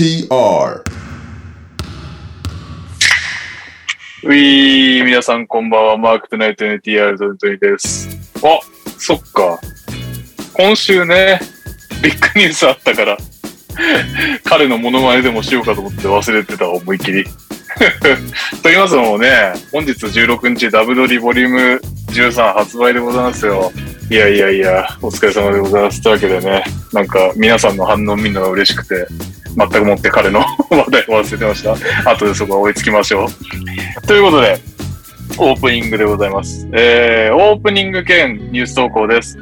TR うい、皆さんこんばんは。マークトゥナイト NTR トニトニです。あ、そっか。今週ね、ビッグニュースあったから、彼のモノマネでもしようかと思って忘れてた、思いっきり。と言いますのもね、本日16日ダブドリボリューム13発売でございますよ。いやいやいや、お疲れ様でございます。というわけでね、なんか皆さんの反応見るのが嬉しくて、全くもって彼の 話題を忘れてました。後でそこは追いつきましょう。ということで、オープニングでございます。えー、オープニング兼ニュース投稿です。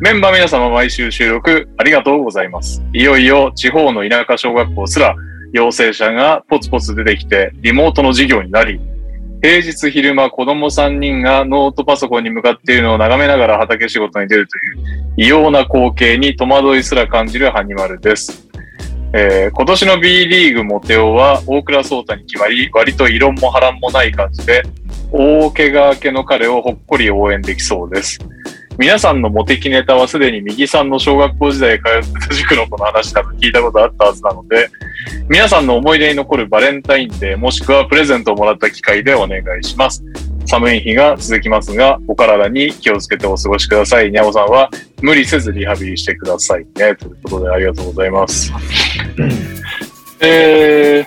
メンバー皆様毎週収録ありがとうございます。いよいよ地方の田舎小学校すら陽性者がポツポツ出てきてリモートの授業になり、平日昼間子供3人がノートパソコンに向かっているのを眺めながら畑仕事に出るという異様な光景に戸惑いすら感じるハニマルです。えー今年の B リーグモテオは大倉壮太に決まり、割と異論も波乱もない感じで、大怪我明けの彼をほっこり応援できそうです。皆さんのモテキネタはすでに右さんの小学校時代通ってた塾の子の話など聞いたことあったはずなので、皆さんの思い出に残るバレンタインデーもしくはプレゼントをもらった機会でお願いします。寒い日が続きますが、お体に気をつけてお過ごしください。にゃおさんは無理せずリハビリしてくださいね。ということでありがとうございます。え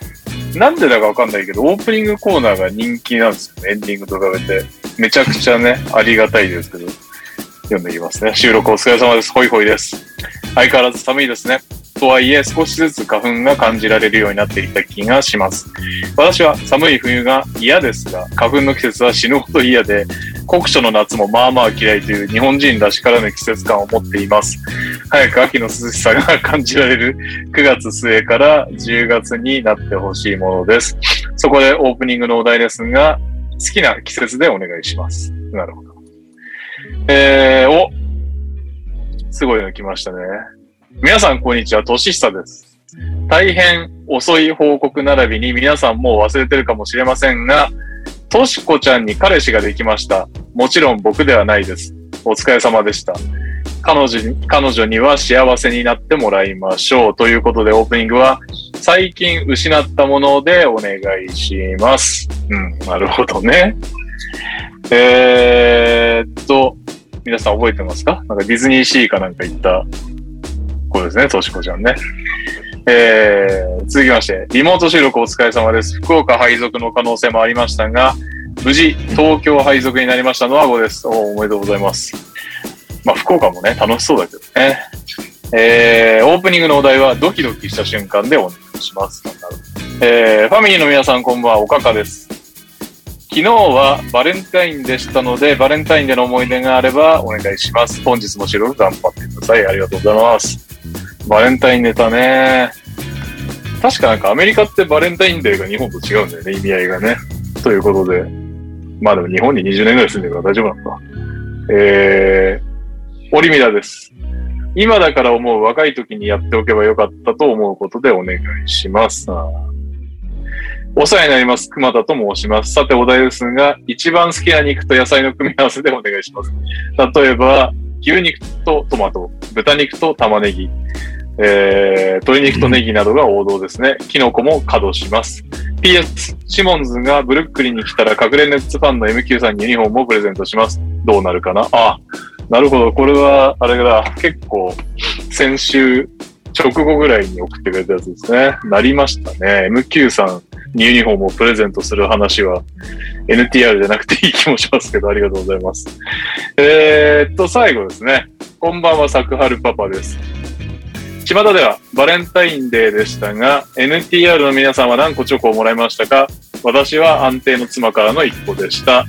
ー、なんでだかわかんないけど、オープニングコーナーが人気なんですよね。エンディングと比べて。めちゃくちゃね、ありがたいですけど。読んでいきますね。収録お疲れ様です。ホイホイです。相変わらず寒いですね。とはいえ、少しずつ花粉が感じられるようになってきた気がします。私は寒い冬が嫌ですが、花粉の季節は死ぬほど嫌で、酷暑の夏もまあまあ嫌いという日本人らしからぬ季節感を持っています。早く秋の涼しさが感じられる9月末から10月になってほしいものです。そこでオープニングのお題ですが、好きな季節でお願いします。なるほど。えー、おすごいの来ましたね。皆さん、こんにちは。としひさです。大変遅い報告並びに皆さんもう忘れてるかもしれませんが、としこちゃんに彼氏ができました。もちろん僕ではないです。お疲れ様でした。彼女に、彼女には幸せになってもらいましょう。ということでオープニングは最近失ったものでお願いします。うん、なるほどね。えーっと、皆さん覚えてますか？なんかディズニーシーかなんか行った子ですね、としこちゃんね。えー、続きまして、リモート収録お疲れ様です。福岡配属の可能性もありましたが、無事、東京配属になりましたのは5です。おおめでとうございます。まあ、福岡もね、楽しそうだけどね。えー、オープニングのお題は、ドキドキした瞬間でお願いします。えー、ファミリーの皆さん、こんばんは、おかかです。昨日はバレンタインでしたので、バレンタインでの思い出があればお願いします。本日も収録頑張ってください。ありがとうございます。バレンタインネタね。確かなんかアメリカってバレンタインデーが日本と違うんだよね、意味合いがね。ということで。まあでも日本に20年ぐらい住んでるから大丈夫なのか。えー、オリミラです。今だから思う若い時にやっておけばよかったと思うことでお願いします。お世話になります。熊田と申します。さてお題ですが、一番好きな肉と野菜の組み合わせでお願いします。例えば、牛肉とトマト、豚肉と玉ねぎ、えー、鶏肉とネギなどが王道ですね。キノコも稼働します。PS、シモンズがブルックリンに来たら隠れネッツファンの MQ さんにユニフォームをプレゼントします。どうなるかな？あ、なるほど。これは、あれだ、結構、先週、直後ぐらいに送ってくれたやつですね。なりましたね。MQ さんにユニフォームをプレゼントする話は NTR じゃなくていい気もしますけど、ありがとうございます。えー、っと、最後ですね。こんばんは、サクハルパパです。巷ではバレンタインデーでしたが、NTR の皆さんは何個チョコをもらいましたか？私は安定の妻からの1個でした。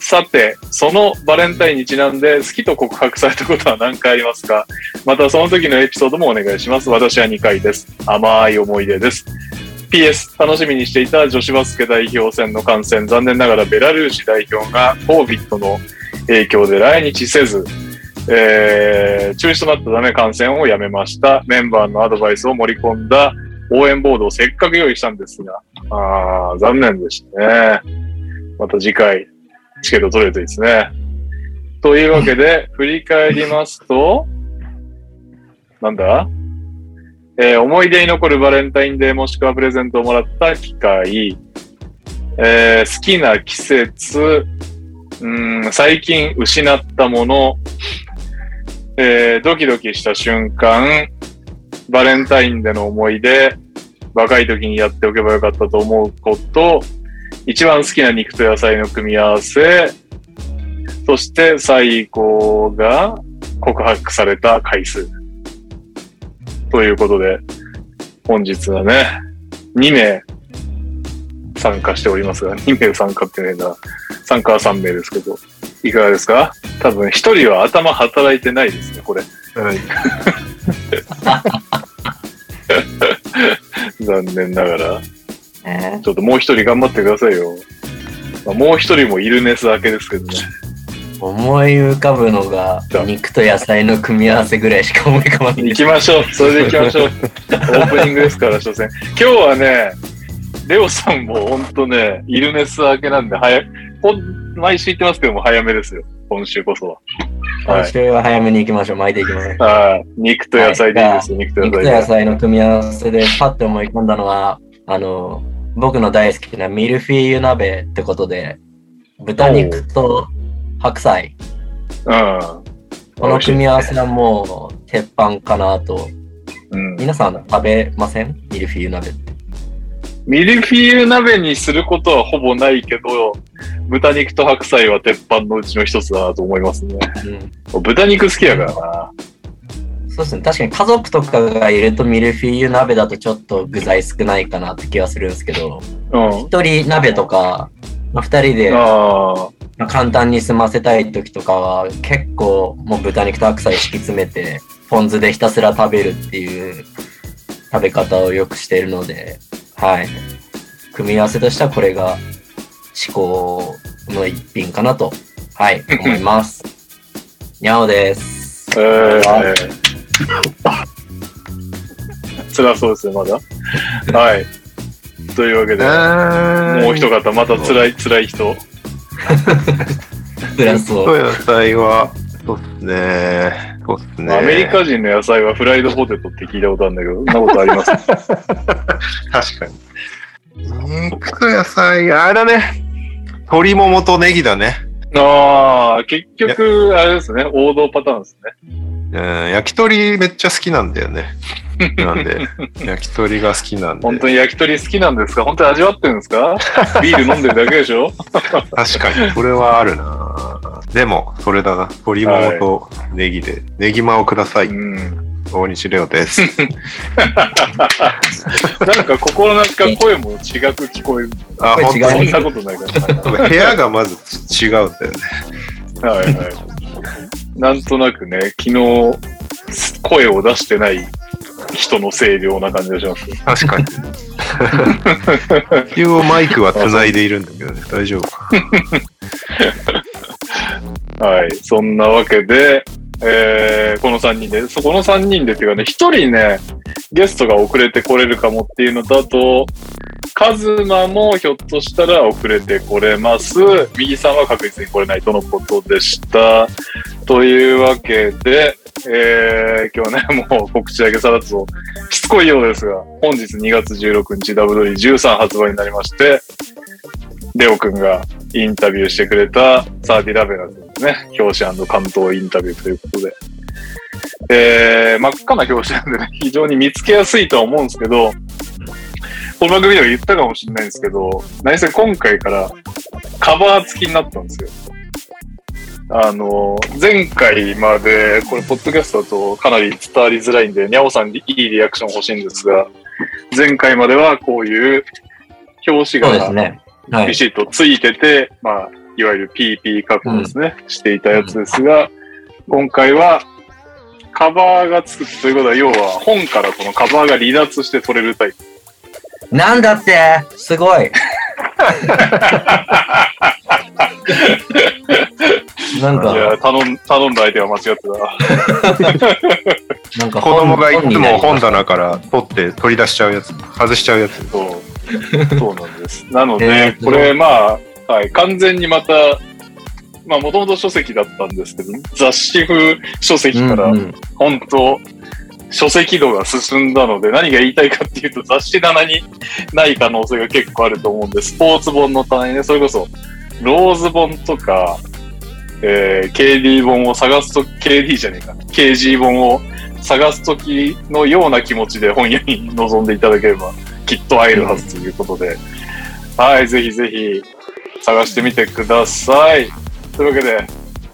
さて、そのバレンタインにちなんで好きと告白されたことは何回ありますか？またその時のエピソードもお願いします。私は2回です。甘い思い出です。PS、楽しみにしていた女子バスケ代表戦の観戦、残念ながらベラルーシ代表が COVID の影響で来日せず、えー、中止となったため観戦をやめました。メンバーのアドバイスを盛り込んだ応援ボードをせっかく用意したんですが、あ残念でしたね。また次回、チケット取れるといいですね。というわけで、振り返りますと、なんだ？えー思い出に残るバレンタインデーもしくはプレゼントをもらった機会、えー好きな季節、うん最近失ったもの、えードキドキした瞬間、バレンタインでの思い出、若い時にやっておけばよかったと思うこと、一番好きな肉と野菜の組み合わせ、そして最高が告白された回数。ということで、本日はね、2名参加しておりますが、2名参加ってねえな。参加は3名ですけど、いかがですか？多分1人は頭働いてないですね、これ。はい。残念ながら。えちょっともう1人頑張ってくださいよ。まあ、もう1人もいるネス明けですけどね。思い浮かぶのが肉と野菜の組み合わせぐらいしか思い浮かばない行きましょう。それで行きましょう。オープニングですから、所詮。今日はね、レオさんもほんとね、イルネス明けなんで、早い、ほん毎週言ってますけども、早めですよ。今週こそは。今週は早めに行きましょう。巻いていきましょう。はい。肉と野菜でいいですよ、肉と肉と野菜野菜の組み合わせでパッと思い込んだのは、あの、僕の大好きなミルフィーユ鍋ってことで、豚肉と白菜。で。うん。この組み合わせはもう鉄板かなと。うん。皆さん食べません？ミルフィーユ鍋って。ミルフィーユ鍋にすることはほぼないけど、豚肉と白菜は鉄板のうちの一つだなと思いますね。うん豚肉好きやからな。そうですね。確かに家族とかがいるとミルフィーユ鍋だとちょっと具材少ないかなって気はするんですけど、うん。一人鍋とか、まあ、二人であまあ簡単に済ませたい時とかは結構もう豚肉と白菜敷き詰めてポン酢でひたすら食べるっていう食べ方をよくしているので、はい。組み合わせとしてはこれが至高の一品かなと、はい、思います。にゃおです。あ。えー、辛そうですね、まだ。はい。というわけで、もう一方、また辛い、辛い人。プラスを。と野菜は、そうっすね。そうっすね。アメリカ人の野菜はフライドポテトって聞いたことあるんだけど、そんなことあります？確かに。肉と野菜、あれだね。鶏ももとネギだね。ああ、結局、あれですね、王道パターンですね。うん、焼き鳥めっちゃ好きなんだよね。なんで、焼き鳥が好きなんで。本当に焼き鳥好きなんですか？本当に味わってるんですか？ビール飲んでるだけでしょ？確かに、それはあるなでも、それだな。鶏ももとネギで、ネギマをください。うん。大西レオです。なんか心なしか声も違く聞こえる。あ、本当にそんなことないから。部屋がまず違うんだよね。はいはい。なんとなくね、昨日、声を出してない人の声量な感じがします。確かに。一応マイクは繋いでいるんだけどね。大丈夫か。はい。そんなわけで、えー、この3人で、そこの3人でっていうかね、1人ね、ゲストが遅れてこれるかもっていうのと、あと、カズマもひょっとしたら遅れてこれます。右さんは確実に来れないとのことでした。というわけで、えー、今日ね、もう告知だけさらっと、しつこいようですが、本日2月16日 W13 発売になりまして、レオくんがインタビューしてくれたサーティラベナですね。表紙関東インタビューということで。えー、真っ赤な表紙なんでね、非常に見つけやすいとは思うんですけど、この番組では言ったかもしれないんですけど、何せ今回からカバー付きになったんですよ。あの、前回まで、これ、ポッドキャストだとかなり伝わりづらいんで、にゃおさんにいいリアクション欲しいんですが、前回まではこういう表紙がそうですね。はい。ビシッとついてて、まあ、いわゆる PP 加工ですね、していたやつですが、今回はカバーがつくということは、要は本からこのカバーが離脱して取れるタイプ。なんだって？すごい なんいや、か、頼ん、頼んだ相手は間違ってた。なんか子供がいつも本棚から取って取り出しちゃうやつ、外しちゃうやつ。そう。そうなんです。なのえで、ーこれまあ、はい、完全にまた、まあ、もともと書籍だったんですけど、雑誌風書籍からうんうん。本当書籍度が進んだので、何が言いたいかっていうと、雑誌棚にない可能性が結構あると思うんで、スポーツ本の棚にね、それこそ、ローズ本とか、えー、KD 本を探すと、KD じゃねえかな、KG 本を探すときのような気持ちで本屋に 臨んでいただければ、きっと会えるはずということで、はい、ぜひぜひ探してみてください。というわけで、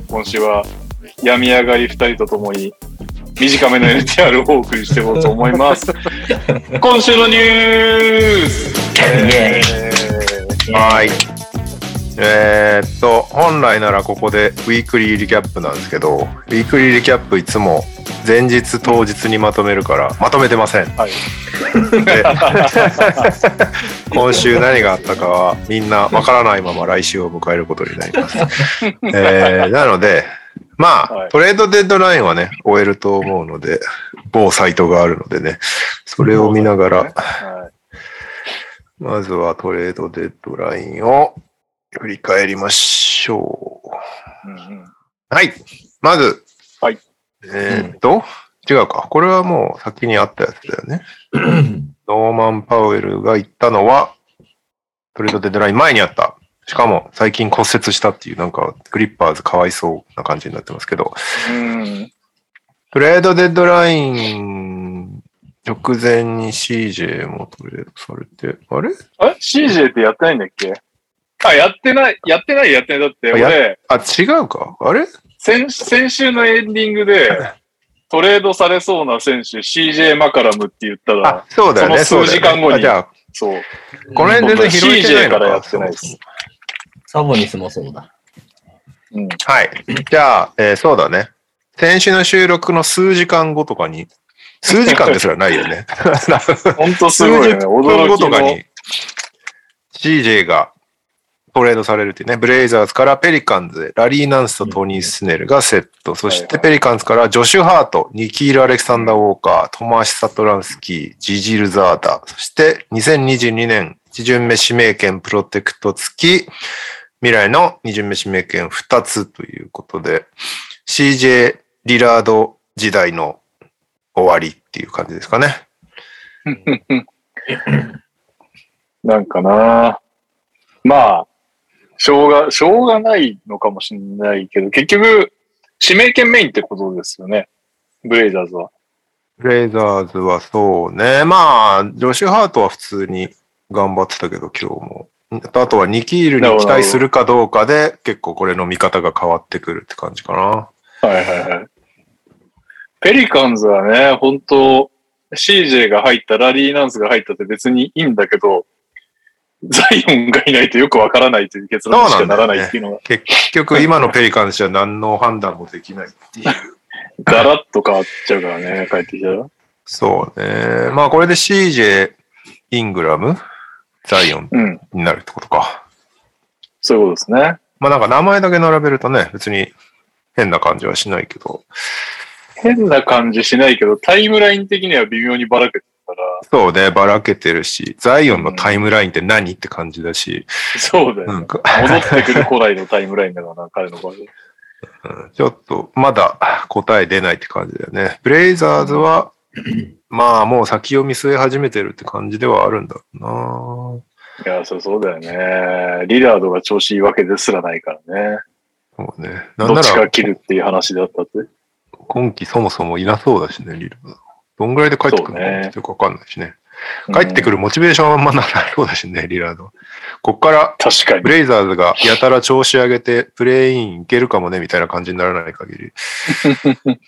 今週は病み上がり二人とともに短めの NTR をお送りしていこうと思います。今週のニュース、えーはい。えーっと、本来ならここでウィークリーリキャップなんですけど、ウィークリーリキャップいつも前日当日にまとめるから、まとめてません。はい。で今週何があったかはみんなわからないまま来週を迎えることになります。えーなので、まあ、はいトレードデッドラインはね、終えると思うので、某サイトがあるのでね、それを見ながら、はまずはトレードデッドラインを振り返りましょう。いうんうんはい。まず、はい。えーっと、違うか。これはもう先にあったやつだよね。ノーマン・パウエルが言ったのは、トレードデッドライン前にあった。しかも最近骨折したっていう、なんかグリッパーズかわいそうな感じになってますけど、うん。トレードデッドライン直前に CJ もトレードされて、あれ？あれ ?CJ ってやってないんだっけ？あ、やってない、やってない、やってない。だって、俺、あ、違うか？あれ？先、先週のエンディングで、トレードされそうな選手、CJ マカラムって言ったあら、、そうだよね。その数時間後にそうだよねあそう。この辺全然拾えてないの CJ からやってないですサボニスもそうだ。うん。はい。じゃあ、えーそうだね。先週の収録の数時間後とかに、数時間ですらないよね。ほんとす数ごいよね。驚きの。後とかに CJ がトレードされるっていうね、ブレイザーズからペリカンズへラリー・ナンスとトニー・スネルがセット。そしてペリカンズからジョシュ・ハート、ニキール・アレクサンダー・ウォーカー、トマーシ・サトランスキー、ジジル・ザーダ、そして2022年1巡目指名権プロテクト付き、未来の2巡目指名権2つということで、CJ・ リラード時代の終わりっていう感じですかね。なんかなまあ、しょうが、しょうがないのかもしれないけど、結局、指名権メインってことですよね。ブレイザーズは。ブレイザーズはそうね。まあ、ジョシュ・ハートは普通に頑張ってたけど、今日も。あとはニキールに期待するかどうかで、結構これの見方が変わってくるって感じかな。はいはいはい。ペリカンズはね、本当 CJ が入った、ラリー・ナンスが入ったって別にいいんだけど、ザイオンがいないとよくわからないという結論にしかならないっていうのが、結局、今のペリカンズじゃ何の判断もできないっていう。ガラッと変わっちゃうからね、帰ってきたら。そうね。まあ、これで CJ、イングラム、ザイオンうん。になるってことか。そういうことですね。まあ、なんか名前だけ並べるとね、別に変な感じはしないけど。変な感じしないけど、タイムライン的には微妙にばらけてたから、そうね、ばらけてるし、ザイオンのタイムラインって何って感じだし、そうだよね。なんか、戻ってくる古来のタイムラインだからな、彼の場合は。うんちょっと、まだ答え出ないって感じだよね。ブレイザーズは、まあもう先を見据え始めてるって感じではあるんだろいや、そうそうだよね。リラードが調子いいわけですらないからね。うな。そうね。なんどっちかなら、切るっていう話だったって。今季そもそもいなそうだしね、リル。どんぐらいで帰ってくるの？かよくわかんないしね。帰ってくるモチベーションはあんまならそうだしね、リラード。こっから確かにブ。レイザーズがやたら調子上げてプレイインいけるかもねみたいな感じにならない限り。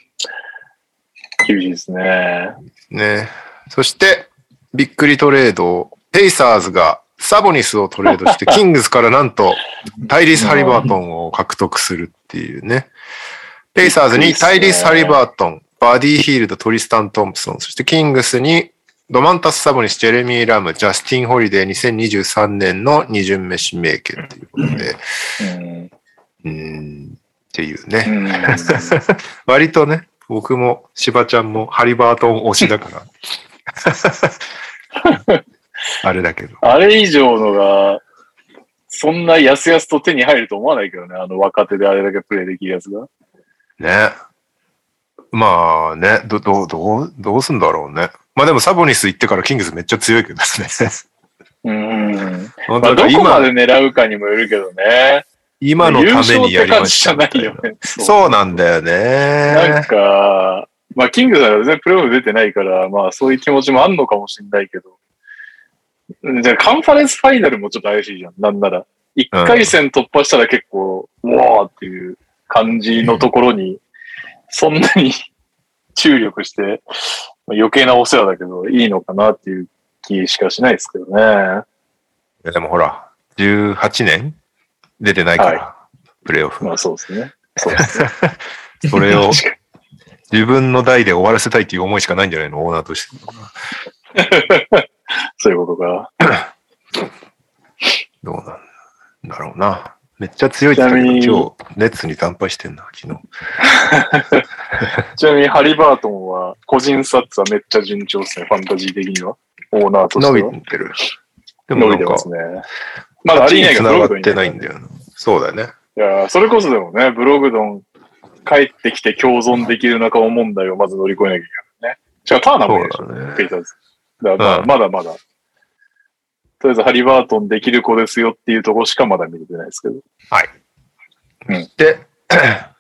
厳しいですね。ね。そして、びっくりトレード、ペイサーズがサボニスをトレードして、キングスからなんと タイリス・ハリバートンを獲得するっていうね。ペイサーズにタイリス・ハリバートン、バディ・ヒールド、トリスタン・トンプソン、そしてキングスにドマンタス・サボニス、ジェレミー・ラム、ジャスティン・ホリデー2023年の2巡目指名権ということで、うん。うーん、っていううね。ん、割とね、僕も芝ちゃんもハリバートン推しだから。あれだけど。あれ以上のが、そんなやすやすと手に入ると思わないけどね。あの若手であれだけプレイできるやつが。ね。まあね、ど、どう、どう、どうすんだろうね。まあでもサボニス行ってからキングスめっちゃ強いけどね。うん。本まあ、どこま今、で狙うかにもよるけどね。今のためにやりましたみたいな優勝って感じじゃないよね。そうなんだよなんね。か、まあ、キングさんは全然プレーオフ出てないから、まあ、そういう気持ちもあんのかもしれないけど。じゃあ、カンファレンスファイナルもちょっと怪しいじゃん。なんなら。一回戦突破したら結構、うわーっていう感じのところに、そんなに 注力して、まあ余計なお世話だけど、いいのかなっていう気しかしないですけどね。いやでもほら、18年出てないから、プレイオフ。まあ、そうですね。そうですね。それを自分の代で終わらせたいっていう思いしかないんじゃないの？オーナーとして。そういうことか。どうなんだろうな。めっちゃ強いって言ったけど、ちなみに今日、ネッツに惨敗してんな、昨日。ちなみにハリバートンは、個人サッツはめっちゃ順調ですね、ファンタジー的には。オーナーとしては。伸びてる。でも伸びてま、すね。まだあありえないけど、繋がってないんだよな。そうだよね。いや、それこそでもね、ブログドン帰ってきて共存できる仲間問題をまず乗り越えなきゃいけないね。しかもターナーもいるでしょそうだねペイターズ。だからまだまだ。とりあえずハリバートンできる子ですよっていうところしかまだ見れてないですけど。で、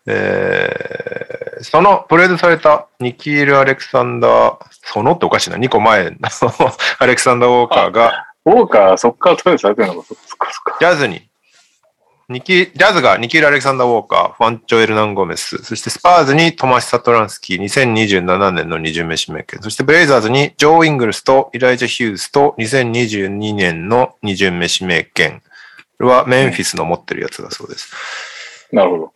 えー、そのトレードされたニキール・アレクサンダー、そのっておかしいな、2個前の アレクサンダー・ウォーカーがウォーカー、そっからトレードされてるのか、そっかそっか。ジャズに、ニキジャズがニキール・アレクサンダー・ウォーカー、ファンチョ・エルナン・ゴメス、そしてスパーズにトマシ・サトランスキー、2027年の2巡目指名権、そしてブレイザーズにジョー・イングルスとイライジャ・ヒューズと2022年の2巡目指名権。これはメンフィスの持ってるやつだそうです。なるほど。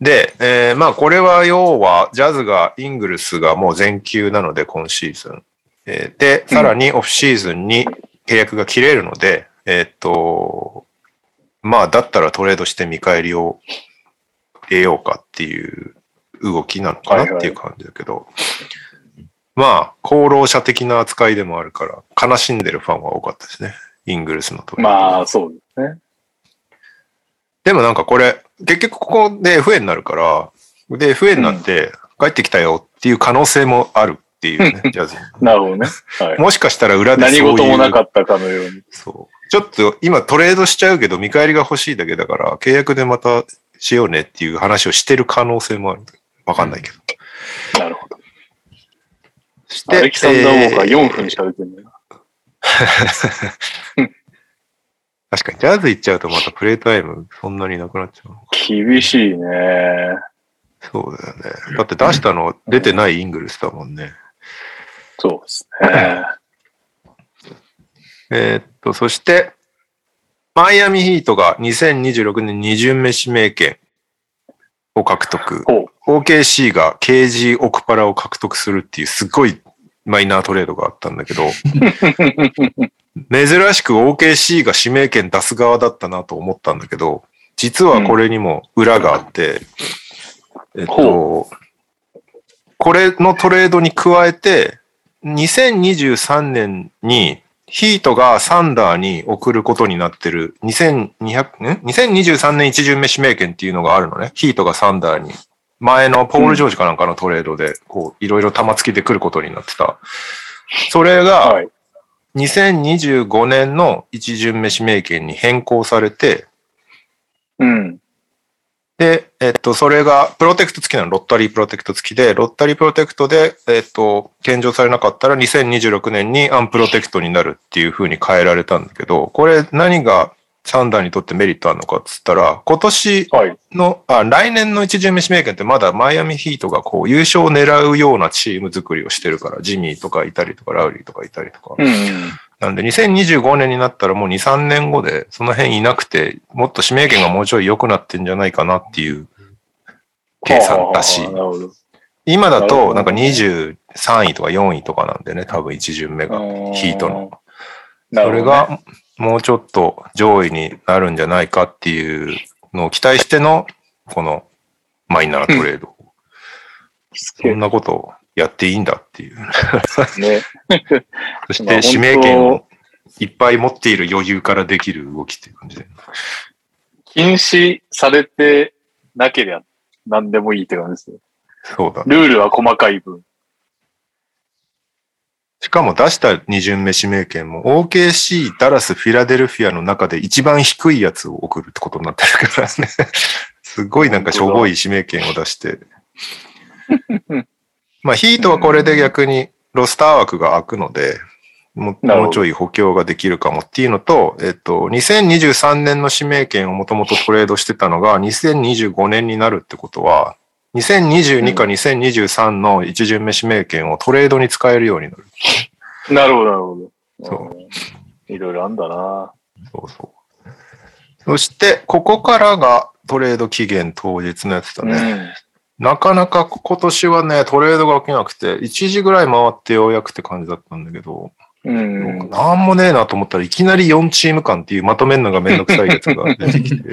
で、えーまあこれは要はジャズがイングルスがもう全休なので今シーズン。えーで、さらにオフシーズンに契約が切れるので、えーっと、まあだったらトレードして見返りを得ようかっていう動きなのかなっていう感じだけど、まあ功労者的な扱いでもあるから悲しんでるファンは多かったですね。イングルスのトレード。まあ、そうですね。でもなんかこれ、結局ここで FA になるから、で FA になって帰ってきたよっていう可能性もあるっていうね、ジャズ。なるほどね。はい。もしかしたら裏でそういう。何事もなかったかのように。そう。ちょっと今トレードしちゃうけど見返りが欲しいだけだから、契約でまたしようねっていう話をしてる可能性もある。わかんないけど。なるほど。そしてアレキサンダー・ウォーカーえー4分しか出てないな。確かに、ジャズ行っちゃうとまたプレイタイムそんなになくなっちゃうのか。厳しいね。そうだよね。だって出したの出てないイングルスだもんね。そうですね。えーっと、そして、マイアミヒートが2026年2巡目指名権を獲得。ほ OKC が KG オクパラを獲得するっていうすごいマイナートレードがあったんだけど、珍しく OKC が指名権出す側だったなと思ったんだけど、実はこれにも裏があって、えっとほ、これのトレードに加えて、2023年にヒートがサンダーに送ることになってる2200、ん ?2023 年一巡目指名権っていうのがあるのね。ヒートがサンダーに。前のポール・ジョージかなんかのトレードで、こう、いろいろ玉突きで来ることになってた。それう。が、はい。2025年の一巡目指名権に変更されて、うん。で、えっと、それが、プロテクト付きなの、ロッタリープロテクト付きで、ロッタリープロテクトで、えっと、献上されなかったら2026年にアンプロテクトになるっていう風に変えられたんだけど、これ何がサンダーにとってメリットあるのかっつったら、今年はい。の、あ、来年の一巡目指名権ってまだマイアミヒートがこう優勝を狙うようなチーム作りをしてるから、ジミーとかいたりとか、ラウリーとかいたりとか。うん。なんで2025年になったらもう2、3年後でその辺いなくて、もっと指名権がもうちょい良くなってんじゃないかなっていう計算らし。今だとなんか23位とか4位とかなんでね、多分1巡目が。ヒートの。それがもうちょっと上位になるんじゃないかっていうのを期待してのこのマイナートレード。そんなことをやっていいんだっていう。ね。そしまあて指名権をいっぱい持っている余裕からできる動きっていう感じで。禁止されてなければ何でもいいって感じですね。そうだね。ルールは細かい分。しかも出した二巡目指名権も OKC、ダラス、フィラデルフィアの中で一番低いやつを送るってことになってるからね。すごいなんかしょぼい指名権を出して。まあヒートはこれで逆にロスター枠が開くので、もうちょい補強ができるかもっていうのと、えっと、2023年の指名権をもともとトレードしてたのが2025年になるってことは、2022か2023の一巡目指名権をトレードに使えるようになる。なるほど、なるほど。そううんいろいろあんだな。そうそう。そして、ここからがトレード期限当日のやつだね。なかなか今年はね、トレードが起きなくて、1時ぐらい回ってようやくって感じだったんだけど、うん。うん。なんもねえなと思ったらいきなり4チーム間っていうまとめるのがめんどくさいやつが出てきて、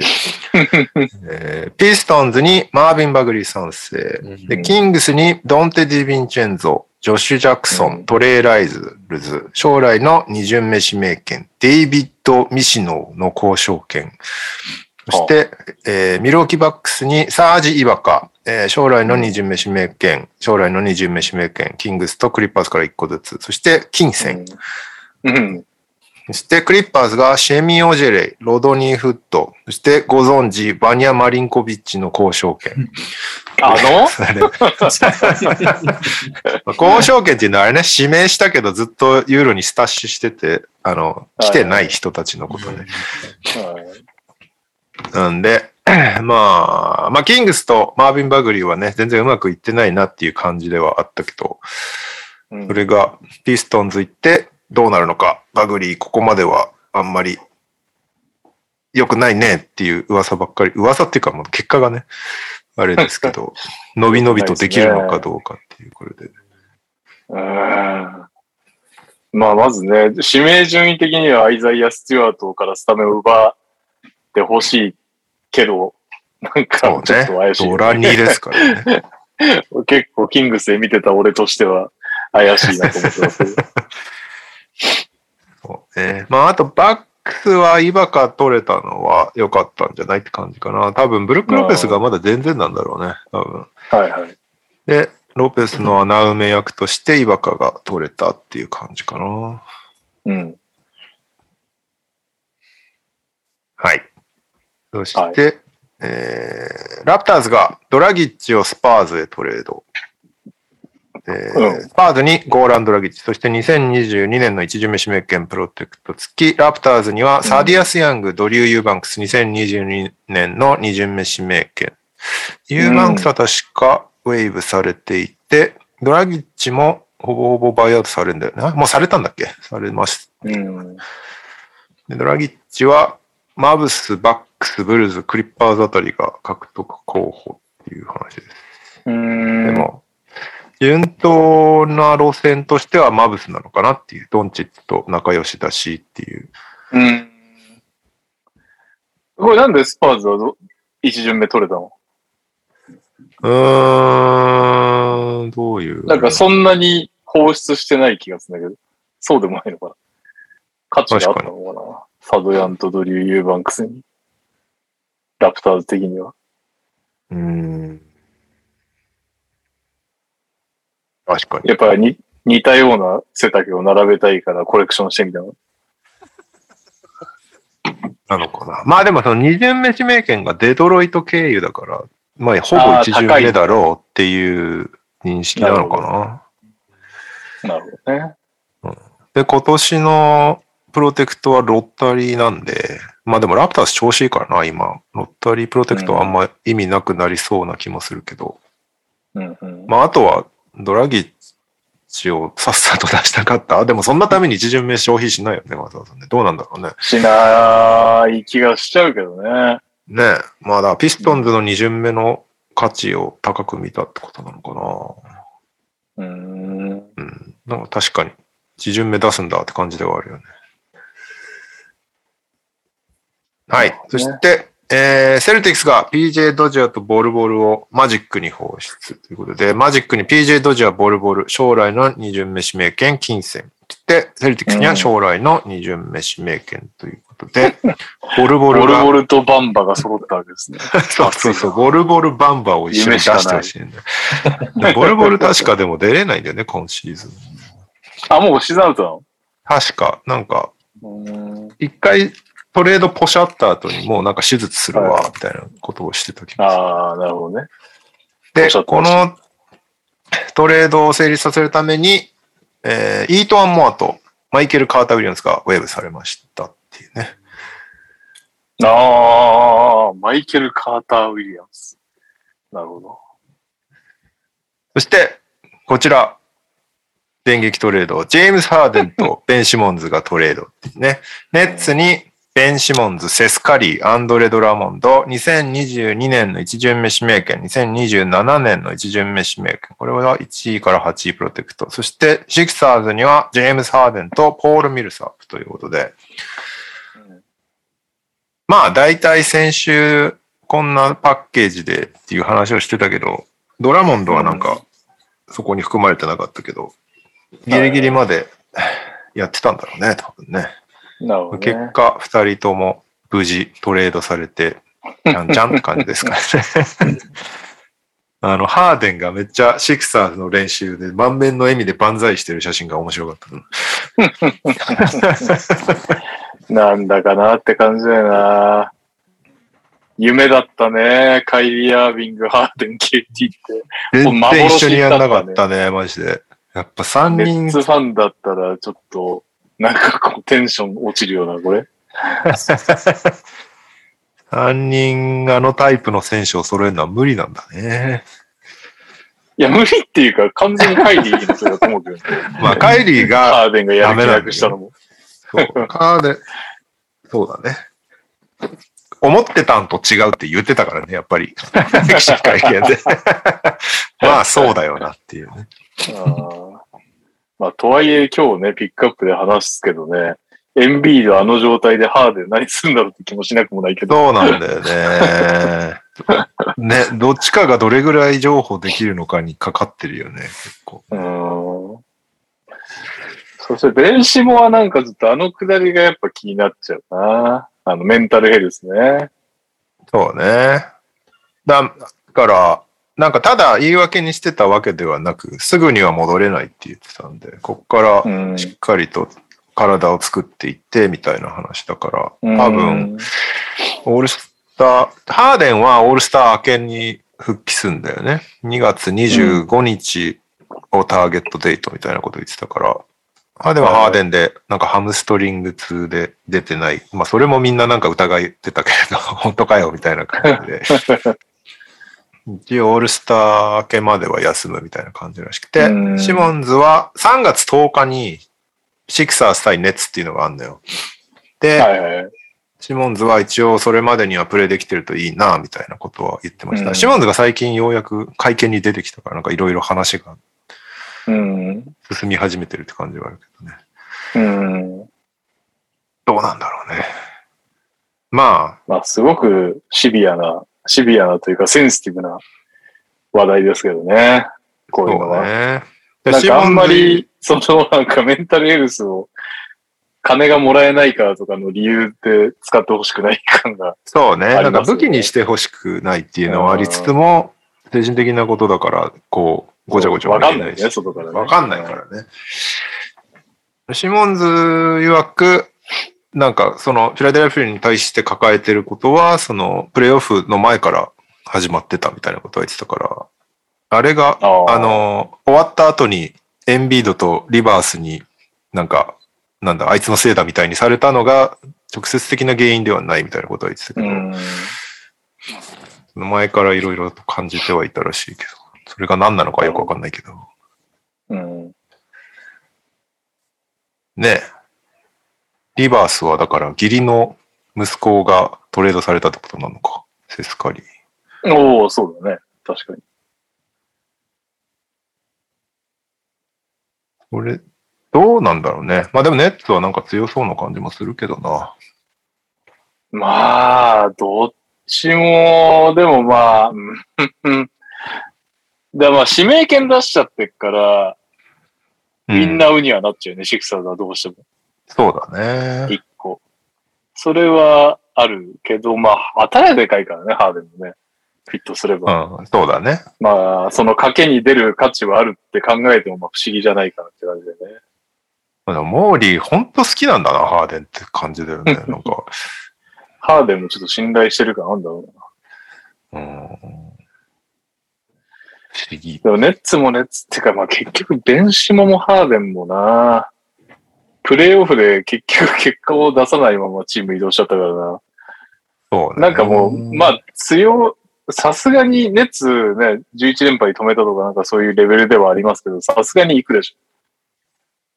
えーピストンズにマービン・バグリー3世、で、キングスにドンテ・ディ・ヴィンチェンゾ、ジョシュ・ジャクソン、うんトレイ・ライルズ、将来の二巡目指名権、デイビッド・ミショーの交渉権、そして、えーミルウォーキーバックスにサージ・イバカ、えー将来の二巡目指名権、将来の二巡目指名権、キングスとクリッパーズから1個ずつ、そして、金銭、うん。そして、クリッパーズがシェミ・オジェレイ、ロドニー・フット、そしてご存知、バニャ・マリンコビッチの交渉権。あの？交渉権っていうのはあれね、指名したけどずっとユーロにスタッシュしてて、あの、来てない人たちのことね。なんで、まあ、まあ、キングスとマービン・バグリーはね、全然うまくいってないなっていう感じではあったけど、うんそれがピストンズ行ってどうなるのか、バグリーここまではあんまり良くないねっていう噂ばっかり、噂っていうかもう結果がね、あれですけど、伸び伸びとできるのかどうかっていう、これで。うんまあ、まずね、指名順位的にはアイザイア・スチュワートからスタメンを奪ってほしいけど、なんそかうちょっと怪ね。しい、ドラ2ですからね。結構キングスで見てた俺としては怪しいなと思ってますけど。そうね。まあ、あと、バックスはイバカ取れたのは良かったんじゃないって感じかな。多分、ブルック・ロペスがまだ全然なんだろうね。多分。はいはい。で、ロペスの穴埋め役としてイバカが取れたっていう感じかな。うん。はい。そして、はいえー、ラプターズがドラギッチをスパーズへトレード。えーうんスパーズにゴーラン・ドラギッチ、そして2022年の一巡目指名権プロテクト付き、ラプターズにはサディアス・ヤング、ドリュー・ユーバンクス2022年の二巡目指名権。ユーバンクスは確かウェーブされていて、ドラギッチもほぼほぼバイアウトされるんだよね。もうされたんだっけ？されましうん。でドラギッチは、マブス、バックス、ブルズ、クリッパーズあたりが獲得候補っていう話です。うん。でも、順当な路線としてはマブスなのかなっていう、ドンチッチと仲良しだしっていう。うん。これなんでスパーズはど一巡目取れたの？うーん、どういう？なんかそんなに放出してない気がするんだけど、そうでもないのかな価値があったのかなサドヤンとドリュー・ユーバンクスに。ラプターズ的には。うーん。確かに。やっぱりに似たような背丈を並べたいからコレクションしてみたの？なのかな。まあでもその二巡目指名権がデトロイト経由だから、まあほぼ一巡目だろうっていう認識なのかな。なるほどね。で、今年のプロテクトはロッタリーなんで、まあでもラプターズ調子いいからな、今。ロッタリープロテクトはあんま意味なくなりそうな気もするけど。うんうん。まああとはドラギッチをさっさと出したかった。あでもそんなために一巡目消費しないよね、わざわざね。どうなんだろうね。しない気がしちゃうけどね。ねえ。まあだピストンズの二巡目の価値を高く見たってことなのかな。うーん。うん。なんか確かに、一巡目出すんだって感じではあるよね。はい。そして、えー、セルティックスが PJ ドジャーとボルボルをマジックに放出ということで、マジックに PJ ドジャー、ボルボル、将来の二巡目指名権、金銭。して、セルティックスには将来の二巡目指名権ということで、ボルボボルがルボルとバンバが揃ったわけですね。そうそうそう、ボルボルバンバを一緒に出してほしいんだよ。でボルボル確かでも出れないんだよね、今シーズン。あ、もうシーズンアウトなの？確か、なんか、一回トレードポシャった後にもうなんか手術するわはい、みたいなことをしてた気がする。ああ、なるほどね。でこのトレードを成立させるために、えーイート・アン・モアとマイケル・カーター・ウィリアムズがウェーブされましたっていうね。ああ、マイケル・カーター・ウィリアムス。なるほど。そして、こちら、電撃トレード、ジェームス・ハーデンとベン・シモンズがトレードっていうね。ネッツにベン・シモンズ、セス・カリー、アンドレ・ドラモンド、2022年の1巡目指名権、2027年の1巡目指名権。これは1位から8位プロテクト。そして、シクサーズにはジェームス・ハーデンとポール・ミルサップということで。まあ、大体先週、こんなパッケージでっていう話をしてたけど、ドラモンドはなんか、そこに含まれてなかったけど、ギリギリまでやってたんだろうね、多分ね。なるほど、ね。結果、二人とも無事トレードされて、ちゃんちゃんって感じですからね。あの、ハーデンがめっちゃシクサーズの練習で満面の笑みで万歳してる写真が面白かった。なんだかなって感じだよな。夢だったね。カイリー・アービング、ハーデン、KT って。全然一緒にやんなかったね、マジで。やっぱ三ネ人ッツファンだったらちょっと、なんかこうテンション落ちるような、これ？三人あのタイプの選手を揃えるのは無理なんだね。いや、無理っていうか、完全にカイリーのそれだと思うけどね。まあ、カイリーが、ハーデンがやる気なくしたのも。そうカーデン、そうだね。思ってたんと違うって言ってたからね、やっぱり。記者会見で。まあ、そうだよなっていうね。まあ、とはいえ今日ね、ピックアップで話すけどね、エンビードあの状態でハーデン何するんだろうって気もしなくもないけど。そうなんだよね。ね、どっちかがどれぐらい情報できるのかにかかってるよね、結構。うーん。そして、ベンシモはなんかずっとあのくだりがやっぱ気になっちゃうな。あの、メンタルヘルスね。そうね。だから、なんかただ言い訳にしてたわけではなく、すぐには戻れないって言ってたんで、こっからうん。しっかりと体を作っていってみたいな話だから、うん多分、、オールスター、ハーデンはオールスター明けに復帰するんだよね。2月25日をターゲットデートみたいなこと言ってたから、ハーデンはハーデンで、なんかハムストリング痛で出てない。まあそれもみんななんか疑ってたけれど、本当かよみたいな感じで。一応オールスター明けまでは休むみたいな感じらしくてう、んシモンズは3月10日にシクサース対ネッツっていうのがあるんだよ。で、はいはい。シモンズは一応それまでにはプレイできてるといいな、みたいなことは言ってました。うんシモンズが最近ようやく会見に出てきたから、なんかいろいろ話がうん。進み始めてるって感じはあるけどね。うん。どうなんだろうね。ままあ、すごくシビアな、シビアなというかセンシティブな話題ですけどね。こういうのは。ね。でなんかあんまり、そのなんかメンタルヘルスを金がもらえないからとかの理由で使ってほしくない感が。そうね。なんか武器にしてほしくないっていうのはありつつも、精神的なことだから、こう、ごちゃごちゃわかんないね、外からね。わかんないからね。シモンズ曰く、なんかそのフィラデルフィアに対して抱えてることは、そのプレイオフの前から始まってたみたいなことは言ってたから、あれが、あの、終わった後にエンビードとリバースになんか、なんだ、あいつのせいだみたいにされたのが直接的な原因ではないみたいなことは言ってたけど、うん。その前からいろいろと感じてはいたらしいけど、それが何なのかよくわかんないけど、うん。ねえ。リバースはだから義理の息子がトレードされたってことなのか？セスカリー。おおそうだね。確かに。これ、どうなんだろうね。まあでもネッツはなんか強そうな感じもするけどな。まあ、どっちも、でもまあ、うんうん。だからまあ、指名権出しちゃってっから、うみんなウにはなっちゃうよね、シクサーズはどうしても。そうだね。一個。それはあるけど、まあ、当たりはでかいからね、ハーデンもね。フィットすれば。うん、そうだね。まあ、その賭けに出る価値はあるって考えても、まあ、不思議じゃないかなって感じでね。まあでもモーリー、ほんと好きなんだな、ハーデンって感じだよね。なんか。ハーデンもちょっと信頼してるからなんだろうな。うん。不思議。でもネッツもネッツってか、まあ結局、ベンシモもハーデンもな、プレイオフで結局結果を出さないままチーム移動しちゃったからな。そうね。なんかもう、まあ強、さすがにネッツね、11連敗止めたとかなんかそういうレベルではありますけど、さすがに行くでしょ。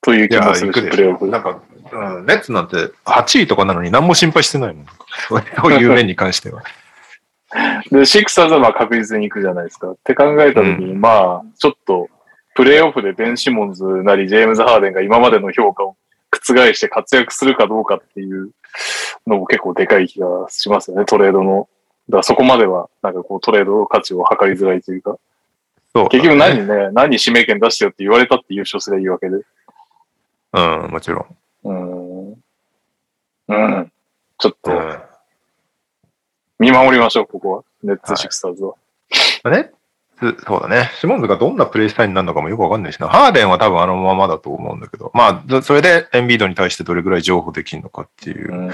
という気もするし、行くでしょ。プレイオフ。なんか、うん、ネッツなんて8位とかなのに何も心配してないもん。そういう面に関しては。で、シクサーズはまあ確実に行くじゃないですか。って考えたときに、まあ、ちょっと、プレイオフでベン・シモンズなり、ジェームズ・ハーデンが今までの評価を覆して活躍するかどうかっていうのも結構でかい気がしますよね、トレードの。だからそこまでは、なんかこうトレードの価値を測りづらいというか、そう、結局何ね、何指名権出してよって言われたって優勝すればいいわけで。うん、もちろん。うーん。うん。ちょっとうん。見守りましょう、ここは。ネッツ・シクサーズは。ね、つそうだね。シモンズがどんなプレイスタイルになるのかもよくわかんないしな。ハーデンは多分あのままだと思うんだけど、まあ、どそれでエンビードに対してどれぐらい譲歩できるのかっていう。うん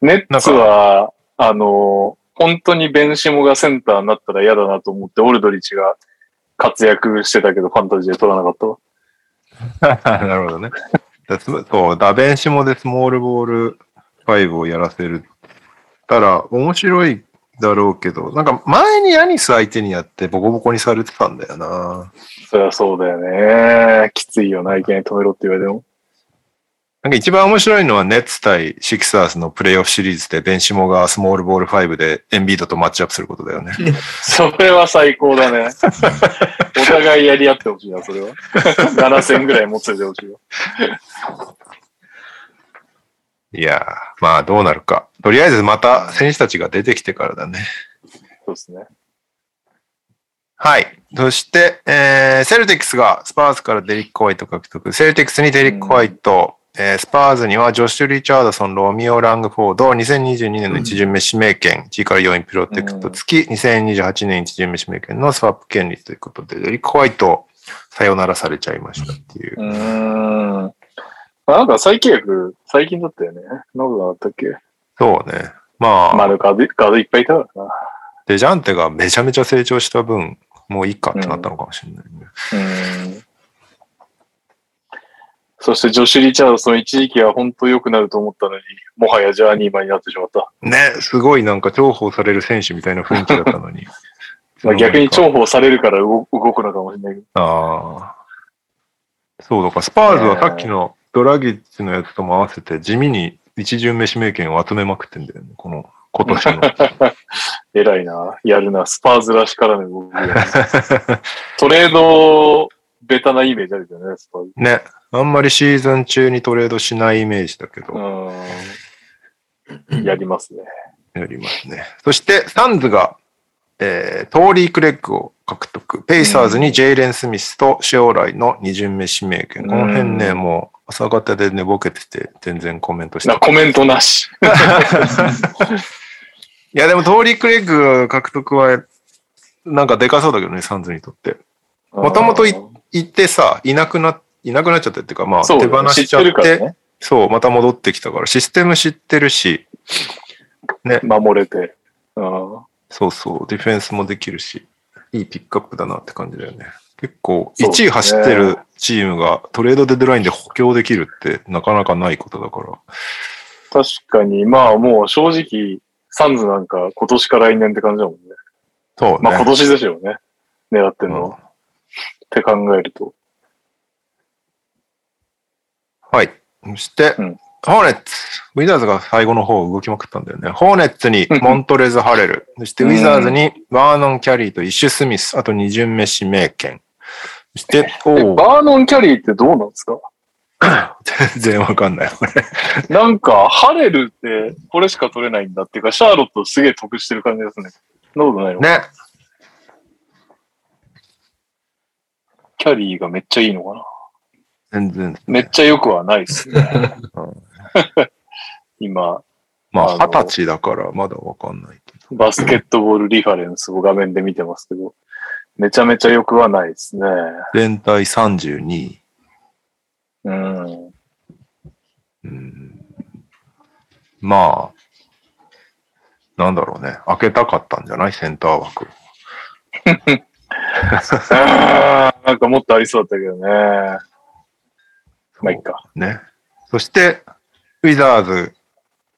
ネッツは、あの、本当にベンシモがセンターになったら嫌だなと思って、オルドリッチが活躍してたけど、ファンタジーで取らなかったわ。なるほどね。そう、ダベンシモでスモールボール5をやらせるたら面白いだろうけど、なんか前にヤニス相手にやってボコボコにされてたんだよな。そりゃそうだよね。きついよな、いきなり止めろって言われても。なんか一番面白いのはネッツ対シクサーズのプレイオフシリーズでベンシモがスモールボール5でエンビードとマッチアップすることだよね。それは最高だね。お互いやり合ってほしいな、それは。7戦ぐらいもつれてほしいわ。いやー、まあどうなるか。とりあえずまた選手たちが出てきてからだね。そうですね。はい。そして、えー、セルティックスがスパーズからデリック・ホワイト獲得。セルティックスにデリック・ホワイト、えースパーズにはジョッシュ・リチャードソン、ロミオ・ラングフォード、2022年の一巡目指名権、1位から4位プロテクト付き、2028年一巡目指名権のスワップ権利ということで、デリック・ホワイト、さよならされちゃいましたっていうう。ーん。まあ、なんか再契約、最近だったよね。なんかあったっけ？そうね。まあ、まあ、ガードガードいっぱいいたからな。デジャンテがめちゃめちゃ成長した分、もういいかってなったのかもしれないね。うんそしてジョシュ・リチャードソン一時期は本当良くなると思ったのに、もはやジャーニーマンになってしまった。ね、すごいなんか重宝される選手みたいな雰囲気だったのに。まあ、逆に重宝されるから動動くのかもしれないけど。ああ。そうだから、スパーズはさっきのドラギッチのやつとも合わせて地味に一巡目指名権を集めまくってんだよね。この、今年の。偉いな。やるな。スパーズらしからぬ動きが トレード、下手なイメージあるよね、スパーズ。ね。あんまりシーズン中にトレードしないイメージだけど、うん。やりますね。やりますね。そして、サンズが、えー、トーリー・クレッグを獲得。ペイサーズにジェイレン・スミスと将来の二巡目指名権。この辺ね、うんもう朝方で寝ぼけてて全然コメントしてな、コメントなし。いや、でもトーリー・クレッグ獲得は、なんかでかそうだけどね、サンズにとって。もともとい行ってさ、いなくな、いなくなっちゃってっていうか、まあ、手放しちゃってね。そう、また戻ってきたから、システム知ってるし、ね、守れて。うんそうそう、ディフェンスもできるし、いいピックアップだなって感じだよね。結構、そうですね1位走ってるチームがトレードデッドラインで補強できるってなかなかないことだから。確かに、まあもう正直、サンズなんか今年か来年って感じだもんね。そうね。まあ今年でしょうね。狙ってるのは。うんって考えると。はい。そして、うんホーネッツ。ウィザーズが最後の方動きまくったんだよね。ホーネッツにモントレズ・ハレル。そしてウィザーズにバーノン・キャリーとイッシュ・スミス。あと2巡目指名権。そして、バーノン・キャリーってどうなんですか？全然わかんない。これなんか、ハレルってこれしか取れないんだっていうか、シャーロットすげえ得してる感じですね。そんなことないの、ね。キャリーがめっちゃいいのかな？全然。めっちゃ良くはないですね。今、まあ、二十歳だからまだわかんないけど。バスケットボールリファレンスを画面で見てますけど、めちゃめちゃ良くはないですね。全体32位。うん。うんまあ、なんだろうね。開けたかったんじゃない？センター枠。なんかもっとありそうだったけどね。まあいいか。ね。そして、ウィザーズ、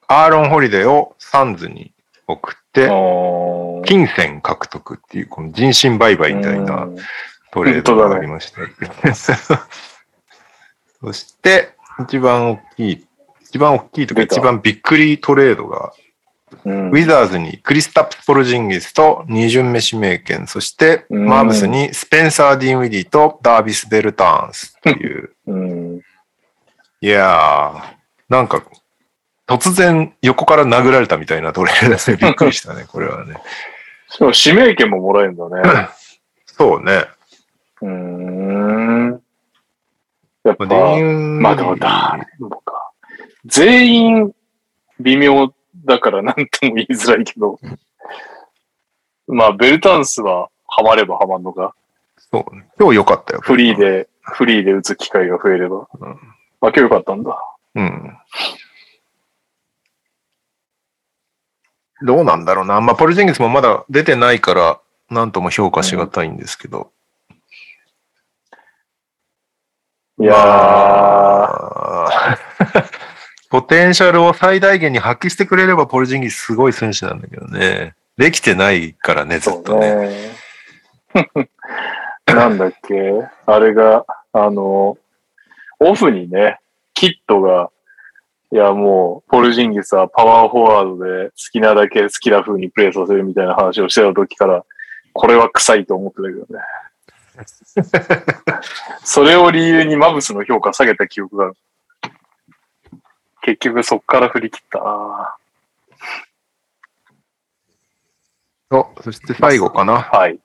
アーロン・ホリデーをサンズに送っ金銭獲得っていう、この人身売買みたいなうん。トレードがありました。そして、一番大きい、一番大きいとか一番びっくりトレードが、うん。ウィザーズにクリスタプス・ポルジンギスと二巡目指名権、そしてうん。マブスにスペンサー・ディンウィディとダービス・ベルターンスっていう、うん。いやー、なんか、突然横から殴られたみたいなトレードですね。びっくりしたね、これはね。しかも指名権ももらえるんだね。そうね。うーん。やっぱ、まあ、でもだ、か。全員微妙だから何とも言いづらいけど。まあ、ベルタンスはハマればハマんのか。そうね。今日良かったよ。フリー。で、フリーで打つ機会が増えれば。うんまあ今日良かったんだ。うん。どうなんだろうな。まあ、ポルジンギスもまだ出てないから、なんとも評価しがたいんですけど。いやー、まあ ポテンシャルを最大限に発揮してくれれば、ポルジンギスすごい選手なんだけどね。できてないからね、ずっとね。ね。なんだっけあれが、あの、オフにね、キットが、いやもう、ポルジンギスはパワーフォワードで好きなだけ好きな風にプレーさせるみたいな話をしてた時から、これは臭いと思ってたけどね。それを理由にマブスの評価下げた記憶がある。結局そっから振り切ったなそうそして最後かな。はい。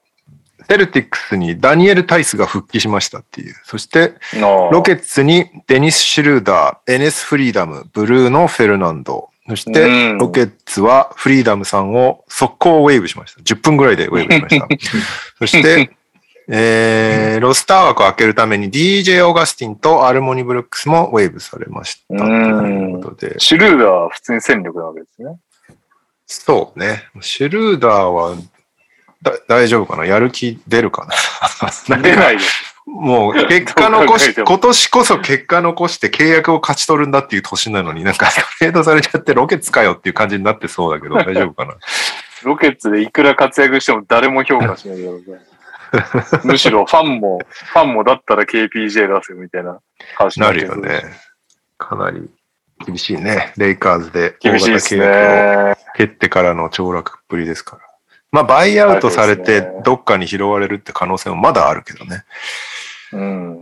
セルティックスにダニエル・タイスが復帰しましたっていう。そして、ロロケッツにデニス・シュルーダー、エネス・フリーダム、ブルーのフェルナンド。そして、うんロケッツはフリーダムさんを速攻ウェーブしました。10分ぐらいでウェーブしました。そして、えー、ロスター枠を開けるために DJ オーガスティンとアルモニ・ブルックスもウェーブされました。ということで。シュルーダーは普通に戦力なわけですね。そうね。シュルーダーはだ大丈夫かな？やる気出るかな？出ないです。もう結果残し、今年こそ結果残して契約を勝ち取るんだっていう年なのになんかトレードされちゃってロケツかよっていう感じになってそうだけど 大丈夫かな？ロケッツでいくら活躍しても誰も評価しないだろうね。むしろファンも、ファンもだったら KPJ 出せみたいな話になるよね。かなり厳しいね。レイカーズで厳しいです大型契約をね。蹴ってからの凋落っぷりですから。まあ、バイアウトされてどっかに拾われるって可能性もまだあるけどね。うん。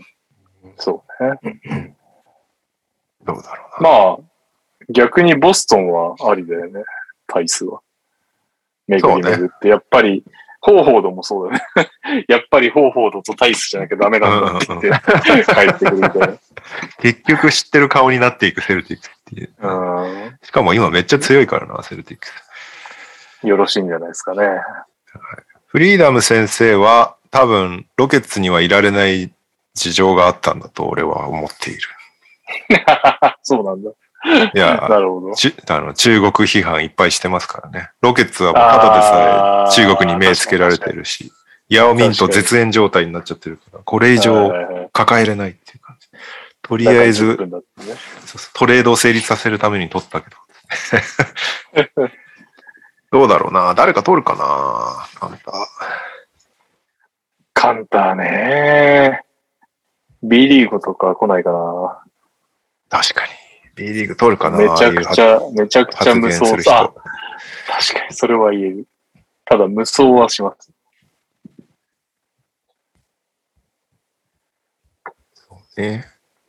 そうね。どうだろうな。まあ、逆にボストンはありだよね。タイスは。巡り巡って。やっぱり、ホーフォードもそうだね。やっぱりホーフォードとタイスじゃなきゃダメなんだって言って帰ってくるみたい結局知ってる顔になっていくセルティックスっていう。しかも今めっちゃ強いからな、セルティックス。よろしいんじゃないですかね。フリーダム先生は多分ロケッツにはいられない事情があったんだと俺は思っている。そうなんだ。いや、なるほど。ちあの中国批判いっぱいしてますからね。ロケッツはもうただでさえ中国に目つけられてるし、ヤオミンと絶縁状態になっちゃってるから、これ以上抱えれないっていう感じ。とりあえ10ずねトレードを成立させるために取ったけど。どうだろうな誰か取るかなカンタ。カンターね。B リーグとか来ないかな。確かに。B リーグ取るかなめちゃくちゃ、めちゃくちゃ無双。さ。確かに、それは言える。ただ、無双はします。ね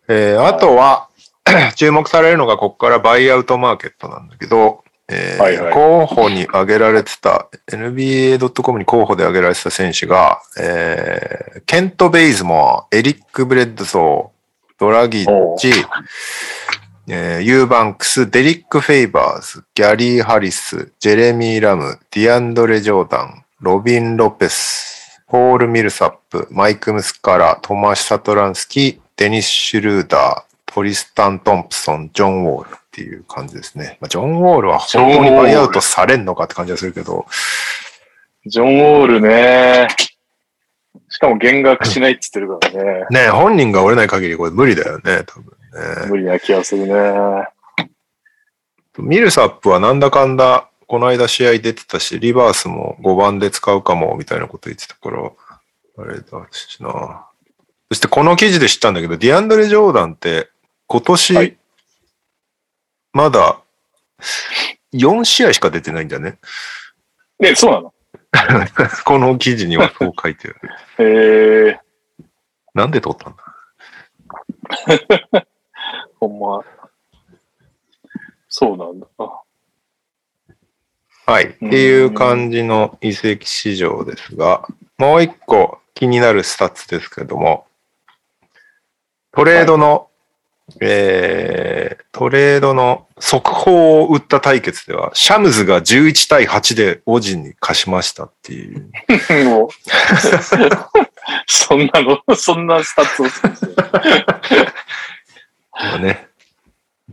えーあとは、注目されるのがここからバイアウトマーケットなんだけど、えーはいはい。候補に挙げられてた、NBA.com に候補で挙げられてた選手が、えーケント・ベイズモア、エリック・ブレッドソー、ドラギッチ、えーユーバンクス、デリック・フェイバーズ、ギャリー・ハリス、ジェレミー・ラム、ディアンドレ・ジョーダン、ロビン・ロペス、ポール・ミルサップ、マイク・ムスカラ、トマシ・サトランスキー、デニス・シュルーダー、トリスタン・トンプソン、ジョン・ウォールっていう感じですね。まあ、ジョン・ウォールは本当にバイアウトされんのかって感じがするけど、ジョン・ウォールね。しかも減額しないって言ってるからね。ね本人が折れない限りこれ無理だよね、多分ね。無理な気がするね。ミルサップはなんだかんだ、この間試合出てたし、リバースも5番で使うかも、みたいなこと言ってたから、あれだしな。そしてこの記事で知ったんだけど、ディアンドレ・ジョーダンって、今年、はいまだ4試合しか出てないんだね。ね、そうなの？この記事にはそう書いてある。へえなんで取ったんだ？ほんま。そうなんだ。はい。っていう感じの移籍市場ですが、もう一個気になるスタッツですけども、トレードの、えー、トレードの速報を打った対決では、シャムズが11対8でウォジに勝ちましたっていう。もう、そんなの、そんなスタッツを ね、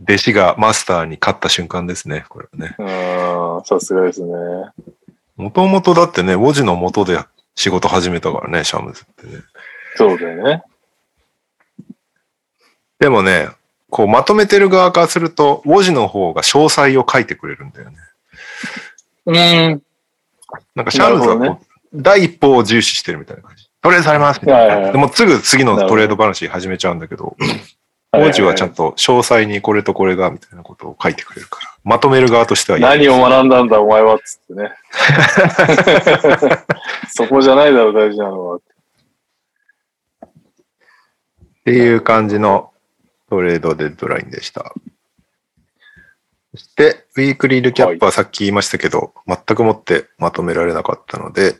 弟子がマスターに勝った瞬間ですね、これはね。うん、さすがですね。もともとだってね、ウォジの元で仕事始めたからね、シャムズってね。そうだよね。でもね、こうまとめてる側からすると、文字の方が詳細を書いてくれるんだよね。うん。なんかシャムズはこう、なるほ第一歩を重視してるみたいな感じ。トレードされますみたいな。はいはいはいでもすぐ次のトレード話始めちゃうんだけど、文字はちゃんと詳細にこれとこれがみたいなことを書いてくれるから。まとめる側としてはいい。何を学んだんだお前はっつってね。そこじゃないだろ大事なのは。っていう感じのトレードデッドラインでした。そして、ウィークリーリキャップはさっき言いましたけど、全くもってまとめられなかったので、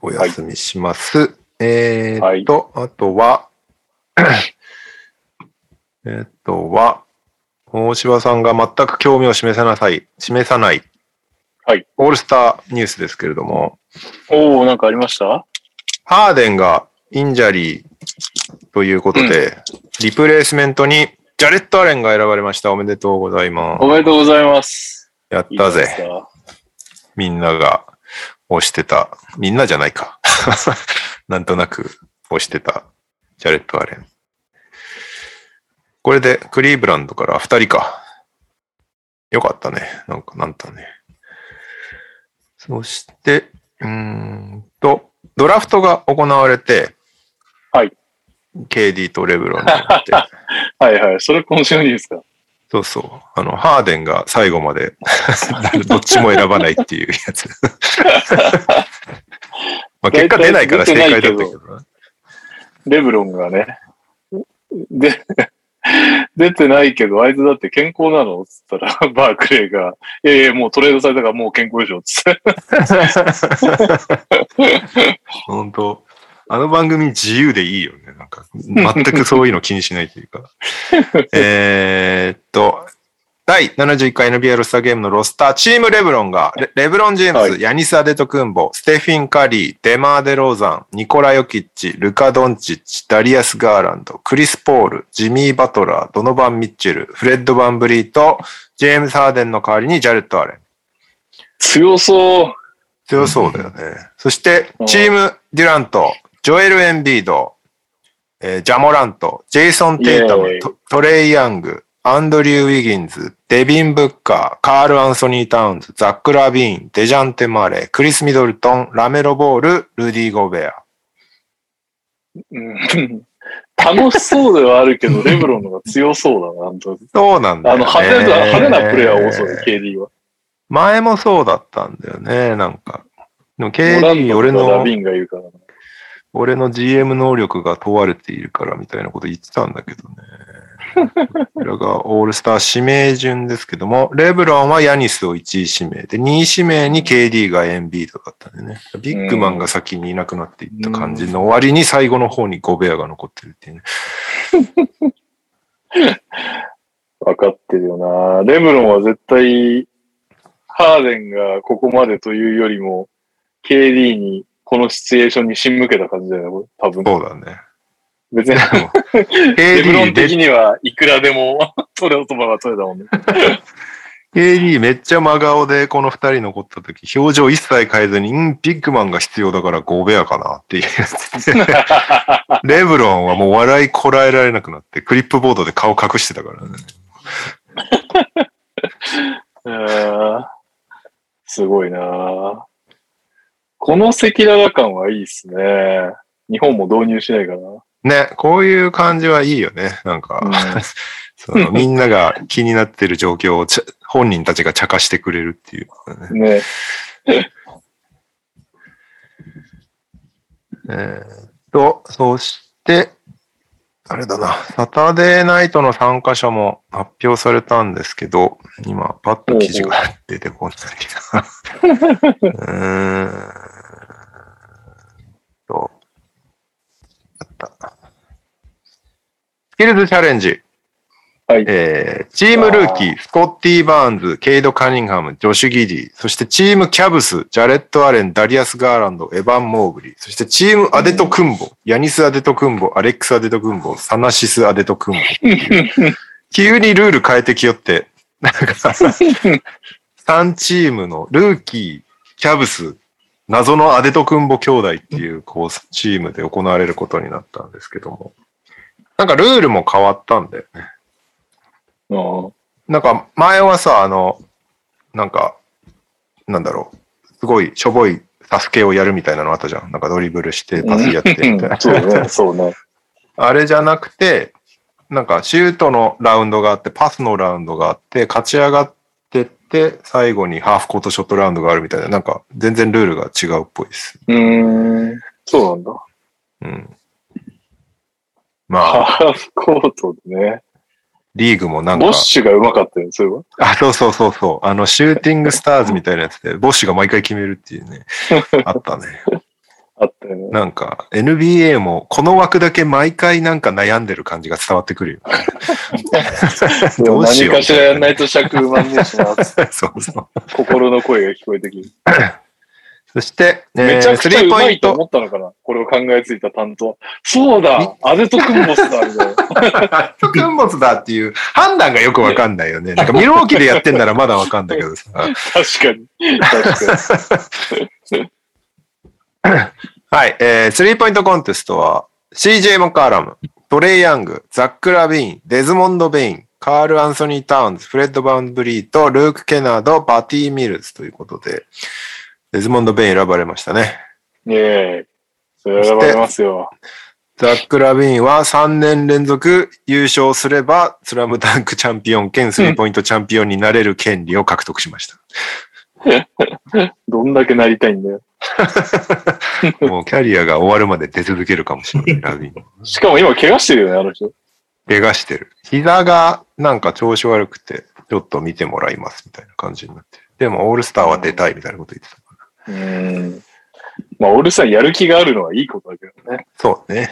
お休みします。えーっと、あとは、えーっとは、大柴さんが全く興味を示さなさい、示さない、はい。オールスターニュースですけれども、おおなんかありました？ハーデンがインジャリーということで、リプレイスメントにジャレット・アレンが選ばれました。おめでとうございまおめでとうございます。す。やったぜ。かみんなが推してた。みんなじゃないか。なんとなく推してたジャレット・アレン。これでクリーブランドから2人か。よかったね。なんか、なんとね。そして、うーんと、ドラフトが行われて、はい。KD とレブロンになって、はいはい。それ今週のニュースか？そうそう。あの、ハーデンが最後まで どっちも選ばないっていうやつ。まあ結果出ないから正解だったけどな。レブロンがね。で、出てないけど、あいつだって健康なの？つったら、バークレーが、いやいや、もうトレードされたからもう健康でしょつって。本当あの番組自由でいいよね。なんか、全くそういうの気にしないというか。えーっと、第71回 NBA オールスターゲームのロスター、チームレブロンが、レレブロン・ジェームズ、はいヤニス・アデトクンボ、ステフィン・カリー、デマー・デローザン、ニコラ・ヨキッチ、ルカ・ドンチッチ、ダリアス・ガーランド、クリス・ポール、ジミー・バトラー、ドノバン・ミッチェル、フレッド・バンブリート、ジェームズ・ハーデンの代わりにジャレット・アレン。強そう。強そうだよね。そしてう、んチーム・デュラント、ジョエル・エンビード、えージャモラント、ジェイソン・テイタムトトレイ・ヤング、アンドリュー・ウィギンズ、デビン・ブッカー、カール・アンソニー・タウンズ、ザック・ラビーン、デジャンテ・マレー、クリス・ミドルトン、ラメロ・ボール、ルディ・ゴベア。うん楽しそうではあるけど、レブロンの方が強そうだな、そうなんだよ、あの、ね。派手な、派手なプレーは多そうで、KD は。前もそうだったんだよね、なんか。でも KD、ト俺のとラビ、ンがいるからな。俺の GM 能力が問われているからみたいなこと言ってたんだけどね。これがオールスター指名順ですけども、レブロンはヤニスを1位指名で、2位指名に KD がエンビードだったんでね。ビッグマンが先にいなくなっていった感じの終わりに最後の方にゴベアが残ってるっていうね。わかってるよな。レブロンは絶対、ハーデンがここまでというよりも、KD にこのシチュエーションに仕向けた感じだよね、これ多分。そうだね。別に、レブロン的にはいくらでも 取れ言葉が取れたもんね。KD めっちゃ真顔でこの二人残った時、表情一切変えずに、んビッグマンが必要だからゴーベアかなっていうやつで。レブロンはもう笑いこらえられなくなって、クリップボードで顔隠してたからね。すごいなこの赤裸々感はいいっすね。日本も導入しないかな。ね、こういう感じはいいよね。なんか、うん そのみんなが気になってる状況を本人たちが茶化してくれるっていう、ね。ね。えーっと、そして、あれだな、サタデーナイトの参加者も発表されたんですけど、今、パッと記事が出てこないな。うーんと、あった。スキルズチャレンジ。はい。えーチームルーキー、スコッティ・バーンズ、ケイド・カニンハム、ジョシュ・ギディ、そしてチームキャブス、ジャレット・アレン、ダリアス・ガーランド、エヴァン・モーブリー、そしてチームアデトクンボ、ヤニス・アデトクンボ、アレックス・アデトクンボ、サナシス・アデトクンボ。急にルール変えてきよって、なんか、3チームのルーキー、キャブス、謎のアデト・クンボ兄弟っていう、こう、チームで行われることになったんですけども。なんかルールも変わったんだよね。うんなんか前はさ、あの、なんか、なんだろう、すごいしょぼいサスケをやるみたいなのあったじゃん。なんかドリブルしてパスやってみたいな。そうね、そうね。あれじゃなくて、なんかシュートのラウンドがあって、パスのラウンドがあって、勝ち上がってって、最後にハーフコートショットラウンドがあるみたいな、なんか全然ルールが違うっぽいです。うーん。そうなんだ。うん。まあ、ハーフコートでね。リーグもなんかボッ、シュが上手かったよ、それは。あ、そうそうそうそう。あの、シューティングスターズみたいなやつで、ボッシュが毎回決めるっていうね。あったね。あったよね。なんか、NBA もこの枠だけ毎回なんか悩んでる感じが伝わってくるよ。どうしよう何かしらやんないと尺埋まんねえしな。そうそう。心の声が聞こえてきる。そして、えめちゃー、くちゃスリーポイント。上手いと思ったのかな？これを考えついた担当。そうだアデトクンボスだみたいな。穀物だっていう判断がよくわかんないよね。なんかミルウォーキーでやってんならまだわかんだけどさ。確かに。確かに。はい、えー、スリーポイントコンテストは、CJ マカラム、トレイ・ヤング、ザック・ラビーン、デズモンド・ベイン、カール・アンソニー・タウンズ、フレッド・バンブリート、ルーク・ケナード、パティ・ミルズということで、デズモンド・ベイン選ばれましたね。ねえ。それ選ばれますよ。ザック・ラビーンは3年連続優勝すれば、スラムダンクチャンピオン兼スリーポイントチャンピオンになれる権利を獲得しました。どんだけなりたいんだよ。もうキャリアが終わるまで出続けるかもしれない、ラビーン。しかも今怪我してるよね、あの人。怪我してる。膝がなんか調子悪くて、ちょっと見てもらいますみたいな感じになってる。でも、オールスターは出たいみたいなこと言ってたかうら。ん。まあ、オールスターやる気があるのはいいことだけどね。そうね。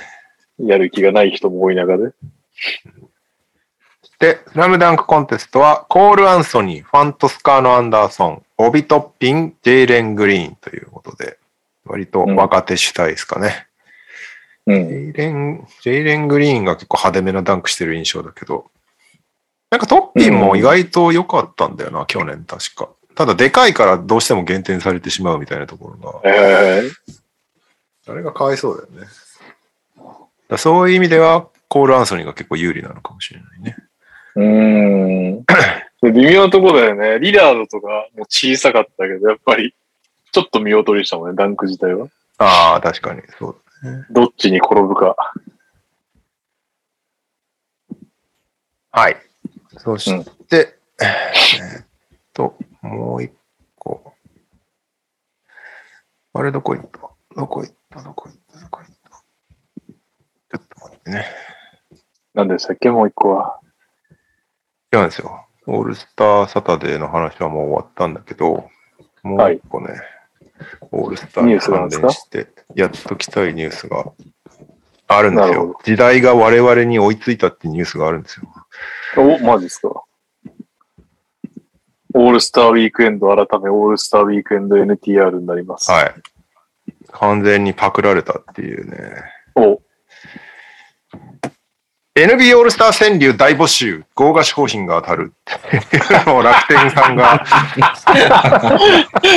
やる気がない人も多い中で。で、スラムダンクコンテストは、コール・アンソニー、ファントスカーノ・アンダーソン、オビトッピン、ジェイレン・グリーンということで、割と若手主体ですかね。ジうん。ェイレン、ジェイレン・グリーンが結構派手めなダンクしてる印象だけど、なんかトッピンも意外と良かったんだよな、去年確か。ただ、でかいからどうしても減点されてしまうみたいなところが、ええあれがかわいそうだよね。だそういう意味では、コール・アンソニーが結構有利なのかもしれないね。うーん。で微妙なとこだよね。リラードとかも小さかったけど、やっぱり、ちょっと見劣りしたもんね、ダンク自体は。ああ、確かに、そうどっちに転ぶか。はい。そして、えーっと、もう一個。あれ、どこ行った？どこ行った？どこ行った？どこ行ったちょっと待ってね。なんでしたっけ、もう一個は。違うんですよ。オールスターサタデーの話はもう終わったんだけど、もう一個ね、オールスターに関連して、やっときたいニュースがあるんですよ。時代が我々に追いついたってニュースがあるんですよ。お、マジですか？オールスターウィークエンド改めオールスターウィークエンド NTR になります。はい。完全にパクられたっていうね。お、NBA オールスター川柳大募集、豪華賞品が当たるっていう 楽天さんが、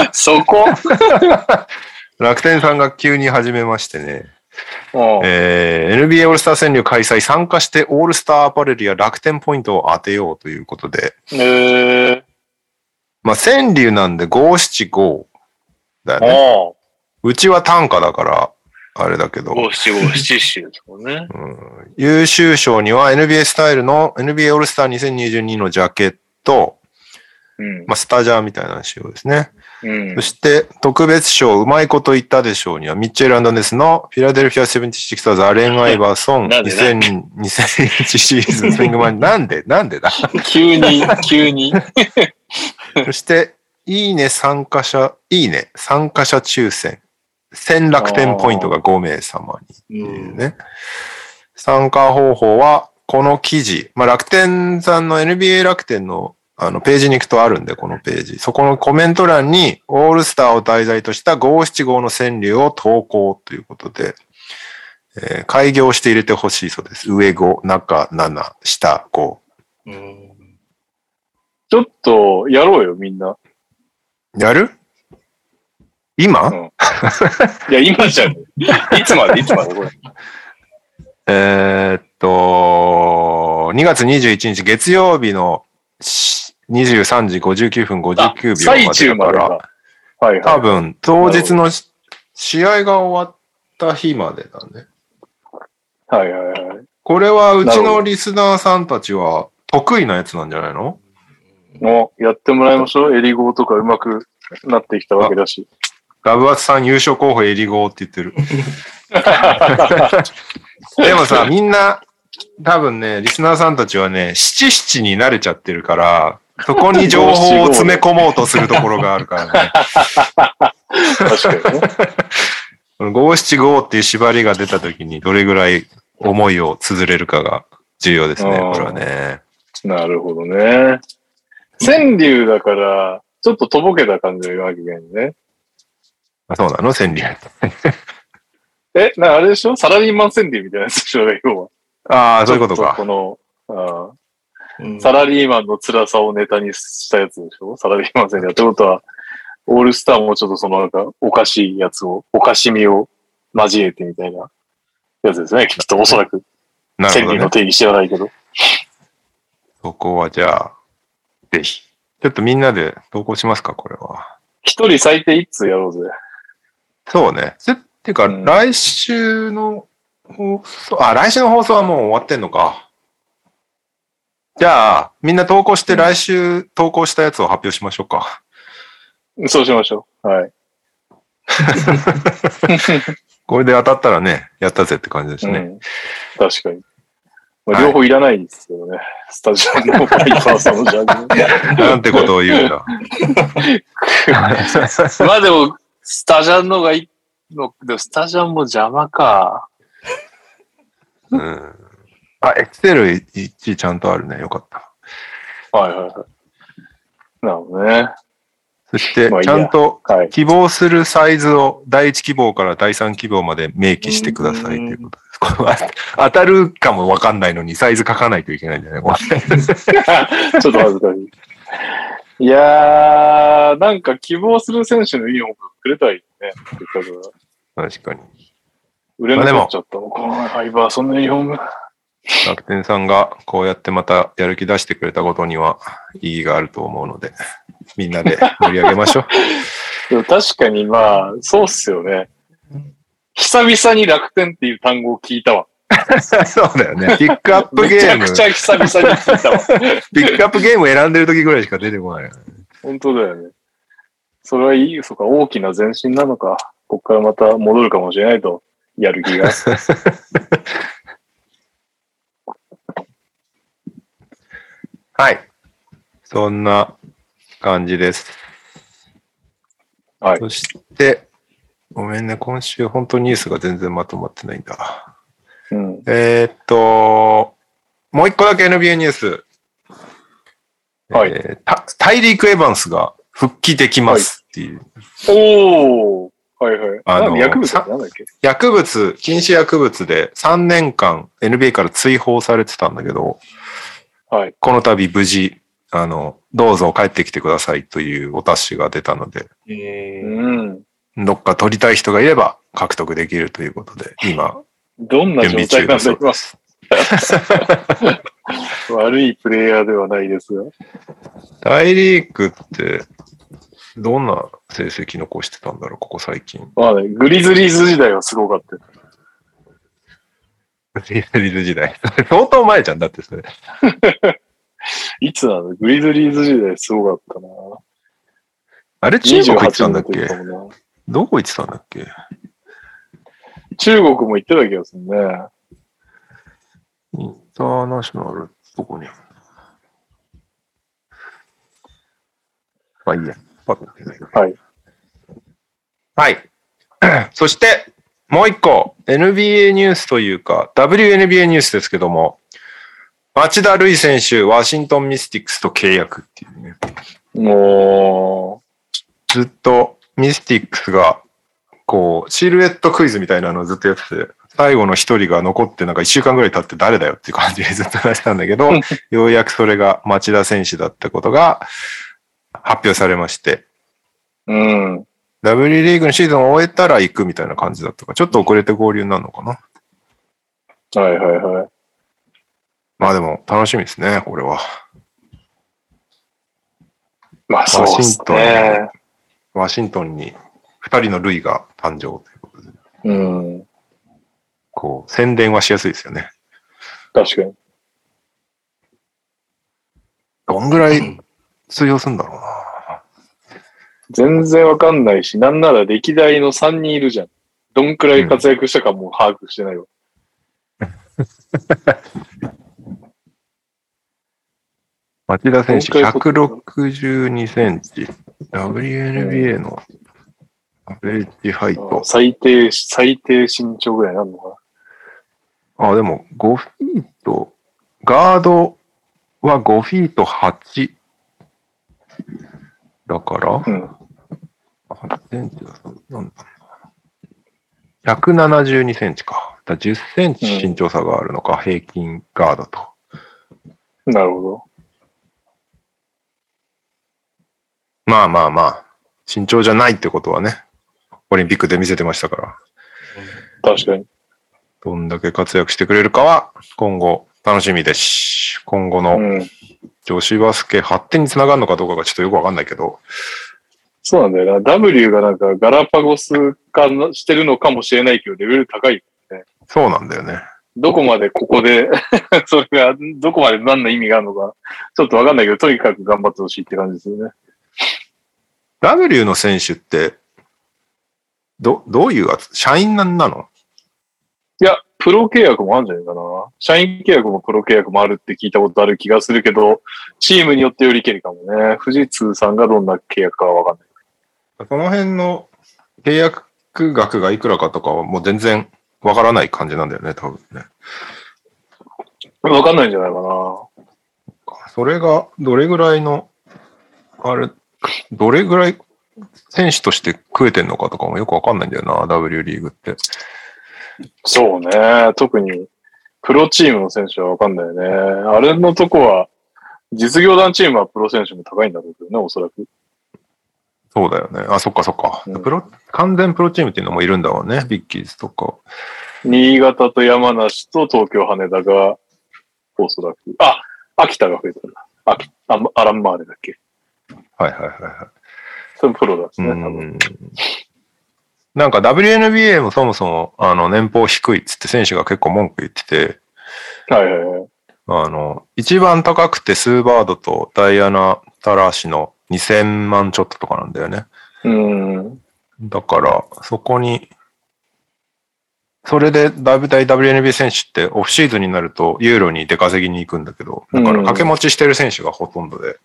そこ？楽天さんが急に始めましてね。うんえー NBA オールスター川柳開催参加してオールスターアパレルや楽天ポイントを当てようということで、えー、まあ川柳なんで五七五だよね。うちは単価だから、あれだけど、五七五七七ですもんね。うん優秀賞には NBA スタイルの NBA オールスター2022のジャケット、うん。まあ、スタジャーみたいな仕様ですね。うんそ。して、特別賞、うまいこと言ったでしょうには、ミッチェルネスのフィラデルフィア 76ers アレン・アイバーソン、なんで2000 2001シーズンスイングマン、なんで？なんでだ？急に、急に。そして、いいね参加者、いいね参加者抽選。1000楽天ポイントが5名様にっていうね。参加方法は、この記事、まあ、楽天さんの NBA 楽天のあのページに行くとあるんで、このページ。そこのコメント欄に、オールスターを題材とした575の川柳を投稿ということで、えー開業して入れてほしいそうです。上5、中7、下5。うんちょっと、やろうよ、みんな。やる？今、うんいや、今じゃん。いつまで、いつまで、これ。えーっと、2月21日月曜日のし23時59分あ59秒までだか、らはいはい。多分当日のし試合が終わった日までだね。はいはいはい。これはうちのリスナーさんたちは得意なやつなんじゃないの？もう、やってもらいましょう。エリゴーとか上手くなってきたわけだし。ラブアツさん優勝候補エリゴーって言ってる。でもさ、みんな、多分ね、リスナーさんたちはね、七七に慣れちゃってるから、そこに情報を詰め込もうとするところがあるからね。確かにね。五七五っていう縛りが出た時にどれぐらい思いを綴れるかが重要ですね、これはね。なるほどね。川柳だから、ちょっととぼけた感じの言わなきゃいけないね。あそうなの？川柳。え、なあれでしょ？サラリーマン川柳みたいなやつでしょ？要は。ああ、そういうことか。この、あうんーサラリーマンの辛さをネタにしたやつでしょ？サラリーマン川柳。ってことは、オールスターもちょっとそのなんか、おかしいやつを、おかしみを交えてみたいなやつですね。きっとおそらく。なるほどね川柳の。定義知らないけど。そこはじゃあ、ぜひ。ちょっとみんなで投稿しますか、これは。一人最低一通やろうぜ。そうね。せっていうか、うん来週の放送、あ、来週の放送はもう終わってんのか。じゃあ、みんな投稿して来週投稿したやつを発表しましょうか。そうしましょう。はい。これで当たったらね、やったぜって感じですね。うん、確かに。まあ、はい両方いらないですけどね。スタジオのパイパーさんのジャージ。なんてことを言うんだ。まあでも、スタジャンのがいいの、でもスタジャンも邪魔か。うん。あ、エクセル1ちゃんとあるね。よかった。はいはいはい。なるほどね。そして、ちゃんとはい。希望するサイズを第1希望から第3希望まで明記してくださいということです。これは当たるかもわかんないのにサイズ書かないといけないんだよね。これ ちょっと恥ずかしい。いやー、なんか希望する選手のユニフォームくれたらいいね。確かに。売れなくなっちゃったの。このファイバー、そんなユニフォーム。楽天さんがこうやってまたやる気出してくれたことには意義があると思うので、みんなで盛り上げましょう。でも確かにまあ、そうっすよね。久々に楽天っていう単語を聞いたわ。そうだよね。ピックアップめゲームちゃく、ちゃ久々に聞いたわ。ピックアップゲーム選んでる時ぐらいしか出てこないよね。本当だよね。それはいい、そうか、大きな前進なのか。ここからまた戻るかもしれないと、やる気が。はい。そんな感じです。はい。そして、ごめんね、今週本当ニュースが全然まとまってないんだ。えーっと、もう一個だけ NBA ニュース。はいえーたタイリーク・エヴァンスが復帰できますっていう。おー。はいはい。あの薬物なんだっけ？薬物、禁止薬物で3年間 NBA から追放されてたんだけど、はい。この度無事、あの、どうぞ帰ってきてくださいというお達しが出たので、えーうん。どっか取りたい人がいれば獲得できるということで、今、どんな状態なんだ準備中今。悪いプレイヤーではないですが。大リーグって、どんな成績残してたんだろう、ここ最近。まあね、グリズリーズ時代はすごかったよ。リズリーズ時代。相当前じゃん、だってそれ。いつなの？グリズリーズ時代すごかったな。あれ、中国行ってた28んだっけ？どこ行ってたんだっけ？中国も行ってた気がするね。インターナショナル、どこにまあいいや。パッとはい。はい。そして、もう一個、NBA ニュースというか、WNBA ニュースですけども、町田瑠唯選手、ワシントンミスティックスと契約っていうね。もずっとミスティックスが、こう、シルエットクイズみたいなのをずっとやってて、最後の一人が残ってなんか一週間ぐらい経って誰だよっていう感じでずっと話したんだけど、ようやくそれが町田選手だったことが発表されまして、う、うん。W リーグのシーズンを終えたら行くみたいな感じだったから、ちょっと遅れて合流になるのかな。はいはいはい。まあでも楽しみですね、これは。まあそうですね。ワシントンに二人のルイが誕生ということで、うん。こう、宣伝はしやすいですよね。確かに。どんぐらい通用するんだろうな。全然わかんないし、なんなら歴代の3人いるじゃん。どんくらい活躍したかもう把握してないわ。町田選手どんくらい162センチ。WNBA のアベレッジハイト。最低、最低身長ぐらいなんのかあ、でも5フィート、ガードは5フィート8。だから、な。うん。172センチか。だ10センチ身長差があるのか、平均ガードと。なるほど。まあまあまあ、身長じゃないってことはね、オリンピックで見せてましたから、確かに。どんだけ活躍してくれるかは今後楽しみですし、今後うのん。女子バスケ発展につながるのかどうかがちょっとよくわかんないけど、そうなんだよな。W がなんかガラパゴス化してるのかもしれないけど、レベル高い。そうなんだよね。どこまでここで、それが、どこまで何の意味があるのか、ちょっとわかんないけど、とにかく頑張ってほしいって感じですよね。W の選手って、ど、どういうやつ社員なんなの？いや、プロ契約もあるんじゃないかな。社員契約もプロ契約もあるって聞いたことある気がするけど、チームによってよりけりかもね。富士通さんがどんな契約かはわかんない。その辺の契約額がいくらかとかはもう全然わからない感じなんだよね、多分ね。わかんないんじゃないかな。それがどれぐらいの、あれ、どれぐらい選手として食えてんのかとかもよくわかんないんだよな、W リーグって。そうね。特に、プロチームの選手はわかんないよね。あれのとこは、実業団チームはプロ選手も高いんだろうけどね、おそらく。そうだよね。あ、そっかそっか。うんプロ、完全プロチームっていうのもいるんだわね。ビッキーズとか。新潟と山梨と東京羽田が、おそらく。あ、秋田が増えたんだ。秋あアランマーレだっけはいはいはいはそれプロだですい。ね、う多分。ん。なんか WNBA もそもそもあの年俸低いっつって選手が結構文句言ってて、はいはいはい。あの、一番高くてスーバードとダイアナ・タラーシの2000万ちょっととかなんだよね。うん。だから、そこに、それで大体 WNBA 選手ってオフシーズンになるとユーロに出稼ぎに行くんだけど、だから掛け持ちしてる選手がほとんどで、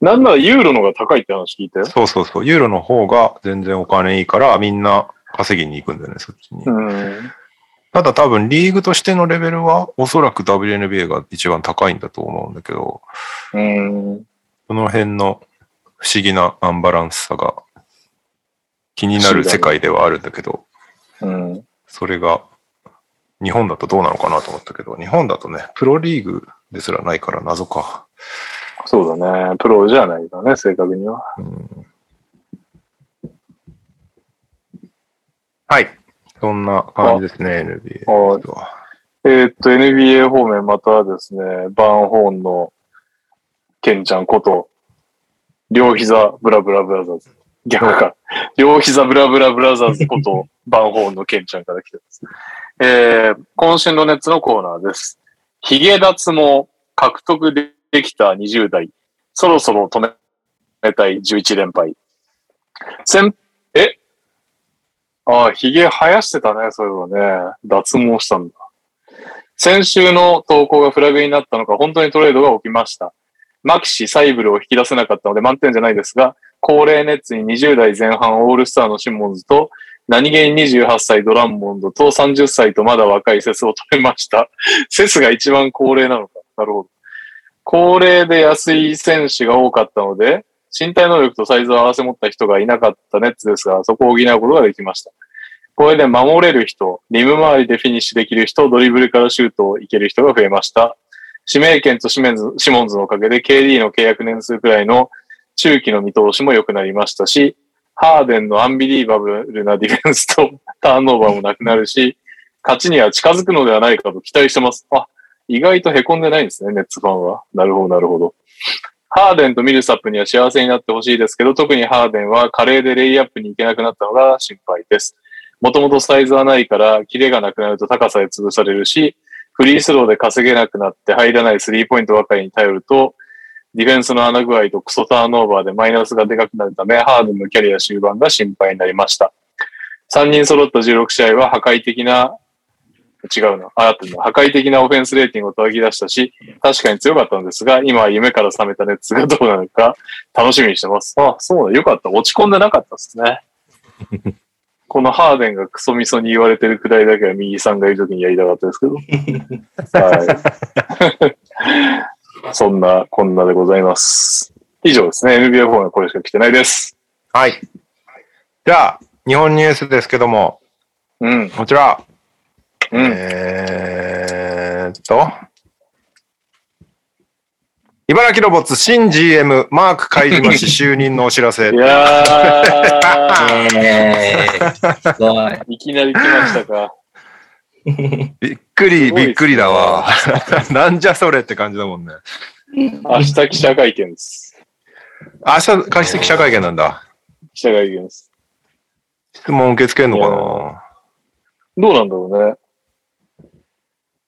なんならユーロの方が高いって話聞いたよ。そうそうそう、ユーロの方が全然お金いいからみんな稼ぎに行くんだよね、そっちに。うん。ただ多分リーグとしてのレベルはおそらく WNBA が一番高いんだと思うんだけど、うん。その辺の不思議なアンバランスさが気になる世界ではあるんだけど、うん。それが日本だとどうなのかなと思ったけど、日本だとね、プロリーグですらないから謎か。そうだね。プロじゃないかね、正確には。うんはい。そんな感じですね、NBA。えーっと、NBA 方面またですね、バーンホーンのケンちゃんこと、両膝ブラブラブラザーズ。逆か。両膝ブラブラブラザーズこと、バンホーンのケンちゃんから来てます。えー、今週のネッツのコーナーです。ヒゲ脱毛獲得できた20代。そろそろ止めたい11連敗。先、え？ああ、ヒゲ生やしてたね、そういえばね。脱毛したんだ。先週の投稿がフラグになったのか、本当にトレードが起きました。マキシ、サイブルを引き出せなかったので満点じゃないですが、高齢ネッツに20代前半オールスターのシモンズと、何気に28歳ドランモンドと30歳とまだ若いセスを止めました。セスが一番高齢なのか。なるほど。高齢で安い選手が多かったので、身体能力とサイズを合わせ持った人がいなかったネッツですが、そこを補うことができました。これで守れる人、リム周りでフィニッシュできる人、ドリブルからシュートをいける人が増えました。指名権とシメンズシモンズのおかげで KD の契約年数くらいの中期の見通しも良くなりましたし、ハーデンのアンビリーバブルなディフェンスとターンオーバーもなくなるし、勝ちには近づくのではないかと期待してます。あ、意外と凹んでないんですね、ネッツファンは。なるほど、なるほど。ハーデンとミルサップには幸せになってほしいですけど、特にハーデンは華麗でレイアップに行けなくなったのが心配です。もともとサイズはないから、キレがなくなると高さで潰されるし、フリースローで稼げなくなって入らないスリーポイントばかりに頼ると、ディフェンスの穴具合とクソターンオーバーでマイナスがでかくなるため、ハーデンのキャリア終盤が心配になりました。3人揃った16試合は破壊的な、違うな、あ、あってな破壊的なオフェンスレーティングを叩き出したし、確かに強かったんですが、今は夢から覚めたネッツがどうなるか楽しみにしてます。あ、そうだ、よかった。落ち込んでなかったですね。このハーデンがクソミソに言われてるくらいだけは右さんがいるときにやりたかったですけど。はい。そんな、こんなでございます。以上ですね。NBA フォーはこれしか来てないです。はい。じゃあ、日本ニュースですけども、うん。こちら。うん。えーっと、茨城ロボッツ新 GM マーク海島氏就任のお知らせい。やー、い。いきなり来ましたか。びっくり、びっくりだわ。なんじゃそれって感じだもんね。明日記者会見です。明日、開始記者会見なんだ。記者会見です。質問受け付けんのかどうなんだろうね。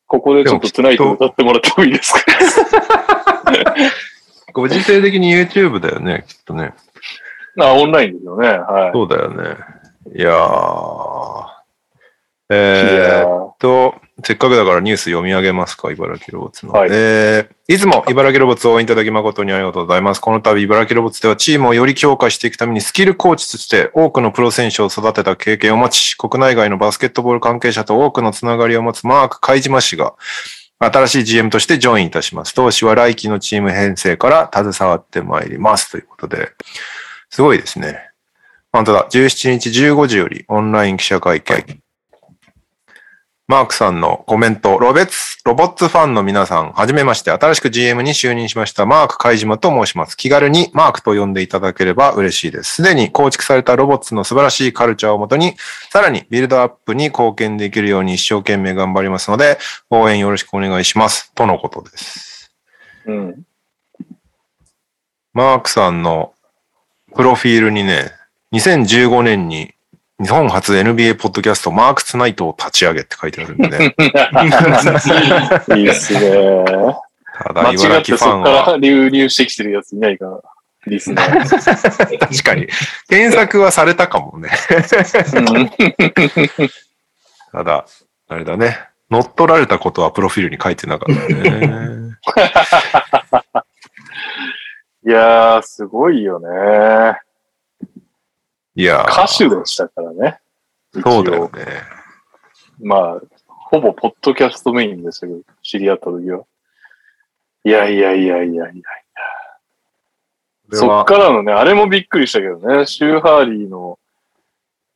ここでちょっとトゥナイト歌ってもらってもいいですか？な ご時世的に YouTube だよね、きっとね。あ、オンラインですよね。はい。そうだよね。いやー。いえーっと、せっかくだからニュース読み上げますか、茨城ロボッツの。はいえーいつも茨城ロボッツを応援いただき誠にありがとうございます。この度、茨城ロボッツではチームをより強化していくためにスキルコーチとして多くのプロ選手を育てた経験を持ち、国内外のバスケットボール関係者と多くのつながりを持つマーク海島氏が、新しい GM としてジョインいたします。当氏は来季のチーム編成から携わってまいります。ということで、すごいですね。本当だ。17日15時よりオンライン記者会見。マークさんのコメント、ロベッツ、ロボッツファンの皆さん、はじめまして、新しく GM に就任しました、マーク海島と申します。気軽にマークと呼んでいただければ嬉しいです。すでに構築されたロボッツの素晴らしいカルチャーをもとに、さらにビルドアップに貢献できるように一生懸命頑張りますので、応援よろしくお願いします。とのことです。うん。マークさんのプロフィールにね、2015年に日本初 NBA ポッドキャストマークツナイトを立ち上げって書いてあるんでね。いいっすね。ただ、茨城ファンは、こから流入してきてるやついないかな。リスナー。確かに、検索はされたかもね。うんただ、あれだね。乗っ取られたことはプロフィールに書いてなかったね。いやー、すごいよね。いやー歌手でしたからね。そうだよね。まあ、ほぼポッドキャストメインでしたけど、知り合った時は。いやいやいやいやいや。そっこれはからのね、あれもびっくりしたけどね、シューハーリーの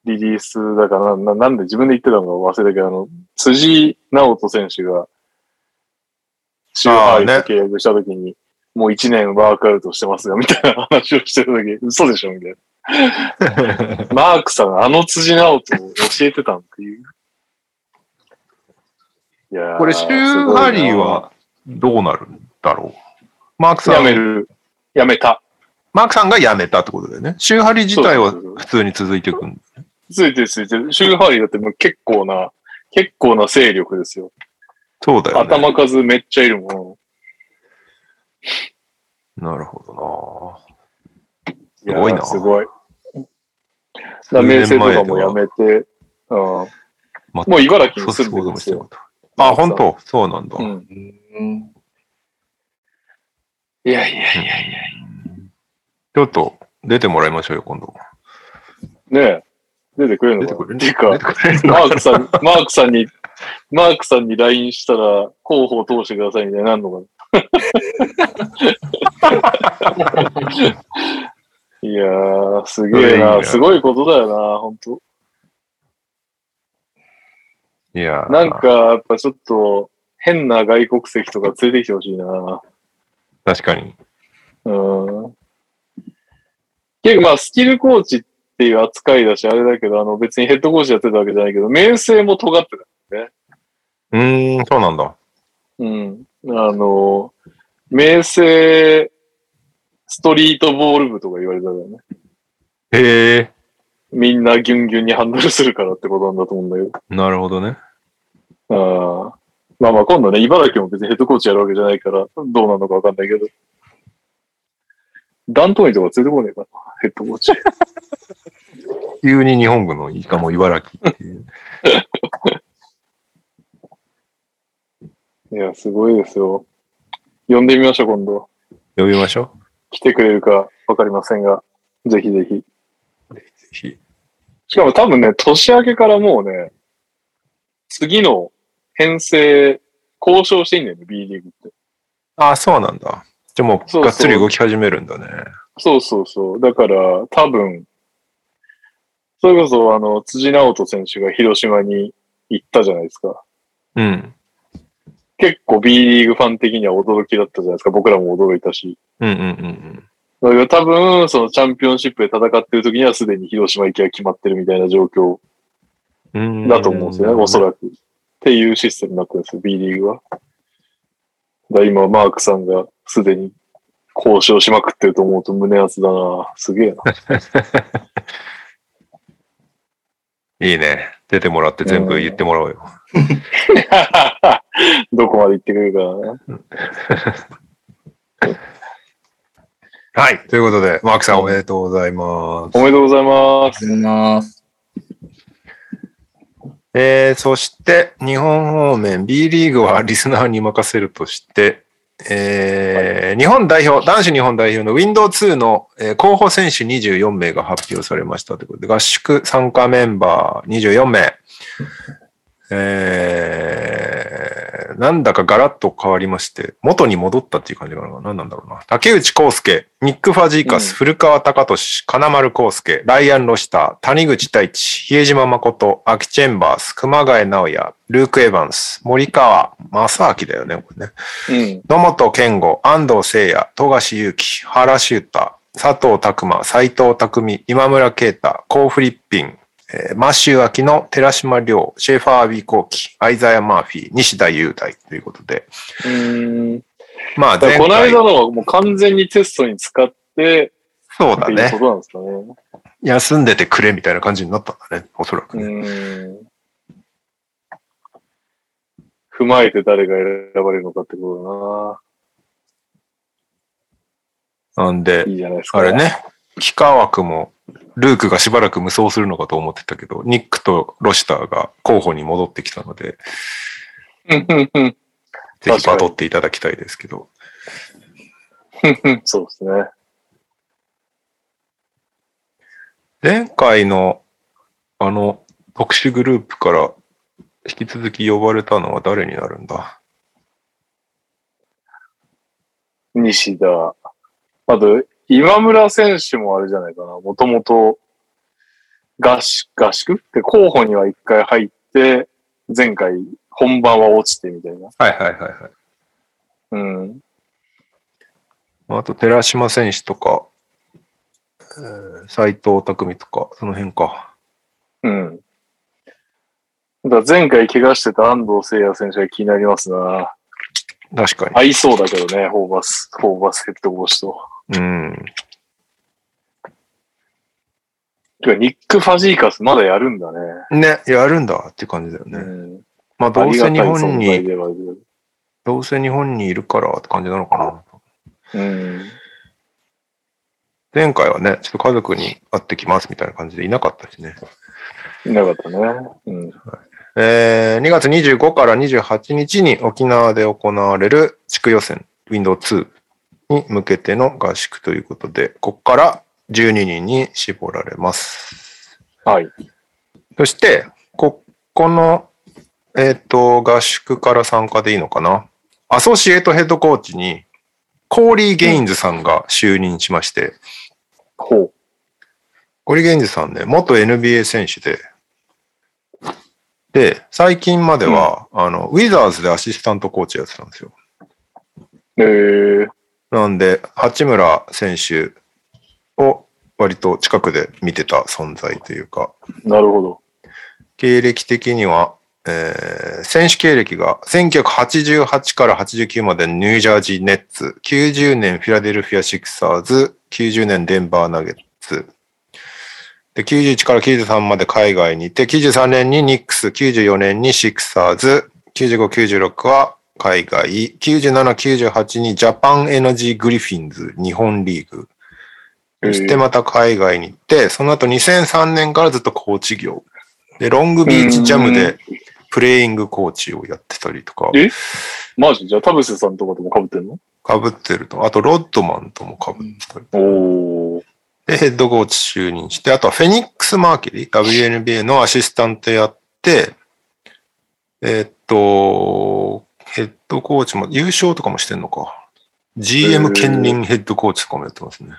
リリースだからな、ななんで自分で言ってたのか忘れたけど、あの、辻直人選手が、シューハーリーと契約した時に、もう一年ワークアウトしてますよ、みたいな話をしてる時、嘘でしょ、みたいな。マークさん、あの辻直人を教えてたんっていう。いやーこれ、シューハリーはどうなるんだろう？マークさん、やめる。やめた。マークさんが辞めたってことだよね。シューハリー自体は普通に続いていくんだ。ついてるついてる。シューハーリーだってもう結構な、結構な勢力ですよ。そうだよね。頭数めっちゃいるもなるほどん。すごいなやすごい。だ名声とかもやめて、うん、な。もう茨城に住んでるんですよ。あ、本当？そうなんだ。うん。うん。いやいやいやいや。ちょっと出てもらいましょうよ、今度。ねえ。出てくれるの出てくれる？かなっていうかマークさん、マークさんに、マークさんに LINE したら、候補を通してくださいみたいになるのかな？いやー、すげえな。すごいことだよな、本当いやーなんか、やっぱちょっと、変な外国籍とか連れてきてほしいな。確かに。うん。結構まあ、スキルコーチっていう扱いだし、あれだけど、あの別にヘッドコーチやってたわけじゃないけど、面声も尖ってた。うーん、そうなんだ。うん。あの、名声ストリートボール部とか言われたよね。へえ、みんなギュンギュンにハンドルするからってことなんだと思うんだけど。なるほどね。あーまあまあ今度ね、茨城も別にヘッドコーチやるわけじゃないから、どうなのかわかんないけど。ダントニーとか連れてこねえかな、ヘッドコーチ。急に日本軍のイカも茨城っていう。いや、すごいですよ。呼んでみましょう、今度。呼びましょ来てくれるかわかりませんが、ぜひぜひ。う。ぜひ。しかも多分ね、年明けからもうね、次の編成、交渉していいんだよね、B リーグって。あ、そうなんだ。じゃあもがっつり動き始めるんだね。そうそうそう。だから、多分、それこそ、あの、辻直人選手が広島に行ったじゃないですか。うん。結構 B リーグファン的には驚きだったじゃないですか。僕らも驚いたし。うんうんうんだから多分、そのチャンピオンシップで戦ってる時にはすでに広島行きが決まってるみたいな状況うん。だと思うんですよね、おそらく。っていうシステムになってるんですよ、B リーグは。だ今、マークさんがすでに交渉しまくってると思うと胸熱だなすげえな。いいね。出てもらって全部言ってもらおうよ。どこまで行ってくれるからね。はい。ということで、マークさんおめでとうございます。おめでとうございます。ありがとうございます。えー、そして、日本方面、B リーグはリスナーに任せるとして、えー日本代表、男子日本代表の Windows2 の、えー候補選手24名が発表されましたということで、合宿参加メンバー24名。えー、なんだかガラッと変わりまして、元に戻ったっていう感じかな。何なんだろうな。竹内康介、ニック・ファジーカス、うん古川隆俊、金丸康介、ライアン・ロシター、谷口太一、比江島誠、秋チェンバース、熊谷直也、ルーク・エヴァンス、森川正明だよね、これね。うん。野本健吾、安藤聖也、富樫勇樹、原修太、佐藤拓馬、斎藤匠、今村啓太、コー・フリッピン、えーマシュー・アキノ、寺島亮、シェーファー・アビー・コーキ、アイザヤ・マーフィー、西田雄大ということで。うーん。まあ、この間回、のはもう完全にテストに使ってそうだねっていうなんですかね。休んでてくれみたいな感じになったんだね、おそらくうね。踏まえて誰が選ばれるのかってことなんでだな。い、いじゃないですか。あれ。ね、幾何枠も、ルークがしばらく無双するのかと思ってたけど、ニックとロシターが候補に戻ってきたので、うんうんうんぜひバトっていただきたいですけど。うんそうですね。前回の、あの、特殊グループから引き続き呼ばれたのは誰になるんだ？西田。あと、今村選手もあれじゃないかな。もともと合宿、合宿？って候補には一回入って、前回本番は落ちてみたいな。はいはいはいはい。うん。あと、寺島選手とか、斎藤匠とか、その辺か。うん。だ前回怪我してた安藤聖也選手が気になりますな。確かに。合いそうだけどね、ホーバス、ホーバスヘッドコーチと。うん。てかニック・ファジーカスまだやるんだね。ね、やるんだって感じだよね。うん。まあ、どうせ日本に、どうせ日本にいるからって感じなのかな。うん。前回はね、ちょっと家族に会ってきますみたいな感じでいなかったしね。いなかったね。うん。えー2月25から28日に沖縄で行われる地区予選 Windows2 に向けての合宿ということで、ここから12人に絞られます。はい。そして、ここの、えっ、と、合宿から参加でいいのかな？アソシエイトヘッドコーチに、コーリー・ゲインズさんが就任しまして、ほう。コーリー・ゲインズさんね、元 NBA 選手で、で、最近までは、あの、ウィザーズでアシスタントコーチやってたんですよ。えー、なんで、八村選手を割と近くで見てた存在というか、なるほど。経歴的には、えー選手経歴が1988から89までニュージャージーネッツ、90年フィラデルフィアシクサーズ、90年デンバーナゲッツ、で91から93まで海外にいて、93年にニックス、94年にシクサーズ、95、96は海外、97、98にジャパンエナジーグリフィンズ日本リーグ、そしてまた海外に行って、その後2003年からずっとコーチ業。で、ロングビーチジャムでプレイングコーチをやってたりとか、え？マジ？じゃあ田臥さんとかとも被ってんの？被ってると。あと、ロッドマンとも被ってたり。おー。で、ヘッドコーチ就任して、あとはフェニックス・マーキュリー、WNBA のアシスタントやって、えーっと、ヘッドコーチも、優勝とかもしてんのか。GM 兼任ヘッドコーチとかもやってますね。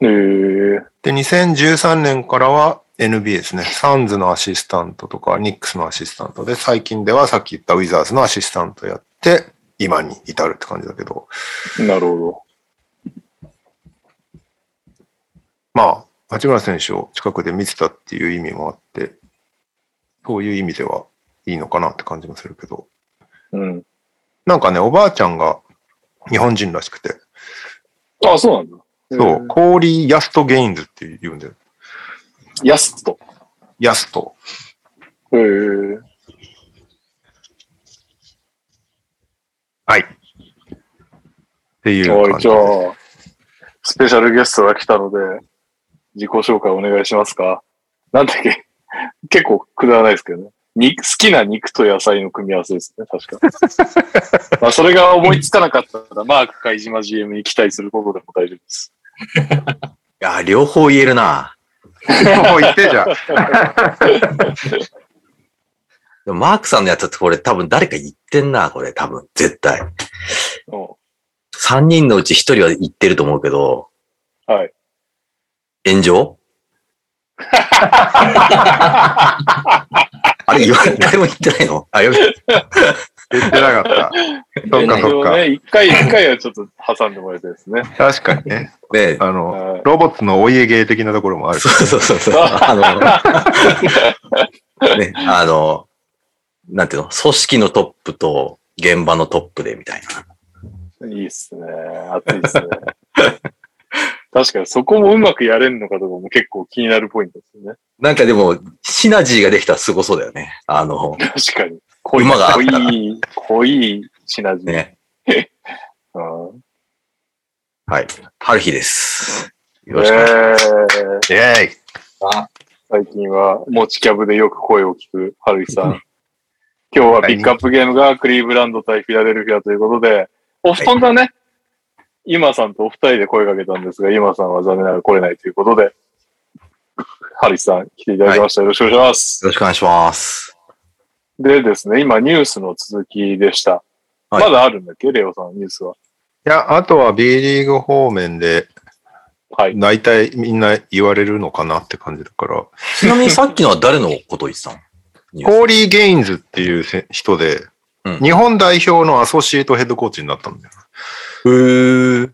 えー、で、2013年からは NBA ですね。サンズのアシスタントとか、ニックスのアシスタントで、最近ではさっき言ったウィザーズのアシスタントやって、今に至るって感じだけど、なるほまあ、八村選手を近くで見てたっていう意味もあって、そういう意味ではいいのかなって感じもするけど、ど。うん。なんかね、おばあちゃんが日本人らしくて、あ、そうなんだ。そう、コーリー・ヤスト・ゲインズって言うんだよ。えー。ヤスト。ヤスト。えー、はい。っていうはい、感じでじゃあ、スペシャルゲストが来たので、自己紹介お願いしますか。なんだっけ結構くだらないですけどね。肉好きな肉と野菜の組み合わせですね、確か。まあ、それが思いつかなかったら、マークか飯島 GM に期待することでも大丈夫です。いや、両方言えるな。もう言ってじゃん。でもマークさんのやつってこれ多分誰か言ってんな、これ多分、絶対。うん三人のうち一人は言ってると思うけど、はい。炎上？あれ言わ、誰も言ってないの？あ、よ言ってなかった。そっかそっか。ね、一回一回はちょっと挟んでもらいたいですね。確かにね。ねあの、はいロボットのお家芸的なところもあるしそうそうそうそう。あの、ね、あの、なんていうの、組織のトップと現場のトップでみたいな。いいっすね。熱いっすね。確かにそこもうまくやれんのかとかも結構気になるポイントですよね。なんかでも、シナジーができたらすごそうだよね。あの、確かに。濃い、濃らい、濃いシナジー。ね。うんはい。春日です。よろしくお願いします。えーイェーイ最近は持ちキャブでよく声を聞く春日さん。今日はピックアップゲームがクリーブランド対フィラデルフィアということで、お布団だね。今さんとお二人で声かけたんですが、今さんは残念ながら来れないということで、春日さん来ていただきました。よろしくお願いします。よろしくお願いします。でですね、今ニュースの続きでした。はいまだあるんだっけ？レオさん、ニュースは。いや、あとは B リーグ方面で、はい。大体みんな言われるのかなって感じだから、ちなみにさっきのは誰のことを言ってたの？コーリー・ゲインズっていう人で、うん日本代表のアソシエイトヘッドコーチになったんだよ。へー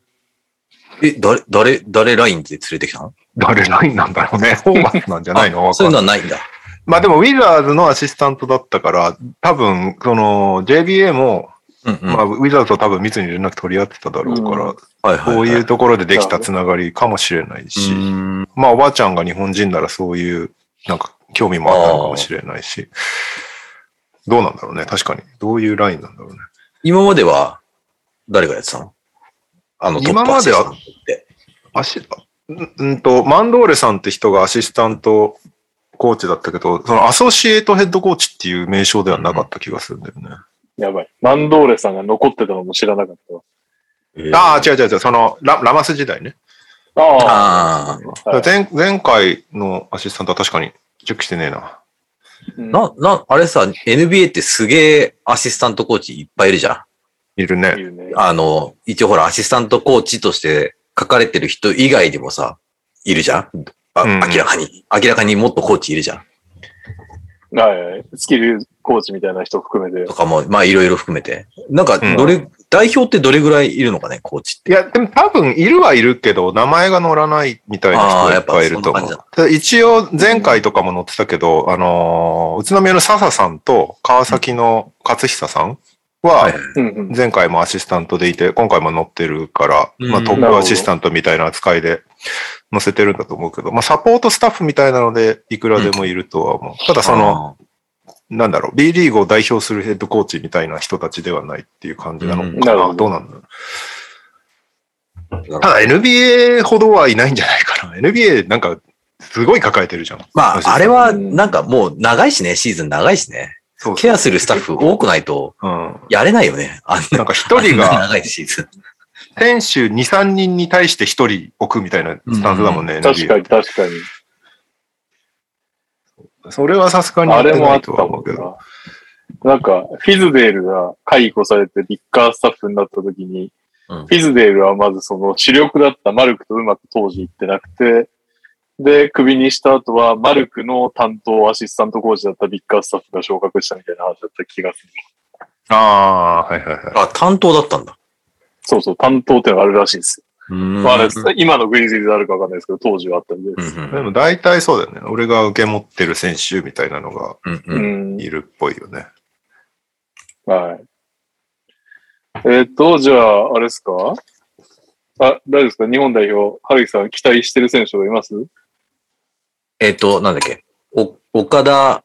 え、誰、誰、誰ラインで連れてきたの？誰ラインなんだろうね。ホーバスなんじゃないの？そういう。のはないんだ。まあでも、ウィザーズのアシスタントだったから、多分、その、JBA も、うんうん。まあ、ウィザーズと多分密に連絡取り合ってただろうから、うんはいはい、はい。こういうところでできたつながりかもしれないし、うんまあ、おばあちゃんが日本人ならそういう、なんか、興味もあったのかもしれないし、どうなんだろうね。確かに。どういうラインなんだろうね。今までは誰がやってたの？あの、今まではアシうんうんと、マンドーレさんって人がアシスタントコーチだったけど、そのアソシエイトヘッドコーチっていう名称ではなかった気がするんだよね。やばい。マンドーレさんが残ってたのも知らなかったわ。ああ、違う違う違う、そのララマス時代ね。あああ。はい前前回のアシスタントは確かにチェックしてねえな。うんな、な、あれさ、NBA ってすげえアシスタントコーチいっぱいいるじゃん。いるね。いるね。あの、一応ほら、アシスタントコーチとして書かれてる人以外にもさ、いるじゃん？あ、うん明らかに。明らかにもっとコーチいるじゃん。はいはい。スキルコーチみたいな人含めてと。かも、まあいろいろ含めて。なんか、どれ、代表ってどれぐらいいるのかね、コーチって。いや、でも多分いるはいるけど、名前が載らないみたいな人がいっぱいいると思う。で一応、前回とかも載ってたけど、あのー宇都宮の笹さんと川崎の勝久さんは。前回もアシスタントでいて、今回も載ってるから、うんまあトップアシスタントみたいな扱いで載せてるんだと思うけど、まあサポートスタッフみたいなのでいくらでもいるとは思う。ただその、なんだろう、B リーグを代表するヘッドコーチみたいな人たちではないっていう感じなのかうんな。どどうなんだろう。ただ NBA ほどはいないんじゃないかな。NBA なんかすごい抱えてるじゃん。まあ、あれは、なんかもう長いしね、シーズン長いしね。そうそうケアするスタッフ多くないと、うん。やれないよね。あんななんか一人が長いシーズン。選手2、3人に対して一人置くみたいなスタンスだもんね。確かに確かに。それはさすがにやあれもあったとは思うけど。もんな。なんか、フィズデールが解雇されてビッカースタッフになった時に、うんフィズデールはまずその主力だったマルクとうまく当時行ってなくて、で、クビにした後は、マルクの担当アシスタントコーチだったビッカースタッフが昇格したみたいな話だった気がする。ああ、はいはいはい。あ、担当だったんだ。そうそう、担当ってのがあるらしいですよ。うんまあ、あれ今のグリズリーであるかわかんないですけど、当時はあったみたいです。うんでも大体そうだよね。俺が受け持ってる選手みたいなのがうんううんん。いるっぽいよね。はい。えっと、じゃあ、あれですか？あ、誰ですか？日本代表、ハリーさん期待してる選手がいます？えっ、と、なんだっけ。お、岡田、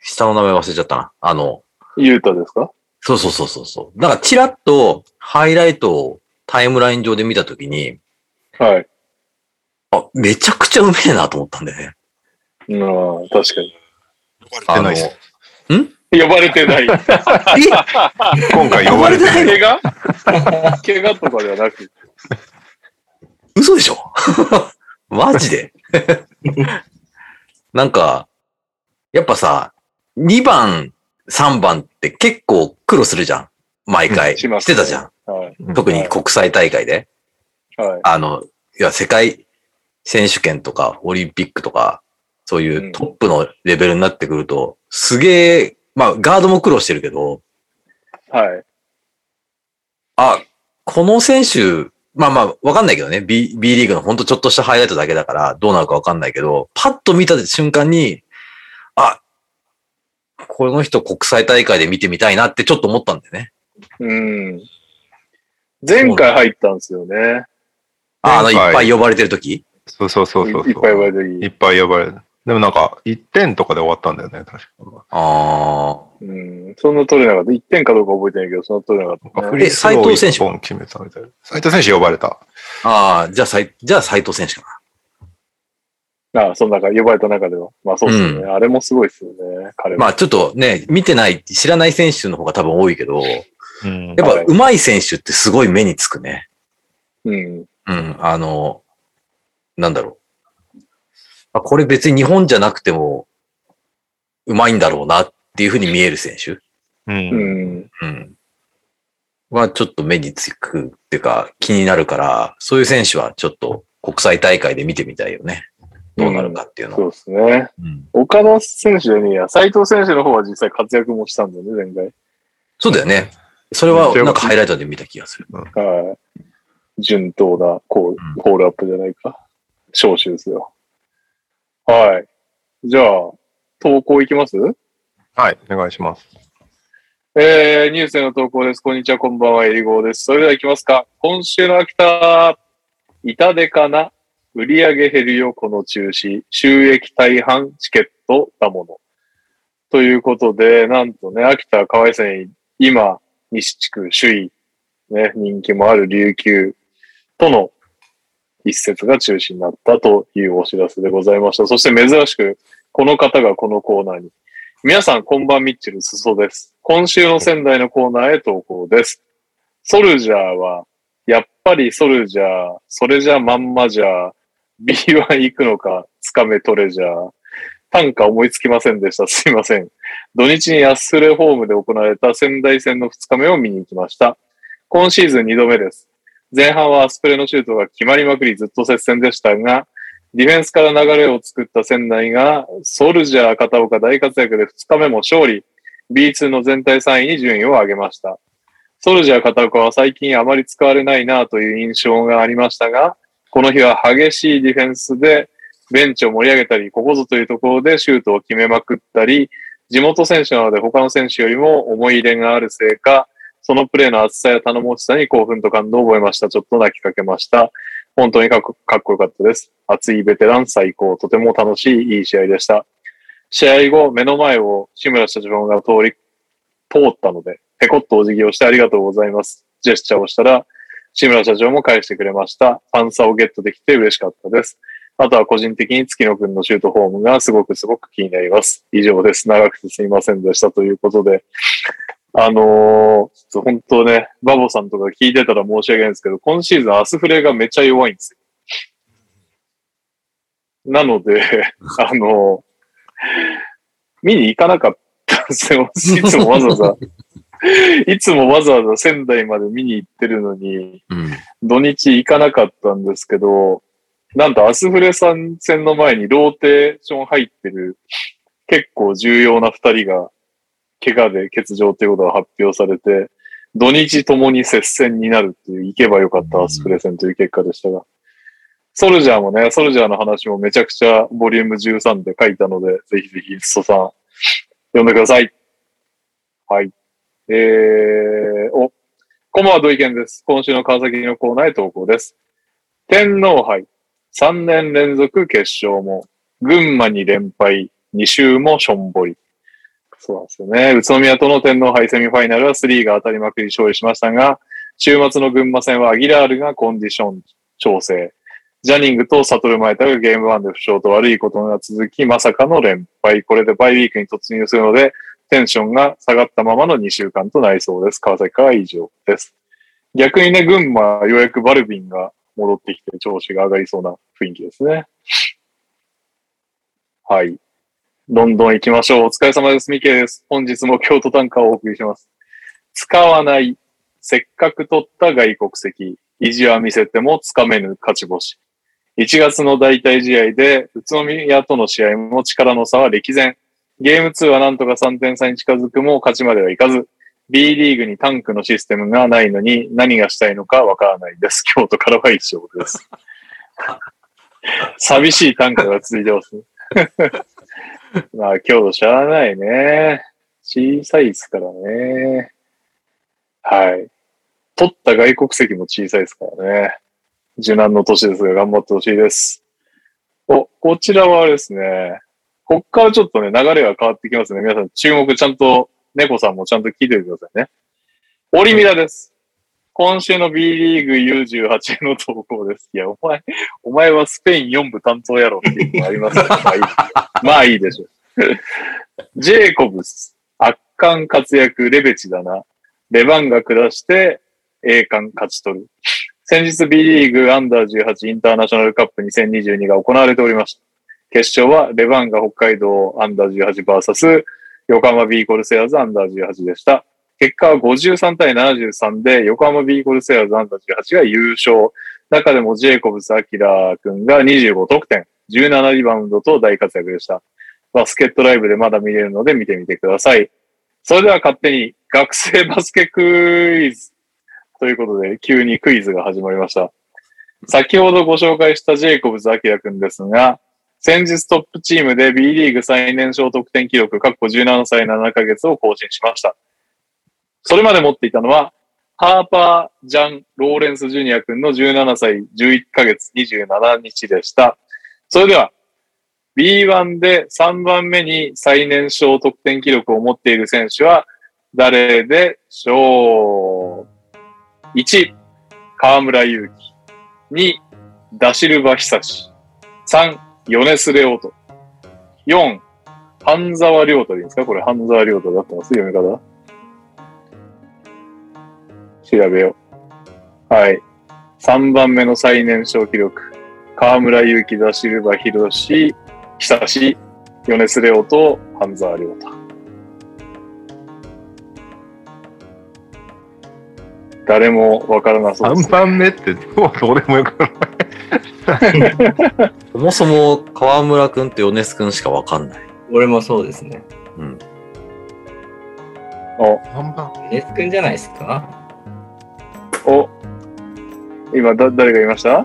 下の名前忘れちゃったな。あの、ユータですか？そうそうそうそうそう。だから、チラッとハイライトをタイムライン上で見たときに、はい。あ、めちゃくちゃうめえなと思ったんだよね。うん、確かに。あの、ないです呼ばれてない。え？今回呼ばれてない。怪我？怪我とかではなく。嘘でしょ？マジで？なんか、やっぱさ、2番、3番って結構苦労するじゃん。毎回。しますしてたじゃん。はい。特に国際大会で。はい。あの、いや、世界選手権とか、オリンピックとか、そういうトップのレベルになってくると、すげえ、まあ、ガードも苦労してるけど、はい。あ、この選手、まあまあ、わかんないけどね。B、B リーグのほんとちょっとしたハイライトだけだから、どうなるかわかんないけど、パッと見た瞬間に、あ、この人国際大会で見てみたいなってちょっと思ったんだよね。うん。前回入ったんですよね。ああの、いっぱい呼ばれてる時？そうそうそうそう。いいっぱい呼ばれてるいっぱい呼ばれる。でもなんか、1点とかで終わったんだよね、確か。あうん。そんな取れなかった。1点かどうか覚えてないけど、そんな取れなかった、ね。フリースロー斉藤選手一本決めたみたいな。斉藤選手呼ばれた。あ、ああ、じゃあ、さいじゃあ斎藤選手かああ、その中、呼ばれた中では。まあそうですよね。あれもすごいですよね。彼な。まは。あ、ちょっとね、見てない、知らない選手の方が多分多いけど、うんやっぱ上手い選手ってすごい目につくね。うん。うん、あの、なんだろう。あこれ別に日本じゃなくても、うまいんだろうなっっていうふうに見える選手。う。うんん。うん。はちょっと目につくっていうか気になるから、そういう選手はちょっと国際大会で見てみたいよね。どうなるかっていうのは。そうですね。うん岡田選手じゃねえや。斎藤選手の方は実際活躍もしたんだよね、前回。そうだよね。それはなんかハイライトで見た気がする。はい。順当なコールうんコールアップじゃないか。招集ですよ。はい。じゃあ、投稿いきます？はい、お願いします。えー、ニュースへの投稿です。こんにちは、こんばんは、エリゴーです。それでは行きますか。今週の秋田、痛手かな？売り上げ減るよ、この中止。収益大半、チケットだもの。ということで、なんとね、秋田河合線、今、西地区首位、ね、人気もある琉球との一節が中止になったというお知らせでございました。そして珍しく、この方がこのコーナーに皆さん、こんばんミッチェル、すそです。今週の仙台のコーナーへ投稿です。ソルジャーは、やっぱりソルジャー、それじゃまんまじゃ、B1 行くのか、つかめトレジャー。単価思いつきませんでした。すいません。土日にアスレホームで行われた仙台戦の2日目を見に行きました。今シーズン2度目です。前半はアスプレのシュートが決まりまくりずっと接戦でしたが、ディフェンスから流れを作った仙台が、ソルジャー片岡大活躍で2日目も勝利、B2 の全体3位に順位を上げました。ソルジャー片岡は最近あまり使われないなという印象がありましたが、この日は激しいディフェンスでベンチを盛り上げたり、ここぞというところでシュートを決めまくったり、地元選手なので他の選手よりも思い入れがあるせいか、そのプレーの厚さや頼もしさに興奮と感動を覚えました。ちょっと泣きかけました。本当にかっこよかったです。熱いベテラン最高。とても楽しい、いい試合でした。試合後、目の前を志村社長が通り、通ったので、ペコッとお辞儀をしてありがとうございます。ジェスチャーをしたら、志村社長も返してくれました。ファンサをゲットできて嬉しかったです。あとは個人的に月野くんのシュートフォームがすごくすごく気になります。以上です。長くてすいませんでしたということで。あのー、ちょっと本当ね、バボさんとか聞いてたら申し訳ないんですけど、今シーズンアスフレがめっちゃ弱いんですよ。なので、あのー、見に行かなかったんですよ。いつもわざわざ、いつもわざわざ仙台まで見に行ってるのに、うん。土日行かなかったんですけど、なんとアスフレさん戦の前にローテーション入ってる結構重要な二人が怪我で欠場っていうことが発表されて、土日ともに接戦になるっていう行けばよかったアスフレ戦という結果でしたが、ソルジャーもね、ソルジャーの話もめちゃくちゃボリューム13で書いたので、ぜひぜひ、すそさん、読んでください。はい。えー、お、こんばんは、土井健です。今週の川崎のコーナーへ投稿です。天皇杯、3年連続決勝も、群馬に連敗、2週もしょんぼり。そうなんですよね。宇都宮との天皇杯セミファイナルは3が当たりまくり勝利しましたが、週末の群馬戦はアギラールがコンディション調整。ジャニングとサトルマエタがゲーム1で負傷と悪いことが続き、まさかの連敗。これでバイウィークに突入するので、テンションが下がったままの2週間となりそうです。川崎から以上です。逆にね、群馬ようやくバルビンが戻ってきて調子が上がりそうな雰囲気ですね。はい。どんどん行きましょう。お疲れ様です。ミケです。本日も京都短歌をお送りします。使わない。せっかく取った外国籍。意地は見せてもつかめぬ勝ち星。1月の代替試合で、宇都宮との試合も力の差は歴然。ゲーム2はなんとか3点差に近づくも勝ちまではいかず、B リーグにタンクのシステムがないのに何がしたいのかわからないです。京都からは以上です。寂しいタンクが続いてますね。まあ、京都しゃあないね。小さいですからね。はい。取った外国籍も小さいですからね。受難の年ですが頑張ってほしいです。お、こちらはあれですね。こっからちょっとね、流れが変わってきますね。皆さん注目ちゃんと、猫さんもちゃんと聞いておいてくださいね。オリミラです。今週の B リーグ U18 の投稿です。いや、お前、お前はスペイン4部担当やろっていうのがありますね。まあいい。まあいいでしょう。ジェイコブス、圧巻活躍、レベチだな。レバンが下して、栄冠勝ち取る。先日 B リーグアンダー18インターナショナルカップ2022が行われておりました。決勝はレバンガ北海道アンダー18バーサス横浜ビーコルセアーズアンダー18でした。結果は53対73で、横浜ビーコルセアーズアンダー18が優勝。中でもジェイコブス・アキラ君が25得点、17リバウンドと大活躍でした。バスケットライブでまだ見れるので見てみてください。それでは勝手に学生バスケクイズということで、急にクイズが始まりました。先ほどご紹介したジェイコブズ・アキラ君ですが、先日トップチームで B リーグ最年少得点記録、過去17歳7ヶ月を更新しました。それまで持っていたのは、ハーパー・ジャン・ローレンス・ジュニア君の17歳11ヶ月27日でした。それでは、B1 で3番目に最年少得点記録を持っている選手は誰でしょう ?1、河村勇輝。2、ダシルバ久志。3、ヨネスレオト。4、半沢亮太でいいんですか？これ半沢亮太だってます読み方調べよう。はい。3番目の最年少記録。河村勇輝、ダシルバ、ヒロシ、久し、ヨネスレオと半沢亮太。誰もわからなそうです3。番目ってどうどうでもよくない。そもそも河村くんと米津くんしかわかんない。俺もそうですね。うん。お、3番エス君じゃないですか？お、今だ、誰がいました？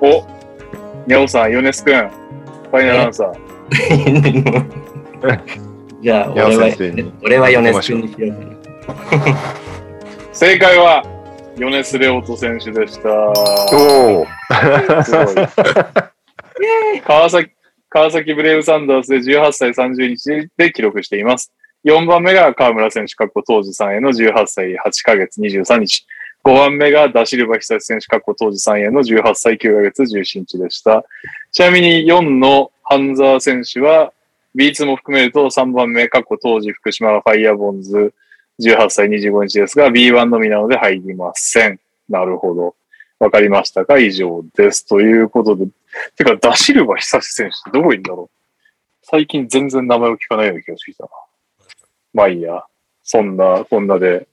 お、にゃおさん、ヨネスくん、ファイナルアンサー。じゃあ、俺は俺はヨネス君にしようかな。正解は、ヨネスレオト選手でした。おお。川崎、川崎ブレイブサンダースで18歳30日で記録しています。4番目が河村選手、過去当時3への18歳8ヶ月23日。5番目がダシルバ久志選手、過去当時3への18歳9ヶ月17日でした。ちなみに4の半沢選手は B2 も含めると3番目、過去当時福島ファイヤーボンズ18歳25日ですが B1 のみなので入りません。なるほど。わかりましたか？以上です。ということで、てか、ダシルバ久志選手ってどこいんだろう？最近全然名前を聞かないような気がしてきたな。まあいいや。そんな、こんなで、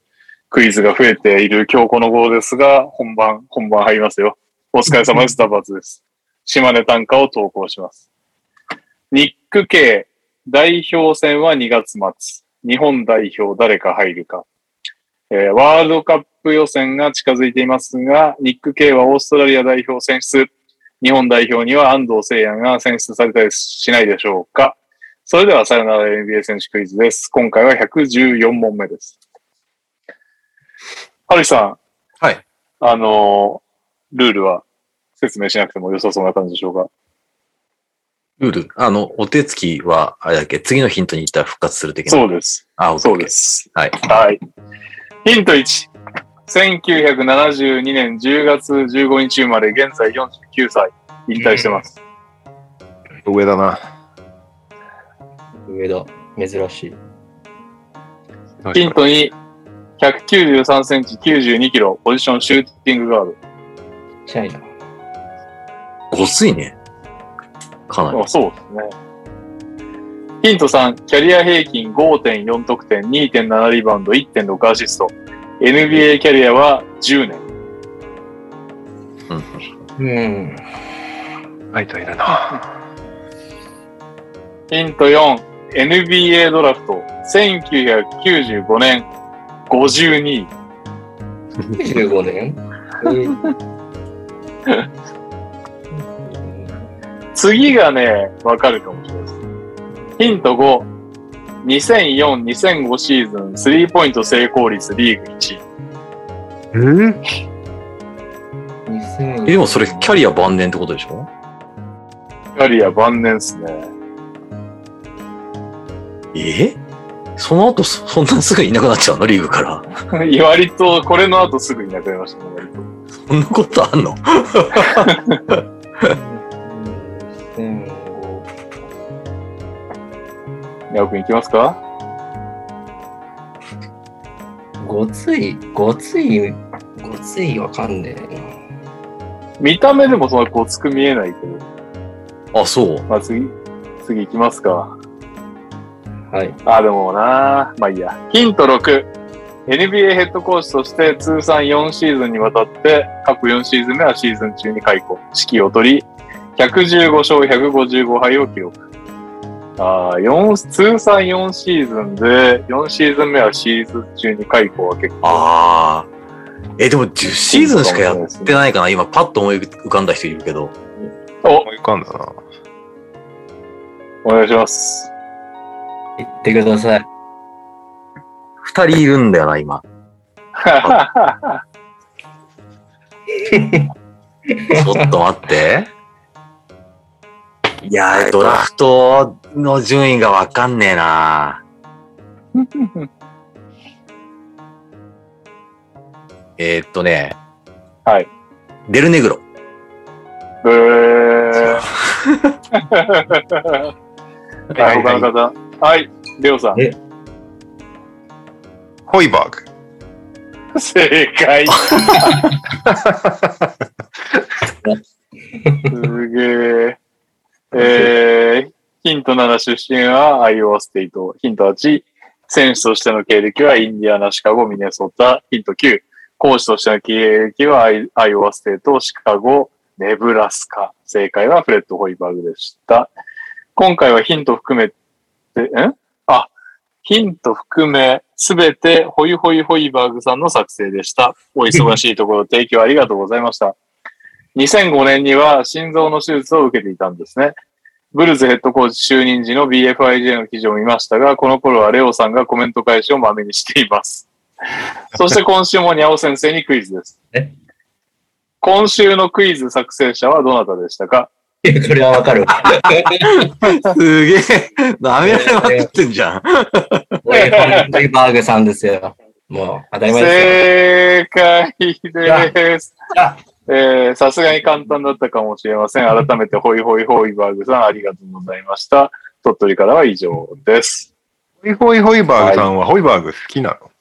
クイズが増えている今日この頃ですが、本番、本番入りますよ。お疲れ様です。ダバツです。島根短歌を投稿します。ニック系代表戦は2月末。日本代表誰か入るか。えーワールドカップ予選が近づいていますが、ニック・ケイはオーストラリア代表選出。日本代表には安藤誠也が選出されたりしないでしょうか。それではさよなら NBA 選手クイズです。今回は114問目です。ハリさん、はい。あのールールは説明しなくても良さそうな感じでしょうか？ルール？あの、お手つきは、あれだっけ？次のヒントに行ったら復活する的な？そうです。あ、そうです。はい。はい。ヒント1。1972年10月15日生まれ、現在49歳。引退してます。上だな。上だ。珍しい。ヒント2。193センチ、92キロ、ポジションシューティングガーチャイナ。ごついね。かなりド。。あそうですね。ヒント3。キャリア平均5.4得点、2.7リバウンド、1.6アシスト。NBA キャリアは10年。うん。ライトいるな。ヒント4。NBA ドラフト、1995年、52位。15年？次がね、わかるかもしれないです。ヒント5。2004、2005シーズン、スリーポイント成功率リーグ1位。え？2000え、でもそれキャリア晩年ってことでしょ？キャリア晩年っすね。え？その後、そそんなすぐいなくなっちゃうの？リーグから。割と、これの後すぐいなくなりましたね、割と。そんなことあんの？2005ヤオくんいきますか？ごつい、ごつい、ごついわかんねえな。見た目でもそんなごつく見えないけど。あ、そう。まあ次、次いきますか。はい。あ、でもな、まあいいや。ヒント6。NBA ヘッドコーチとして通算4シーズンにわたって、過去4シーズン目はシーズン中に解雇、指揮を取り、115勝155敗を記録。ああ、四通算4シーズンで、4シーズン目はシーズン中に解雇は結構。ああ。え、でも10シーズンしかやってないかな今パッと思い浮かんだ人いるけど。お、思い浮かんだな。お願いします。言ってください。二人いるんだよな、今。ちょっと待って。いやー、ドラフトの順位がわかんねえな。えーっとね。はい。デルネグロ。ブー。他の方。はい、レオさん。え？ホイバーグ。正解。すげえ。えー、ヒント7出身はアイオワステイト。ヒント8、選手としての経歴はインディアナ、シカゴ、ミネソタ。ヒント9、講師としての経歴はアイアイオワステイト、シカゴ、ネブラスカ。正解はフレッド・ホイバーグでした。今回はヒント含めて、んあ、ヒント含め、すべてホイホイホイバーグさんの作成でした。お忙しいところ提供ありがとうございました。2005年には心臓の手術を受けていたんですね。ブルズヘッドコーチ就任時の BFIJ の記事を見ましたが、この頃はレオさんがコメント返しをまめにしています。そして今週もニャオ先生にクイズですえ？今週のクイズ作成者はどなたでしたか？これはわかる。すげえ。ダメられまくってんじゃん。ホイバーグさんですよ。もう、当たり前ですよ。正解です。さすがに簡単だったかもしれません。改めてホイホイホイバーグさんありがとうございました。鳥取からは以上です。ホイホイホイバーグさんはホイバーグ好きなの？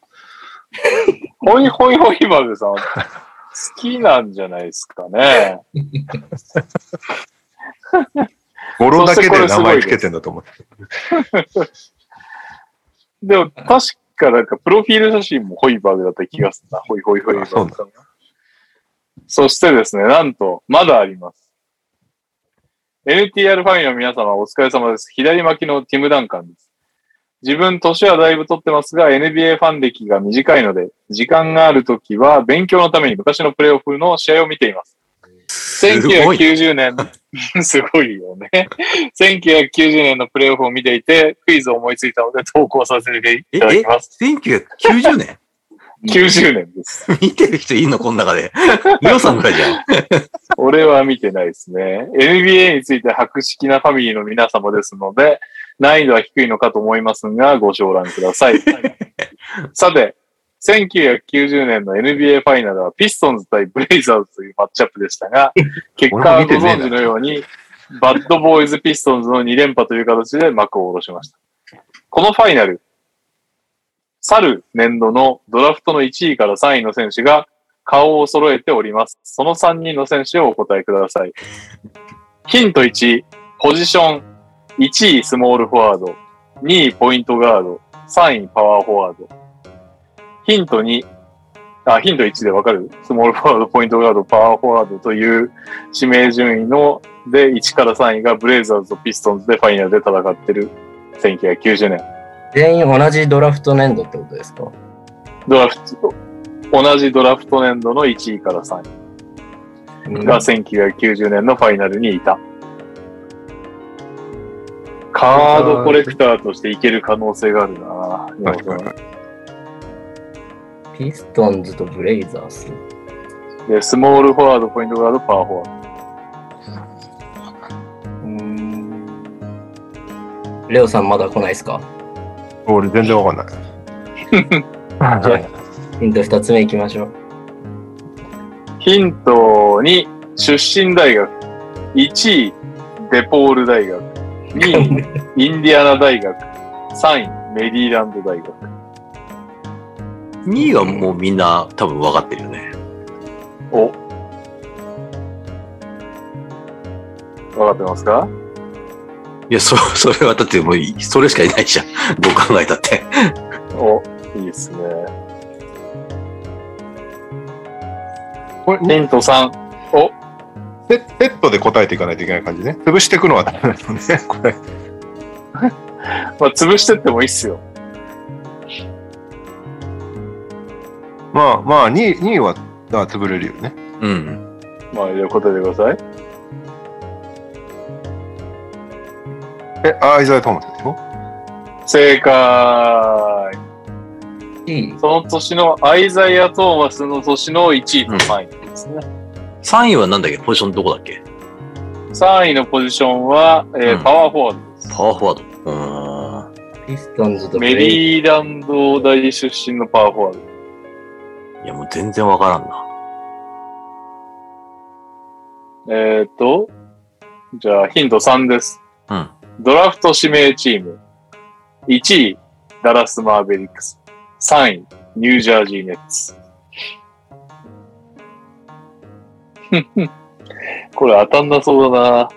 ホイホイホイバーグさん好きなんじゃないですかね。語呂だけで名前つけてんだと思って。でも確かなんかプロフィール写真もホイバーグだった気がするな。ホイホイホイバーグ。そしてですね、なんと、まだあります。NTR ファミの皆様お疲れ様です。左巻きのティム・ダンカンです。自分、年はだいぶ取ってますが、NBA ファン歴が短いので、時間があるときは勉強のために昔のプレイオフの試合を見ています。すごい。1990年、すごいよね。1990年のプレイオフを見ていて、クイズを思いついたので投稿させていただきます。1990年？90年です。見てる人いんのこの中で。レオさんぐらいじゃん。俺は見てないですね。NBA について博識なファミリーの皆様ですので、難易度は低いのかと思いますが、ご承覧ください。さて、1990年の NBA ファイナルはピストンズ対ブレイザーズというマッチアップでしたが、結果はご存知のように、バッドボーイズピストンズの2連覇という形で幕を下ろしました。このファイナル、去る年度のドラフトの1位から3位の選手が顔を揃えております。その3人の選手をお答えください。ヒント1、ポジション、1位スモールフォワード、2位ポイントガード、3位パワーフォワード。ヒント2、あ、ヒント1でわかる？スモールフォワード、ポイントガード、パワーフォワードという指名順位ので1から3位がブレイザーズとピストンズでファイナルで戦ってる。1990年。全員同じドラフト年度ってことですか？ドラフト、同じドラフト年度の1位から3位が1990年のファイナルにいた。カードコレクターとしていける可能性があるな。はいはいはいピストンズとブレイザーズ。で、スモールフォワード、ポイントガード、パワーフォワード。うーん。レオさんまだ来ないですか？俺全然わかんない。じゃあ、ヒント2つ目いきましょう。ヒント2、出身大学。1位、デポール大学。2位、インディアナ大学。3位、メリーランド大学。2位はもうみんな多分分かってるよね。お。わかってますか？いや、そ、それはだってもうい、それしかいないじゃん。どう考えたって。お、いいですね。これ、ヒント3。お、セセットで答えていかないといけない感じね。潰していくのはダメなのね、これ。まあ、潰してってもいいっすよ。まあまあ、2位、2位は、だから潰れるよね。うん。まあ、じゃあ答えてください。え、アイザー・トーマスでしょ正解。いいその年のアイザイア・トーマスの年の1位と3位ですね。3位はなんだっけ？ポジションどこだっけ？3位のポジションは、えーうんパワーフォワードです。パワーフォワード。うーん。ピストンズとブメリーランド大出身のパワーフォワード。いや、もう全然わからんな。えっ、と、じゃあヒント3です。うん。ドラフト指名チーム。1位、ダラス・マーベリックス。3位、ニュージャージー・ネッツ。これ当たんなそうだな。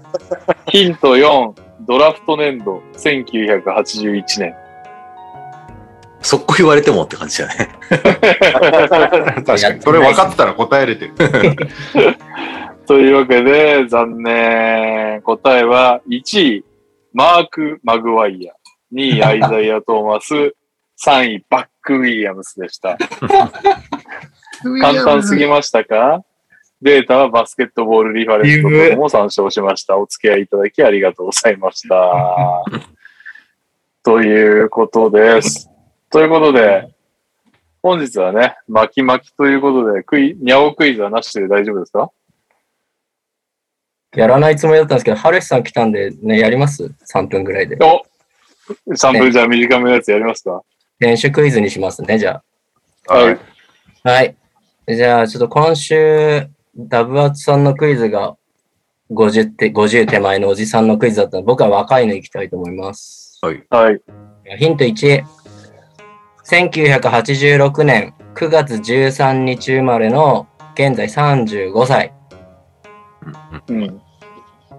ヒント4、ドラフト年度、1981年。そこ言われてもって感じだね。確かに。それ分かってたら答えれてる。というわけで、残念。答えは、1位、マーク・マグワイア。2位、アイザイア・トーマス。3位、バック・ウィリアムスでした。簡単すぎましたか？データはバスケットボールリファレンスととも参照しました。お付き合いいただきありがとうございました。ということです。ということで、本日はね、巻き巻きということで、クイ、ニャオクイズはなしで大丈夫ですか？やらないつもりだったんですけど、ハルシさん来たんでね、やります ?3 分ぐらいで。お !3 分じゃあ短めのやつやりますか？選手クイズにしますね、じゃはい。あ。はい。じゃあ、ちょっと今週、ダブアツさんのクイズが50手、50手前のおじさんのクイズだったので、僕は若いの行きたいと思います。はい。はい。ヒント1。1986年9月13日生まれの現在35歳。うん。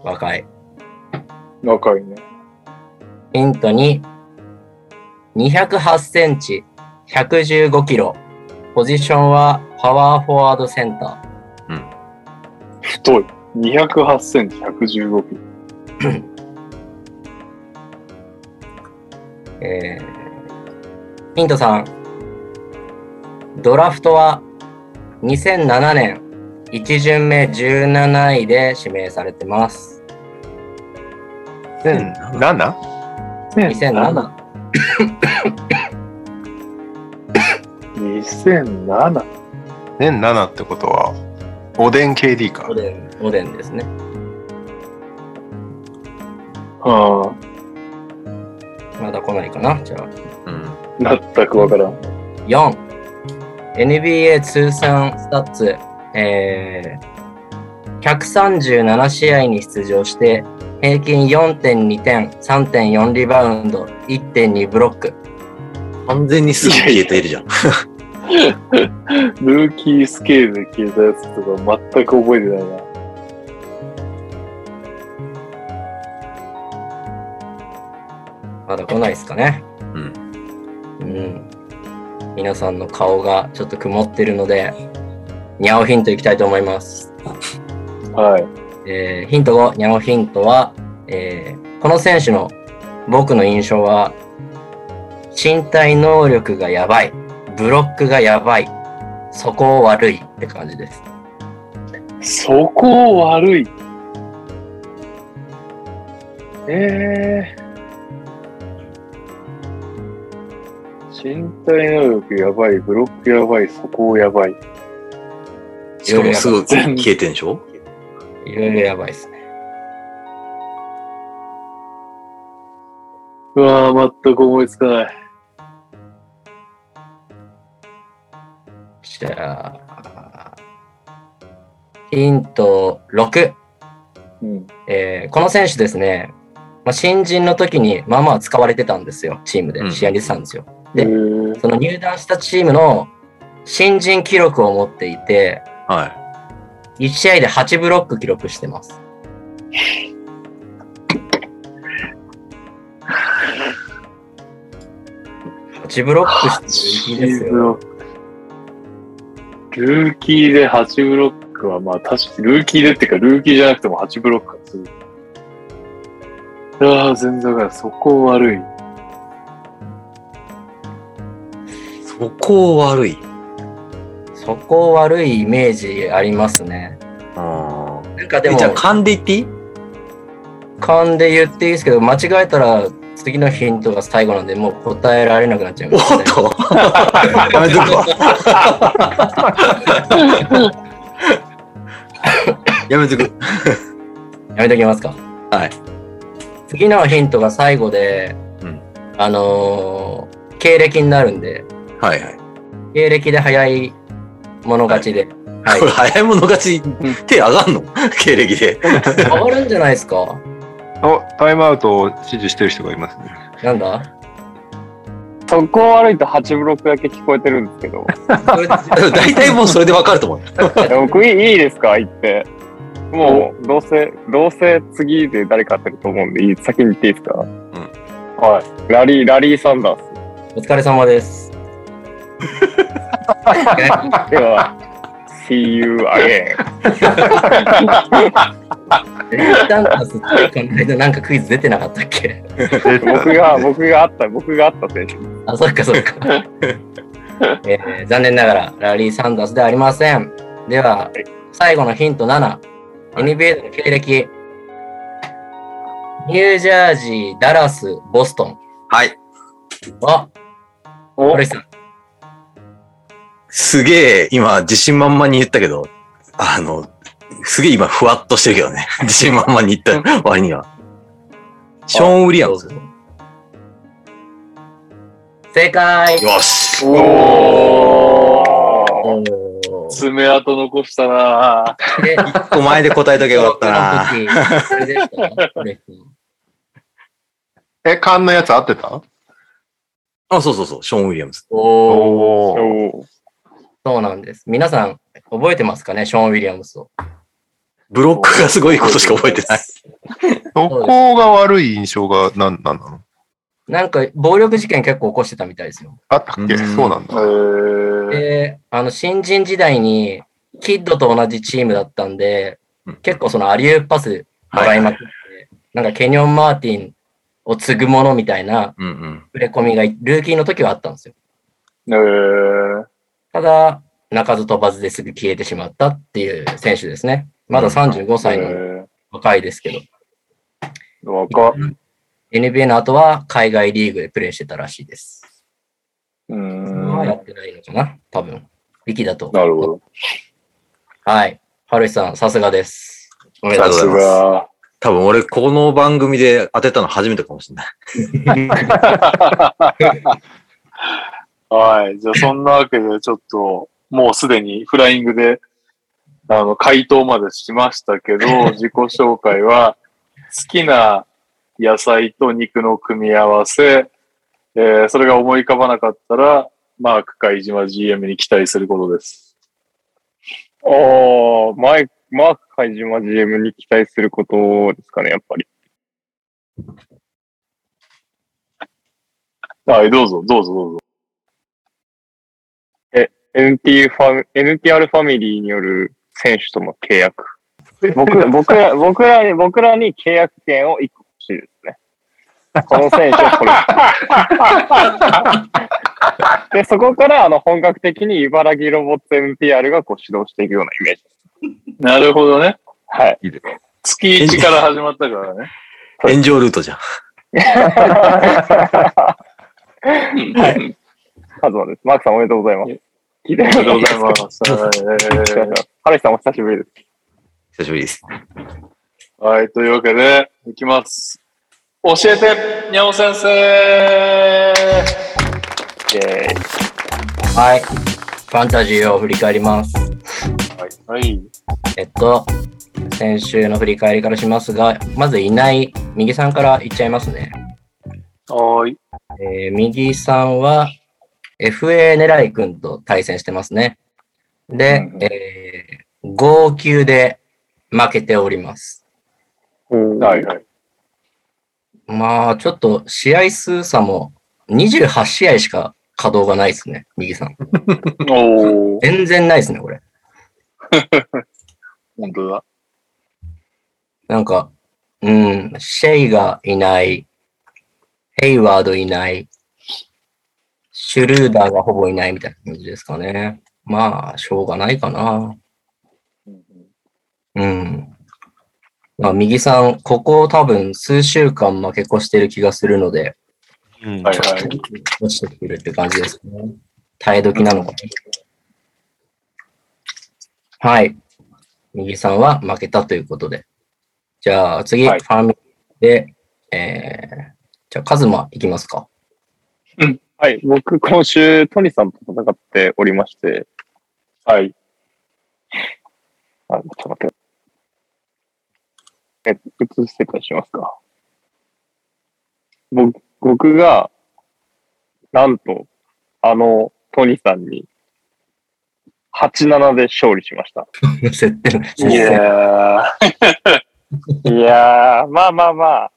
若い。若いね。ヒント2。208センチ、115キロ。ポジションはパワーフォワードセンタ太い。208センチ、115キロ。ー。えー、ヒント3。ドラフトは2007年1巡目17位で指名されてます。7? 2007。2007。年7ってことは、おでん KD か？お。でん、おでんですね。あまだ来ないかなじゃあ。うん。あ、全くわからん。4、NBA 通算スタッツ、えー、137試合に出場して、平均4.2点、3.4リバウンド、1.2ブロック。完全にすぐ消えているじゃん。ルーキースケールで消えたやつとか全く覚えてないな。まだ来ないですかね。うん。うん。皆さんの顔がちょっと曇ってるので、ニャオヒントいきたいと思います。はい。えーヒント5、ニャオヒントは、えーこの選手の僕の印象は、身体能力がやばい、ブロックがやばい、そこ悪いって感じです。そこ悪い。えー。身体能力やばい、ブロックやばい、そこやばい。しかもすぐ消えてんでしょ？いろいろやばいですね。うわぁ、全く思いつかない。じゃあ、ヒント6。うん。えーこの選手ですね、まあ、新人の時にまあまあ使われてたんですよ、チームでうん試合に出てたんですよ。でえで、その入団したチームの新人記録を持っていて、はい、1試合で8ブロック記録してます。8ブロックしてるですよ。ルーキーで8ブロックは、まあ確かに、ルーキーでっていうか、ルーキーじゃなくても8ブロックはする。ああ、全然だからそこ悪い。そこ悪い。そこ悪いイメージありますね。あなんかでもえじゃあ、、勘で言っていい？勘で言っていいですけど、間違えたら次のヒントが最後なんで、もう答えられなくなっちゃいおます、っと やめとくわ。やめとく。やめときますか。はい。次のヒントが最後で、うんあのー経歴になるんで、はいはい。経歴で早い者勝ちで。はい。これ早い者勝ち、手上がんの？経歴で。変わるんじゃないですか？お、タイムアウトを指示してる人がいますね。なんだ？そこを歩いて8ブロックだけ聞こえてるんですけど。大体もうそれでわかると思うよ。僕いいいいですか？言って。もう、どうせ、どうせ次で誰か当てると思うんで、いい先に言っていいですか？はい。ラリー、ラリー・サンダース。お疲れ様です。では、See you again. ダンタスってこの間なんかクイズ出てなかったっけ僕が、僕があった、僕があった選手。あ、そっかそっか。えー残念ながらラリー・サンダースではありません。では、最後のヒント7。NBA での経歴。ニュージャージー、ダラス、ボストン。はい。あ、お堀さん。すげえ、今、自信満々に言ったけど、あの、すげえ今、ふわっとしてるけどね。自信満々に言った割には。ショーン・ウィリアムズ。正解よし。おーおー爪痕残したなで、一個前で答えとけばよかったな。え、勘のやつ合ってた？あ、そうそうそう、ショーン・ウィリアムズ。おーおー。おーそうなんです。皆さん、覚えてますかね？ショーン・ウィリアムスを。ブロックがすごいことしか覚えてない。そこが悪い印象が何なんなの？なんか、暴力事件結構起こしてたみたいですよ。あったっけ？うんそうなんだ。で、あの、新人時代に、キッドと同じチームだったんでうん、結構そのアリュープパスもらいまくって、なんかケニョン・マーティンを継ぐものみたいなうんうん。触れ込みがルーキーの時はあったんですよ。えーただ、鳴かず飛ばずですぐ消えてしまったっていう選手ですね。まだ35歳のえ若いですけど。ー若っ。NBA の後は海外リーグでプレーしてたらしいです。うーん。はやってないのかな？多分。力だと。なるほど。はい。はるしさん、さすがです。おめでとうございます。が。多分俺、この番組で当てたの初めてかもしれない。はい。じゃあ、そんなわけで、ちょっと、もうすでにフライングで、あの、回答までしましたけど、自己紹介は、好きな野菜と肉の組み合わせ、えーそれが思い浮かばなかったら、マークか飯島 GM に期待することです。おーマイマーク海島 GM に期待することですかね、やっぱり。はい、どうぞ、どうぞ、どうぞ。NT ファミ NTR ファミリーによる選手との契約。僕 僕ら、僕らに、僕らに契約権を1個欲しいですね。この選手をこれ。で、そこから、あの、本格的に茨城ロボッツ NTR がこう指導していくようなイメージです。なるほどね。はい。月1から始まったからね。炎上ルートじゃん。はい。カズマです。マークさんおめでとうございます。ありがとうございます。す。ハルシさんお久しぶりです。久しぶりです。はい、はいというわけで、いきます。教えて、にゃお先生イェーイ。はい。ファンタジーを振り返ります。はい。はい。えっと、先週の振り返りからしますが、まずいない右さんからいっちゃいますね。はーい。えー右さんは FA 狙い君と対戦してますね。でうんう、んえー、号泣で負けております。はいはい。まあ、ちょっと試合数差も28試合しか稼働がないですね、右さん。全然ないですね、これ。本当だ。なんか、うん、シェイがいない、ヘイワードいない、シュルーダーがほぼいないみたいな感じですかね。まあ、しょうがないかな。うん。まあ、右さん、ここ多分数週間負け越してる気がするので、うんはいはい。落ちてくるって感じですね。耐え時なのかな。はい。右さんは負けたということで。じゃあ次、はいファーミで、えー、じゃあカズマいきますか。はい。僕、今週、トニさんと戦っておりまして、はい。あ、ちょっと待って。え、映してたりしますか？僕、僕が、なんと、あの、トニさんに、8-7で勝利しました。設定、設い定。やー、いやー、まあまあまあ、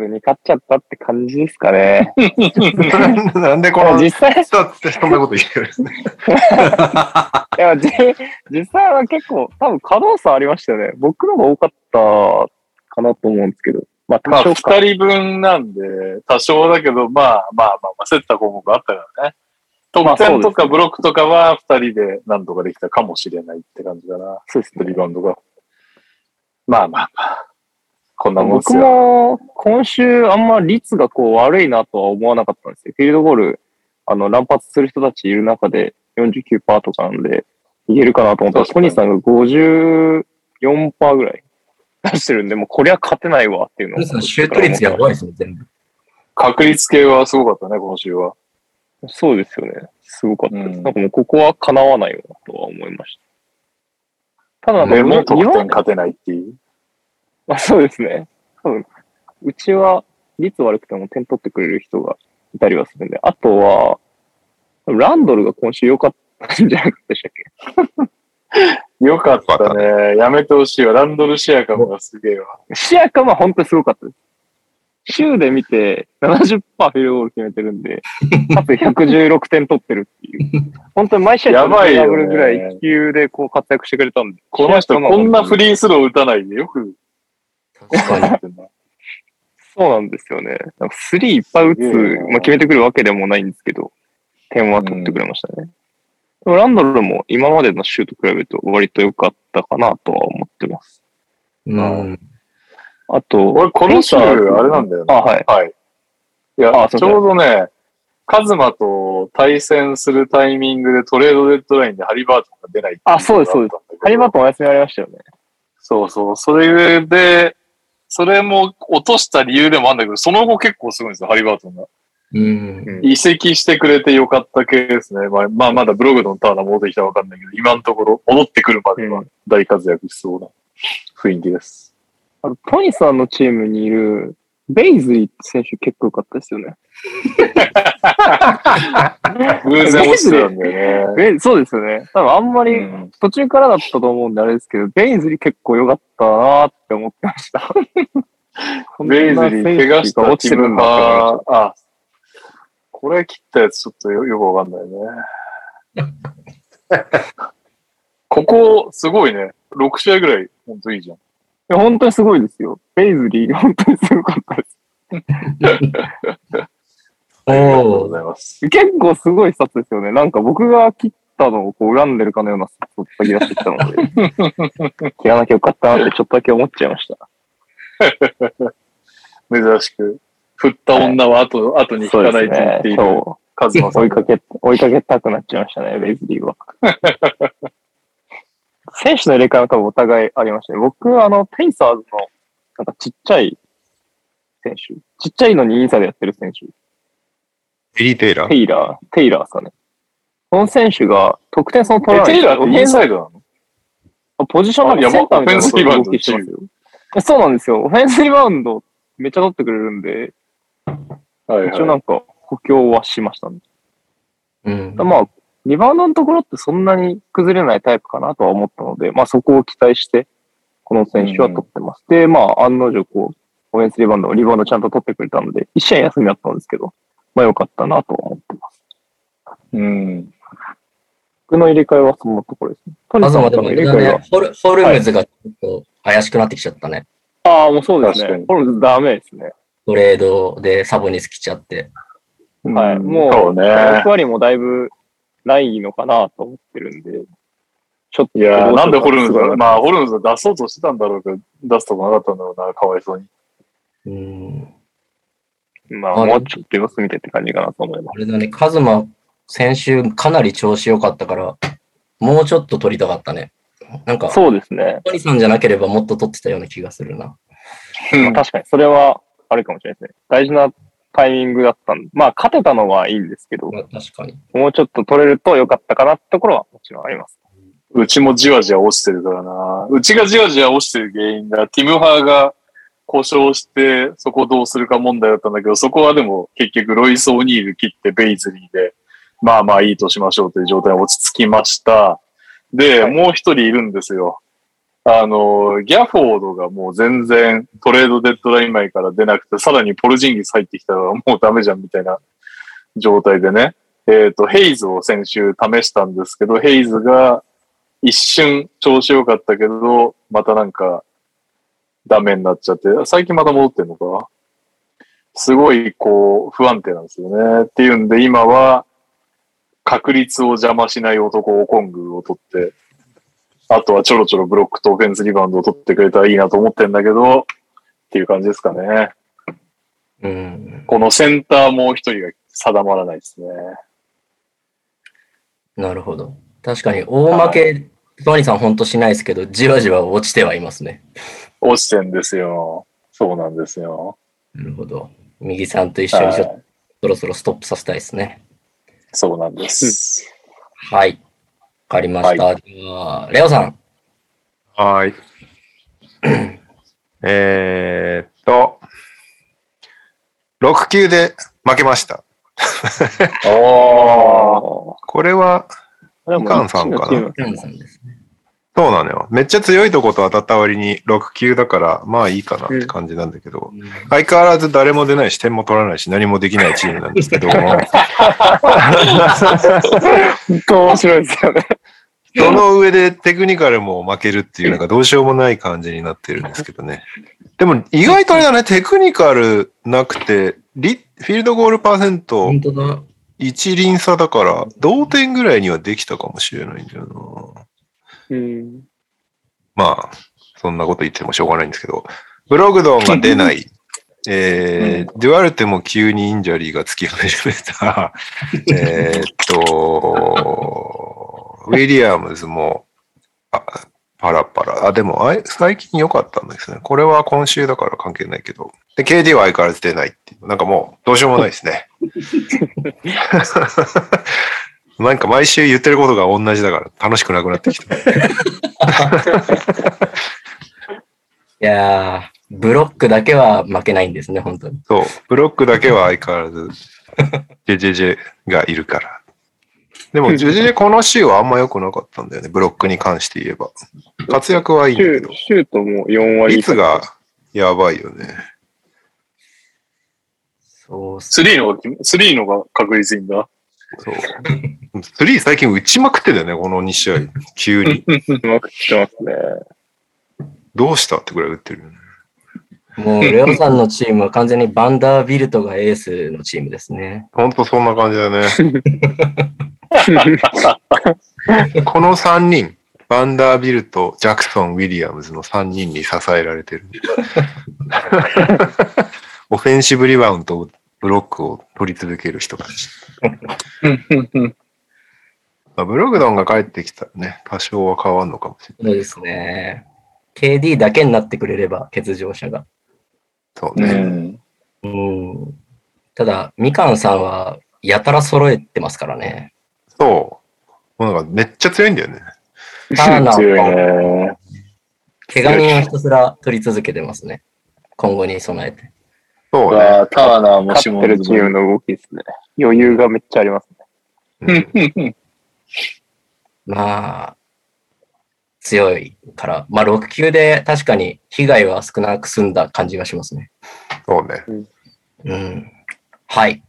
通に勝っちゃったって感じですかね。なんでこの、実際、だってそんなこと言えるんですね。いや、じ実際は結構、多分可能性ありましたよね。僕の方が多かったかなと思うんですけど。まあ、まあ、多少か。二人分なんで、多少だけど、まあまあまあ、まあ、競った項目あったからね。得点とかブロックとかは二人で何とかできたかもしれないって感じだな。そうですねリバウンドが。まあまあまあ。こんなもんです僕よ。も今週あんま率がこう悪いなとは思わなかったんですよ。フィールドゴール、あの、乱発する人たちいる中で49%とかなんで、いけるかなと思ったら、確かにトニーさんが54%ぐらい出してるんで、もうこりゃ勝てないわっていうのを。シュート率やばいですね、全部。確率系はすごかったね、今週は。そうですよね。すごかったです。うんなんかもうここは叶わないわとは思いました。ただ、でも得日本点勝てないっていう。まあ、そうですね。多分、うちは率悪くても点取ってくれる人がいたりはするんで、あとは、ランドルが今週良かったんじゃなかったでしたっけ？よかったね。やめてほしいわ。ランドルシェアカムがすげえわ。シアカは本当にすごかったです。週で見て70%フィールドゴール決めてるんで、かつ116点取ってるっていう。本当に毎試合やばいよねダブルぐらい気球でこう活躍してくれたんで。この人こんなフリースロー打たないでよく そうなんですよね。なんかスリーいっぱい打つ、まあ、決めてくるわけでもないんですけど、点は取ってくれましたね。でもランドルも今までのシュート比べると割と良かったかなとは思ってます。うん。あと、俺、この週、あれなんだよね。あ、はい。はい。いや、ちょうどね、カズマと対戦するタイミングでトレードデッドラインでハリバートンが出ないあそうですそうですハリバートンお休みありましたよね。そうそう。それで、それも落とした理由でもあるんだけど、その後結構すごいんですよ、ハリバートンが。うん。移籍してくれてよかった系ですね。まあ、まあ、まだブログのターナ戻ってきたらわかんないけど、今のところ戻ってくるまでは大活躍しそうな雰囲気です。あと、トニさんのチームにいる、ベイズリーって選手結構良かったですよね。偶然落ちてたんだよね。そうですよね。多分あんまりうん途中からだったと思うんであれですけど、ベイズリー結構良かったなーって思ってました。ベイズリー怪我したチーム落ちてるんだあ、これ切ったやつちょっとよよくわかんないね。ここ、すごいね。6試合ぐらい、ほんといいじゃん。や本当にすごいですよ。ベイズリー、本当にすごかったです。ありがとうございます。結構すごいスタッツですよね。なんか僕が切ったのをこう恨んでるかのようなスタッツを叩き出してきたので、切らなきゃよかったなってちょっとだけ思っちゃいました。珍しく。振った女は後、後に引かないと言っている、そう。さん。追いかけ、追いかけたくなっちゃいましたね、ベイズリーは。選手の入れ替えは多分お互いありましたね。僕、あの、ペイサーズの、なんかちっちゃい選手。ちっちゃいのにインサイドやってる選手。テリー・テイラー？テイラー、テイラーですかね。この選手が得点その取え、らない。テイラーってインサイドなの？ポジションなんかセンターみたいなところで動きしてますよ。そうなんですよ。オフェンスリバウンドめっちゃ取ってくれるんで、はい一応なはい。んか補強はしましたね。うん。まあ、リバウンドのところってそんなに崩れないタイプかなとは思ったので、まあそこを期待して、この選手は取ってます。で、まあ案の定こう、オフェンスリバウンド、リバウンドちゃんと取ってくれたので、一試合休みだったんですけど、まあ良かったなとは思ってます。うん。僕の入れ替えはそんなところですね。トニーさんあとはでも、の入れ替えは？ね、ホルホルムズがちょっと怪しくなってきちゃったね。ああ、もうそうです。ねホルムズダメですね。トレードでサボニス来ちゃって。はい。うんもう、そうね。6割もだいぶないのかなと思ってるんで、ちょっといやーなんでホルムズがが、まあ、ホルムズは出そうとしてたんだろうけど、出すとこなかったんだろうな、かわいそうに。うん。まあ、もうちょっと様子見てって感じかなと思いまあれだね、カズマ、先週かなり調子良かったから、もうちょっと取りたかったね。なんかす。、そうですね。トニさんじゃなければもっと取ってたような気がするな。まあ、確かに、それはあるかもしれないですね。大事なタイミングだったんで、まあ、勝てたのはいいんですけど、まあ、確かに。もうちょっと取れると良かったかなってところはもちろんあります。うちもじわじわ落ちてるからな。うちがじわじわ落ちてる原因が、ティムハーが故障して、そこをどうするか問題だったんだけど、そこはでも結局ロイス・オニール切ってベイズリーで、まあまあいいとしましょうという状態に落ち着きました。で、はいもう一人いるんですよ。あの、ギャフォードがもう全然トレードデッドライン前から出なくて、さらにポルジンギス入ってきたらもうダメじゃんみたいな状態でね。えっ、と、ヘイズを先週試したんですけど、ヘイズが一瞬調子良かったけど、またなんかダメになっちゃって、最近また戻ってんのか？すごいこう不安定なんですよね。っていうんで今は確率を邪魔しない男オコングを取って、あとはちょろちょろブロックとオフェンスリバウンドを取ってくれたらいいなと思ってんだけど、っていう感じですかね。うん。このセンターもう一人が定まらないですね。なるほど。確かに、大負け、トニさんほんとしないですけど、じわじわ落ちてはいますね。落ちてんですよ。そうなんですよ。なるほど。右さんと一緒にちょっとはいそろそろストップさせたいですね。そうなんです。はい。わかりました。では、レオさん。はーい。えーっと、6球で負けました。おー。これは、でもみかんさんかな？一のチームレオさんですね。そうなのよ。めっちゃ強いとこと当たった割に6球だから、まあいいかなって感じなんだけど、相変わらず誰も出ないし、点も取らないし、何もできないチームなんですけど、面白いですよね。その上でテクニカルも負けるっていう、なんかどうしようもない感じになってるんですけどね。でも意外とあれだね、テクニカルなくて、リフィールドゴールパーセント。一輪差だから、同点ぐらいにはできたかもしれないんだよな。うん。まあ、そんなこと言ってもしょうがないんですけど、ブログドンが出ない。えーデュアルテも急にインジャリーがつき始めた。えーっと、ウィリアムズも、あパラパラ。あ、でもあい、最近良かったんですね。これは今週だから関係ないけど。で、KD は相変わらず出ないっていう。なんかもう、どうしようもないですね。なんか毎週言ってることが同じだから楽しくなくなってきた。いやー、ブロックだけは負けないんですね、本当に。そう、ブロックだけは相変わらず、ジェジェジェがいるから。でも、ジェジェジェこの週はあんま良くなかったんだよね、ブロックに関して言えば。活躍はいいんシだけど、ュシュートも4割。率がやばいよね。そうっす。3のが、3のが確率いいんだ。そう。スリー最近打ちまくってたよね、この2試合。急に。うまくってますね。どうしたってぐらい打ってるよね。もう、レオさんのチームは完全にバンダービルトがエースのチームですね。ほんとそんな感じだね。この3人、バンダービルト、ジャクソン、ウィリアムズの3人に支えられてる。オフェンシブリバウンド、ブロックを取り続ける人たち。まあ、ブログドンが帰ってきたらね、多少は変わるのかもしれない。そうですね。KD だけになってくれれば、欠場者が。そうね。ん。うん。ただ、みかんさんは、やたら揃えてますからね。そう。もうなんかめっちゃ強いんだよね。ターナ強いーも、ね。怪我人をひたすら取り続けてますね。今後に備えて。そうね。ターナーも勝ってるチームの動きですね。余裕がめっちゃありますね。うんまあ、強いから、まあ6球で確かに被害は少なく済んだ感じがしますね。そうね。うん。はい。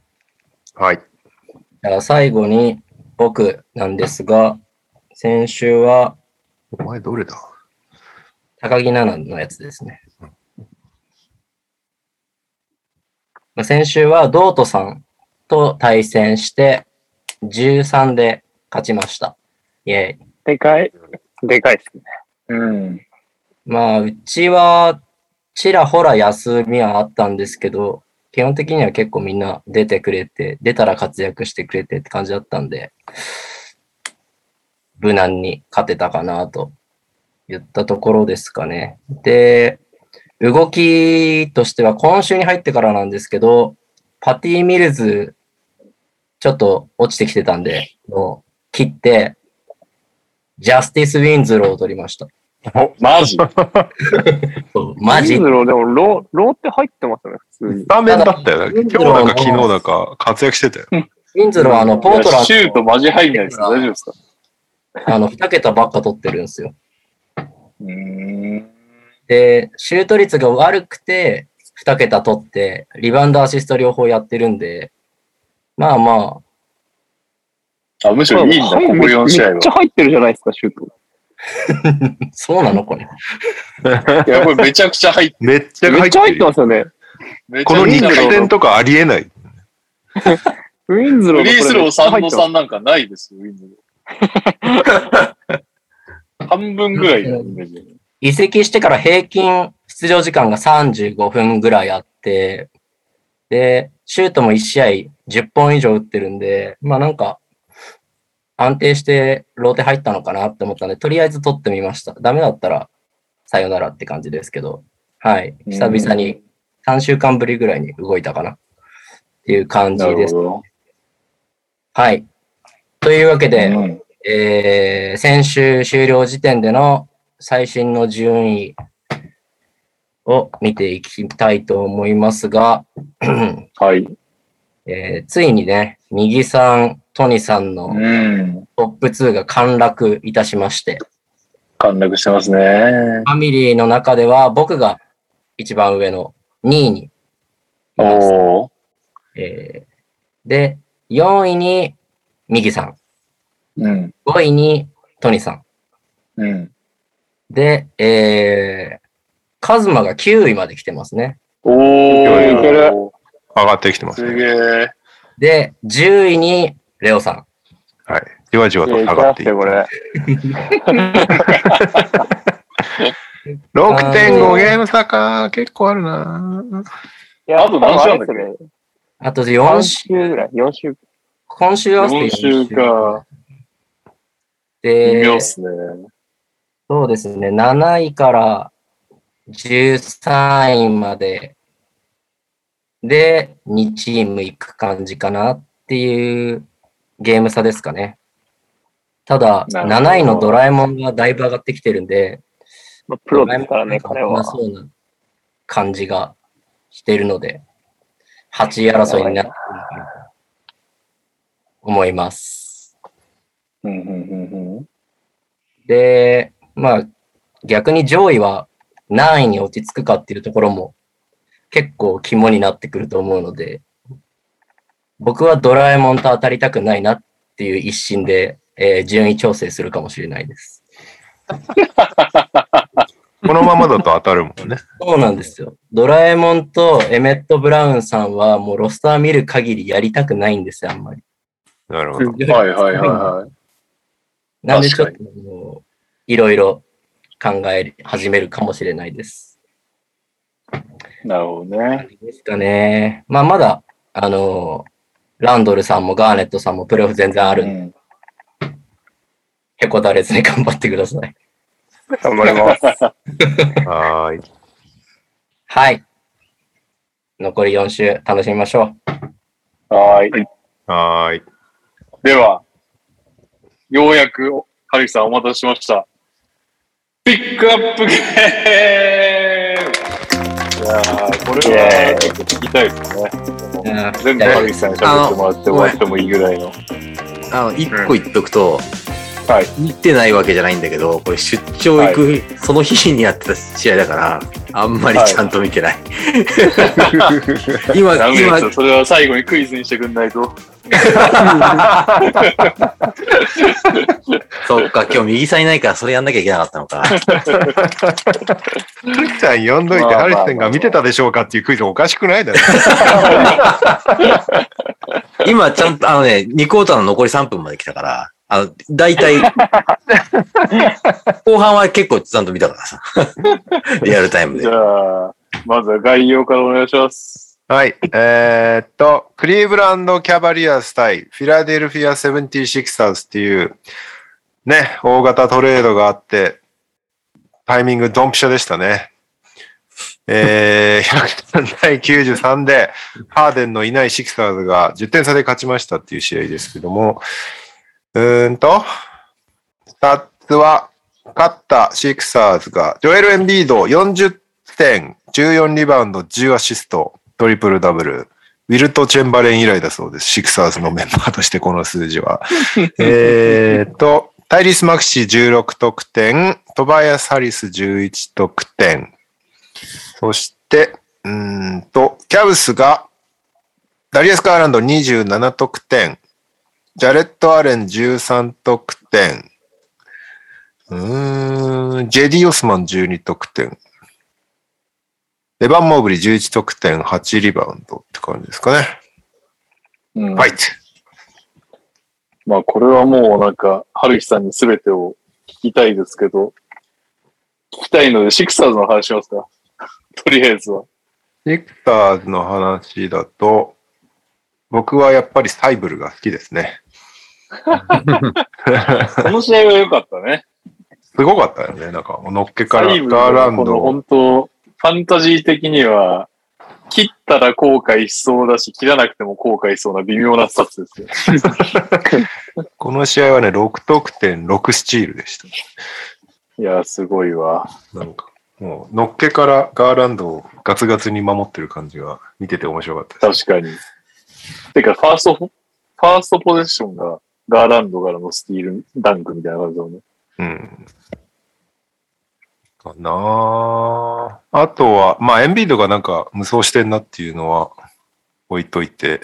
はい。じゃあ最後に僕なんですが、先週はお前どれだ？高木菜那のやつですね。まあ先週は道トさんと対戦して13で勝ちました。イェイ。でかい、でかいですね。うん。まあ、うちはちらほら休みはあったんですけど、基本的には結構みんな出てくれて、出たら活躍してくれてって感じだったんで、無難に勝てたかなと言ったところですかね。で、動きとしては今週に入ってからなんですけど、パティ・ミルズ、ちょっと落ちてきてたんで、もう切って、ジャスティス・ウィンズローを取りました。お、マジ？マジウィンズローでもロー、ローテ入ってますよね、普通にス。タメンだったよね。今日だか昨日だか活躍してたよ。ウィンズローはあの、ポートランドシュートマジ入んないですか大丈夫ですかあの、2桁ばっか取ってるんですよ。うーん。で、シュート率が悪くて、2桁取って、リバウンドアシスト両方やってるんで、まあまあ、むしろいいんだ、ここめ4試合めっちゃ入ってるじゃないですか、シュート。あ、そうなのこれ。は。いや、これめちゃくちゃ入って めっちゃ入って入ってるよ。ますよね。この2ゃくちゃ入って得点とかありえない。ウィンズローフリースロー3の入ってます3なんかないですよ、ウィンズロー。半分ぐらいのイメージ。移籍してから平均出場時間が35分ぐらいあって、で、シュートも1試合10本以上打ってるんで、まあなんか、安定してローテ入ったのかなって思ったんで、とりあえず取ってみました。ダメだったら、さよならって感じですけど、はい。久々に3週間ぶりぐらいに動いたかなっていう感じです。はい。というわけで、うんえー先週終了時点での最新の順位を見ていきたいと思いますが、はい。えーついにね、右さん、トニさんのうん。トップ2が陥落いたしまして、陥落してますね。ファミリーの中では僕が一番上の2位にいます。おー。えーで、4位に右さん、うん。5位にトニさん。うん。で、えー、カズマが9位まで来てますね。おー。いける上がってきてますすね。げえ。で、10位にレオさん。はい。じわじわと上がっていくよ、こ。れ。6.5ゲーム差か。結構あるな。いやあと何週あんだっけ？あと4 4週、週ぐらい、4週。今週合わせて4週か。微で妙っ、すね。そうですね、7位から13位までで2チーム行く感じかなっていうゲーム差ですかね。ただ、なるほど7位のドラえもんがだいぶ上がってきてるんで、まあ、プロですからね、彼は。そうな感じがしているので、8位争いになってくると思います。うん、うん、うん、で、まあ、逆に上位は何位に落ち着くかっていうところも結構肝になってくると思うので、僕はドラえもんと当たりたくないなっていう一心で、えー順位調整するかもしれないです。このままだと当たるもんね。そうなんですよ。ドラえもんとエメット・ブラウンさんはもうロスター見る限りやりたくないんですよ、あんまり。なるほど。うん。はい、はい、はい、はい。なんでちょっ確ともういろいろ考え始めるかもしれないです。なるほどね。ですかね。まあまだ、あの、ランドルさんもガーネットさんもプレーオフ全然あるんで、うんへこたれずに頑張ってください。頑張ります。はーい。はい。残り4週楽しみましょう。はーい。はーい。では、ようやく、カリキさんお待たせしました。ピックアップゲームいやー、これは結構聞きたいですね。うん全部カリキさんに喋ってもらってもらってもいいぐらいの。あの、一個言っとくと、はい見てないわけじゃないんだけど、これ出張行く、その日にやってた試合だから、あんまりちゃんと見てない。今、今ダメです、よ。それは最後にクイズにしてくんないと。そっか、今日右さんいないからそれやんなきゃいけなかったのか。ハルキさん呼んどいて、ハルキさんが見てたでしょうかっていうクイズおかしくないだろ。今ちゃんと、あのね、2クォーターの残り3分まで来たから、あの、大体、後半は結構ちゃんと見たからさ。リアルタイムじで。ゃあ、まずは概要からお願いします。はい。えーっと、クリーブランドキャバリアーズ対フィラデルフィア 76ers っていう、ね、大型トレードがあって、タイミングドンピシャでしたね。えー、103対93で、ハーデンのいないシクサーズが10点差で勝ちましたっていう試合ですけども、うーんと、スタッツは、勝ったシクサーズが、ジョエル・エンビード40点、14リバウンド、10アシスト、トリプルダブル。ウィルト・チェンバレン以来だそうです。シクサーズのメンバーとしてこの数字は。えーっと、タイリス・マクシー16得点、トバイアス・ハリス11得点。そして、うーんと、キャブスが、ダリアス・カーランド27得点、ジャレット・アレン13得点、うーん、ジェディ・オスマン12得点、レバン・モーブリー11得点、8リバウンドって感じですかね。うんファイト。まあ、これはもうなんか、春日さんに全てを聞きたいですけど、聞きたいので、シクサーズの話しますか？とりあえずは。シクサーズの話だと、僕はやっぱりサイブルが好きですね。この試合は良かったね。すごかったよね。なんか、のっけからガーランド。本当、ファンタジー的には、切ったら後悔しそうだし、切らなくても後悔しそうな微妙なスタッツですよ。この試合はね、6得点、6スチールでした。いや、すごいわ。なんか、もう、のっけからガーランドをガツガツに守ってる感じが見てて面白かったです。確かに。てか、ファースト、ファーストポゼッションがガーランドからのスティール、ダンクみたいな感じだもんね。うん。かなああとは、まあ、エンビードがなんか無双してんなっていうのは置いといて、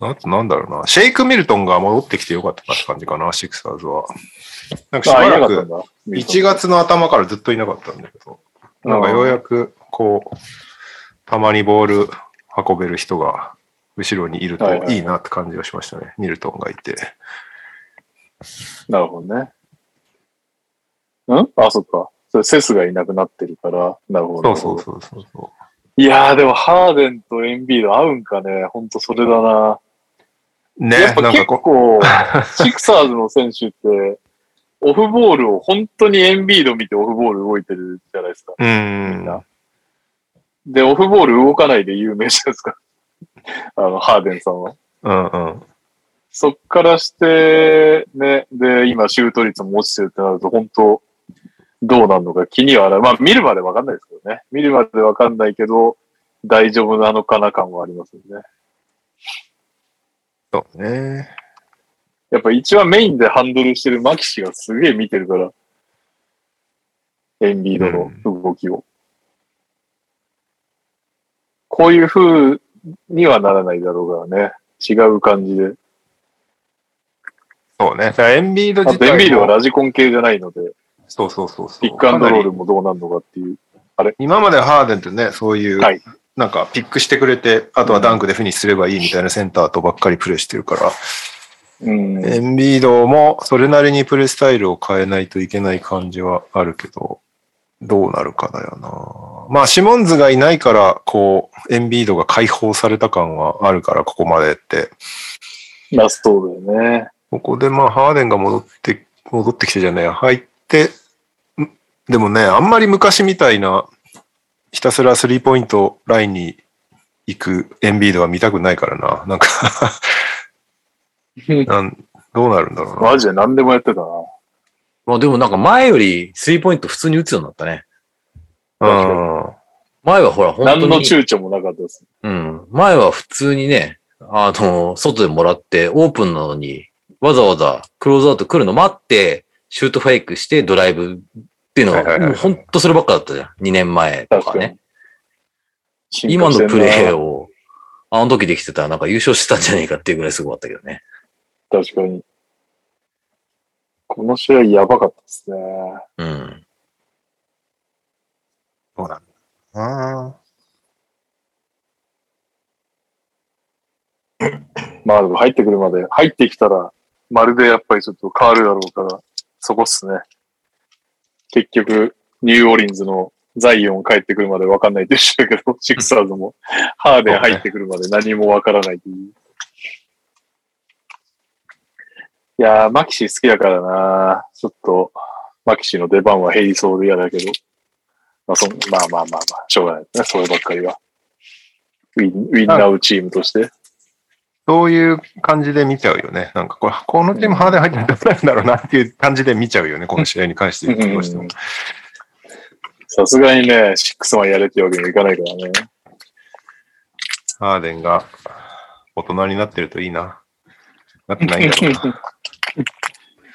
あとなんだろうな。シェイク・ミルトンが戻ってきてよかったなって感じかな、シクサーズは。なんかしあ、ばらく、だ。1月の頭からずっといなかったんだけど、なんかようやく、こう、たまにボール運べる人が後ろにいるとはいはいいいなって感じがしましたね。ミルトンがいて。なるほどね。ん？あ、そっか。それセスがいなくなってるから、なるほど。そうそうそうそうそいやー、でもハーデンとエンビード合うんかね。ほんとそれだな。う。ねやっ、ぱ結構、シクサーズの選手って、オフボールを本当にエンビード見てオフボール動いてるじゃないですか。うみん。で、オフボール動かないで有名じゃないですか。あの、ハーデンさんは。うんうん。そっからして、ね、で、今シュート率も落ちてるってなると、本当どうなるのか気にはなる。まあ、見るまでわかんないですけどね。見るまでわかんないけど、大丈夫なのかな感はありますよね。そうね。やっぱ一番メインでハンドルしてるマキシがすげえ見てるから、エンビードの動きを。こういう風にはならないだろうがね。違う感じで。そうね。だからエンビードあとエンビードはラジコン系じゃないので、そうそうそうそう。ピックアンドロールもどうなるのかっていう。り今までハーデンってね、そういう、はいなんかピックしてくれて、あとはダンクでフィニッシュすればいいみたいなセンターとばっかりプレーしてるから、うん。エンビードもそれなりにプレースタイルを変えないといけない感じはあるけど、どうなるかだよな。まあ、シモンズがいないから、こう、エンビードが解放された感はあるから、ここまでって。ラストだよね。ここでまあ、ハーデンが戻って、戻ってきてじゃねえや、入って、んでもね、あんまり昔みたいな、ひたすらスリーポイントラインに行くエンビードは見たくないからな。なんか なん、どうなるんだろうな。マジで何でもやってたな。まあでもなんか前よりスリーポイント普通に打つようになったね。うん。前はほら本当何のに、躊躇もなかったです。うん。前は普通にね、あの、外でもらってオープンなのにわざわざクローズアウト来るの待って、シュートフェイクしてドライブっていうのが、はもう本当そればっかだったじゃん。2年前とかね確かに。。今のプレーを。を、あの時できてたらなんか優勝してたんじゃねえかっていうぐらいすごかったけどね。確かに。この試合やばかったですね。うん。そうなんだな。まあでも入ってくるまで、入ってきたら、まるでやっぱりちょっと変わるだろうから、そこっすね。結局、ニューオーリンズのザイオン帰ってくるまで分かんないでしたけど、シクサーズも、ハーデン入ってくるまで何も分からないという。いやー、マキシ好きだからなちょっと、マキシの出番は減りそうで嫌だけど、まあそん、まあまあまあまあ、しょうがないですね、そればっかりは。ウィン、ウィンナーチームとして。そういう感じで見ちゃうよね。なんかこれ、このチームハーデン入ってないとどうなんだろうなっていう感じで見ちゃうよね。この試合に関して言うとどうしても。さすがにね、シックスマンやれってわけにはいかないからね。ハーデンが大人になってるといいな。なってないんだろうな。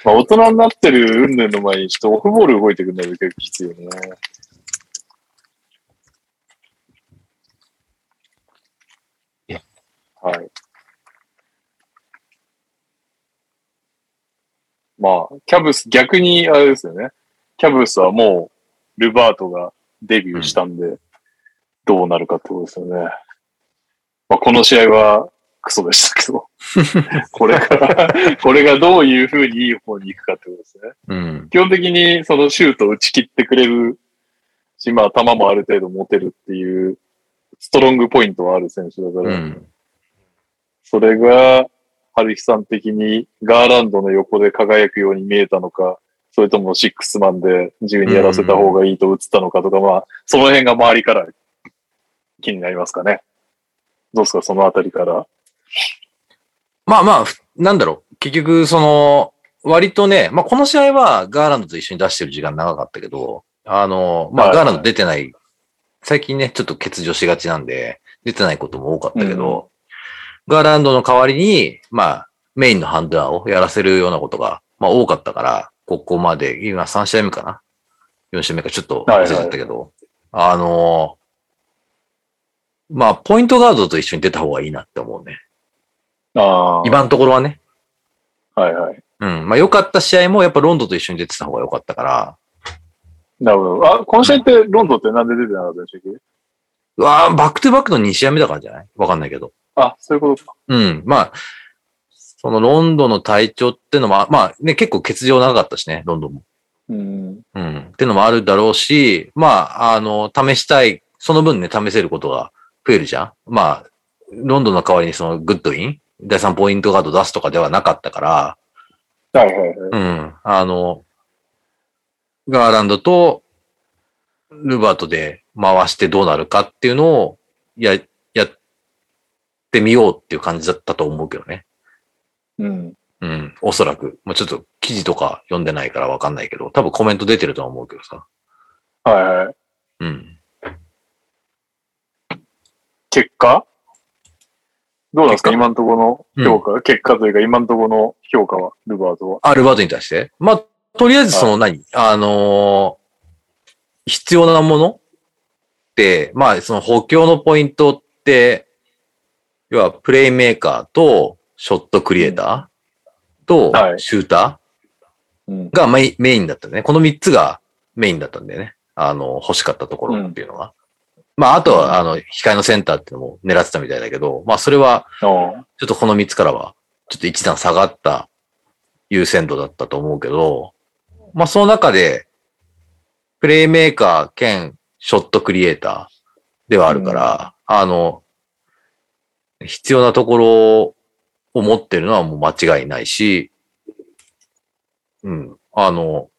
まあ、大人になってる運々の前に、ちょっとオフボール動いてくるのが結構きついよね。はい。まあ、キャブス、逆にあれですよね。キャブスはもう、ルバートがデビューしたんで、どうなるかってことですよね。まあ、この試合はクソでしたけど。これが、これがどういう風にいい方に行くかってことですね。うん。基本的にそのシュートを打ち切ってくれるし、まあ球もある程度持てるっていうストロングポイントはある選手だから、うん。それが、春日さん的にガーランドの横で輝くように見えたのか、それともシックスマンで自由にやらせた方がいいと映ったのかとか、まあ、その辺が周りから気になりますかね。どうですか、そのあたりから。まあまあ、ふなんだろう。結局、その、割とね、まあこの試合はガーランドと一緒に出してる時間長かったけど、あの、まはいあガーランド出てない、最近ね、ちょっと欠場しがちなんで、出てないことも多かったけど、ガーランドの代わりに、まあ、メインのハンドラーをやらせるようなことが、まあ多かったから、ここまで、今3試合目かな ?4 試合目かちょっと忘れちゃったけど、あの、まあ、ポイントガードと一緒に出た方がいいなって思うね。ああ。今のところはね。はいはい。うん。まあ、良かった試合もやっぱロンドンと一緒に出てた方が良かったから、なるほど。あ、この試合ってロンドンってなんで出てなかったでしたっけうわーバックトゥバックの2試合目だからじゃない？わかんないけど。あ、そういうことか。うん。まあ、そのロンドンの体調ってのも、まあね、結構欠場長かったしね、ロンドンも。うん。うん。ってのもあるだろうし、まあ、あの、試したい、その分ね、試せることが増えるじゃん。まあ、ロンドンの代わりにそのグッドウィン、第3ポイントガード出すとかではなかったから、はいはいはい。うん。あの、ガーランドとルバートで回してどうなるかっていうのをや、やってみようっていう感じだったと思うけどね。うん。うん。おそらく。もうちょっと記事とか読んでないからわかんないけど、多分コメント出てるとは思うけどさ。はいはい。うん。結果？どうなんですか？今のところの評価、結果というか今のところの評価は、ルバートは？あ、ルバートに対して？まあ、とりあえずその何、あのー必要なものって、まあ、その補強のポイントって、要はプレイメーカーとショットクリエイターとはいシュータうんー。がメインだったね。この3つがメインだったんだよね。あの、欲しかったところっていうのが。まあ、あとは、あの、控えのセンターってのも狙ってたみたいだけど、まあ、それは、ちょっとこの3つからは、ちょっと一段下がった優先度だったと思うけど、まあその中で、プレイメーカー兼ショットクリエイターではあるから、あの、必要なところを持ってるのはもう間違いないし、うん、あの、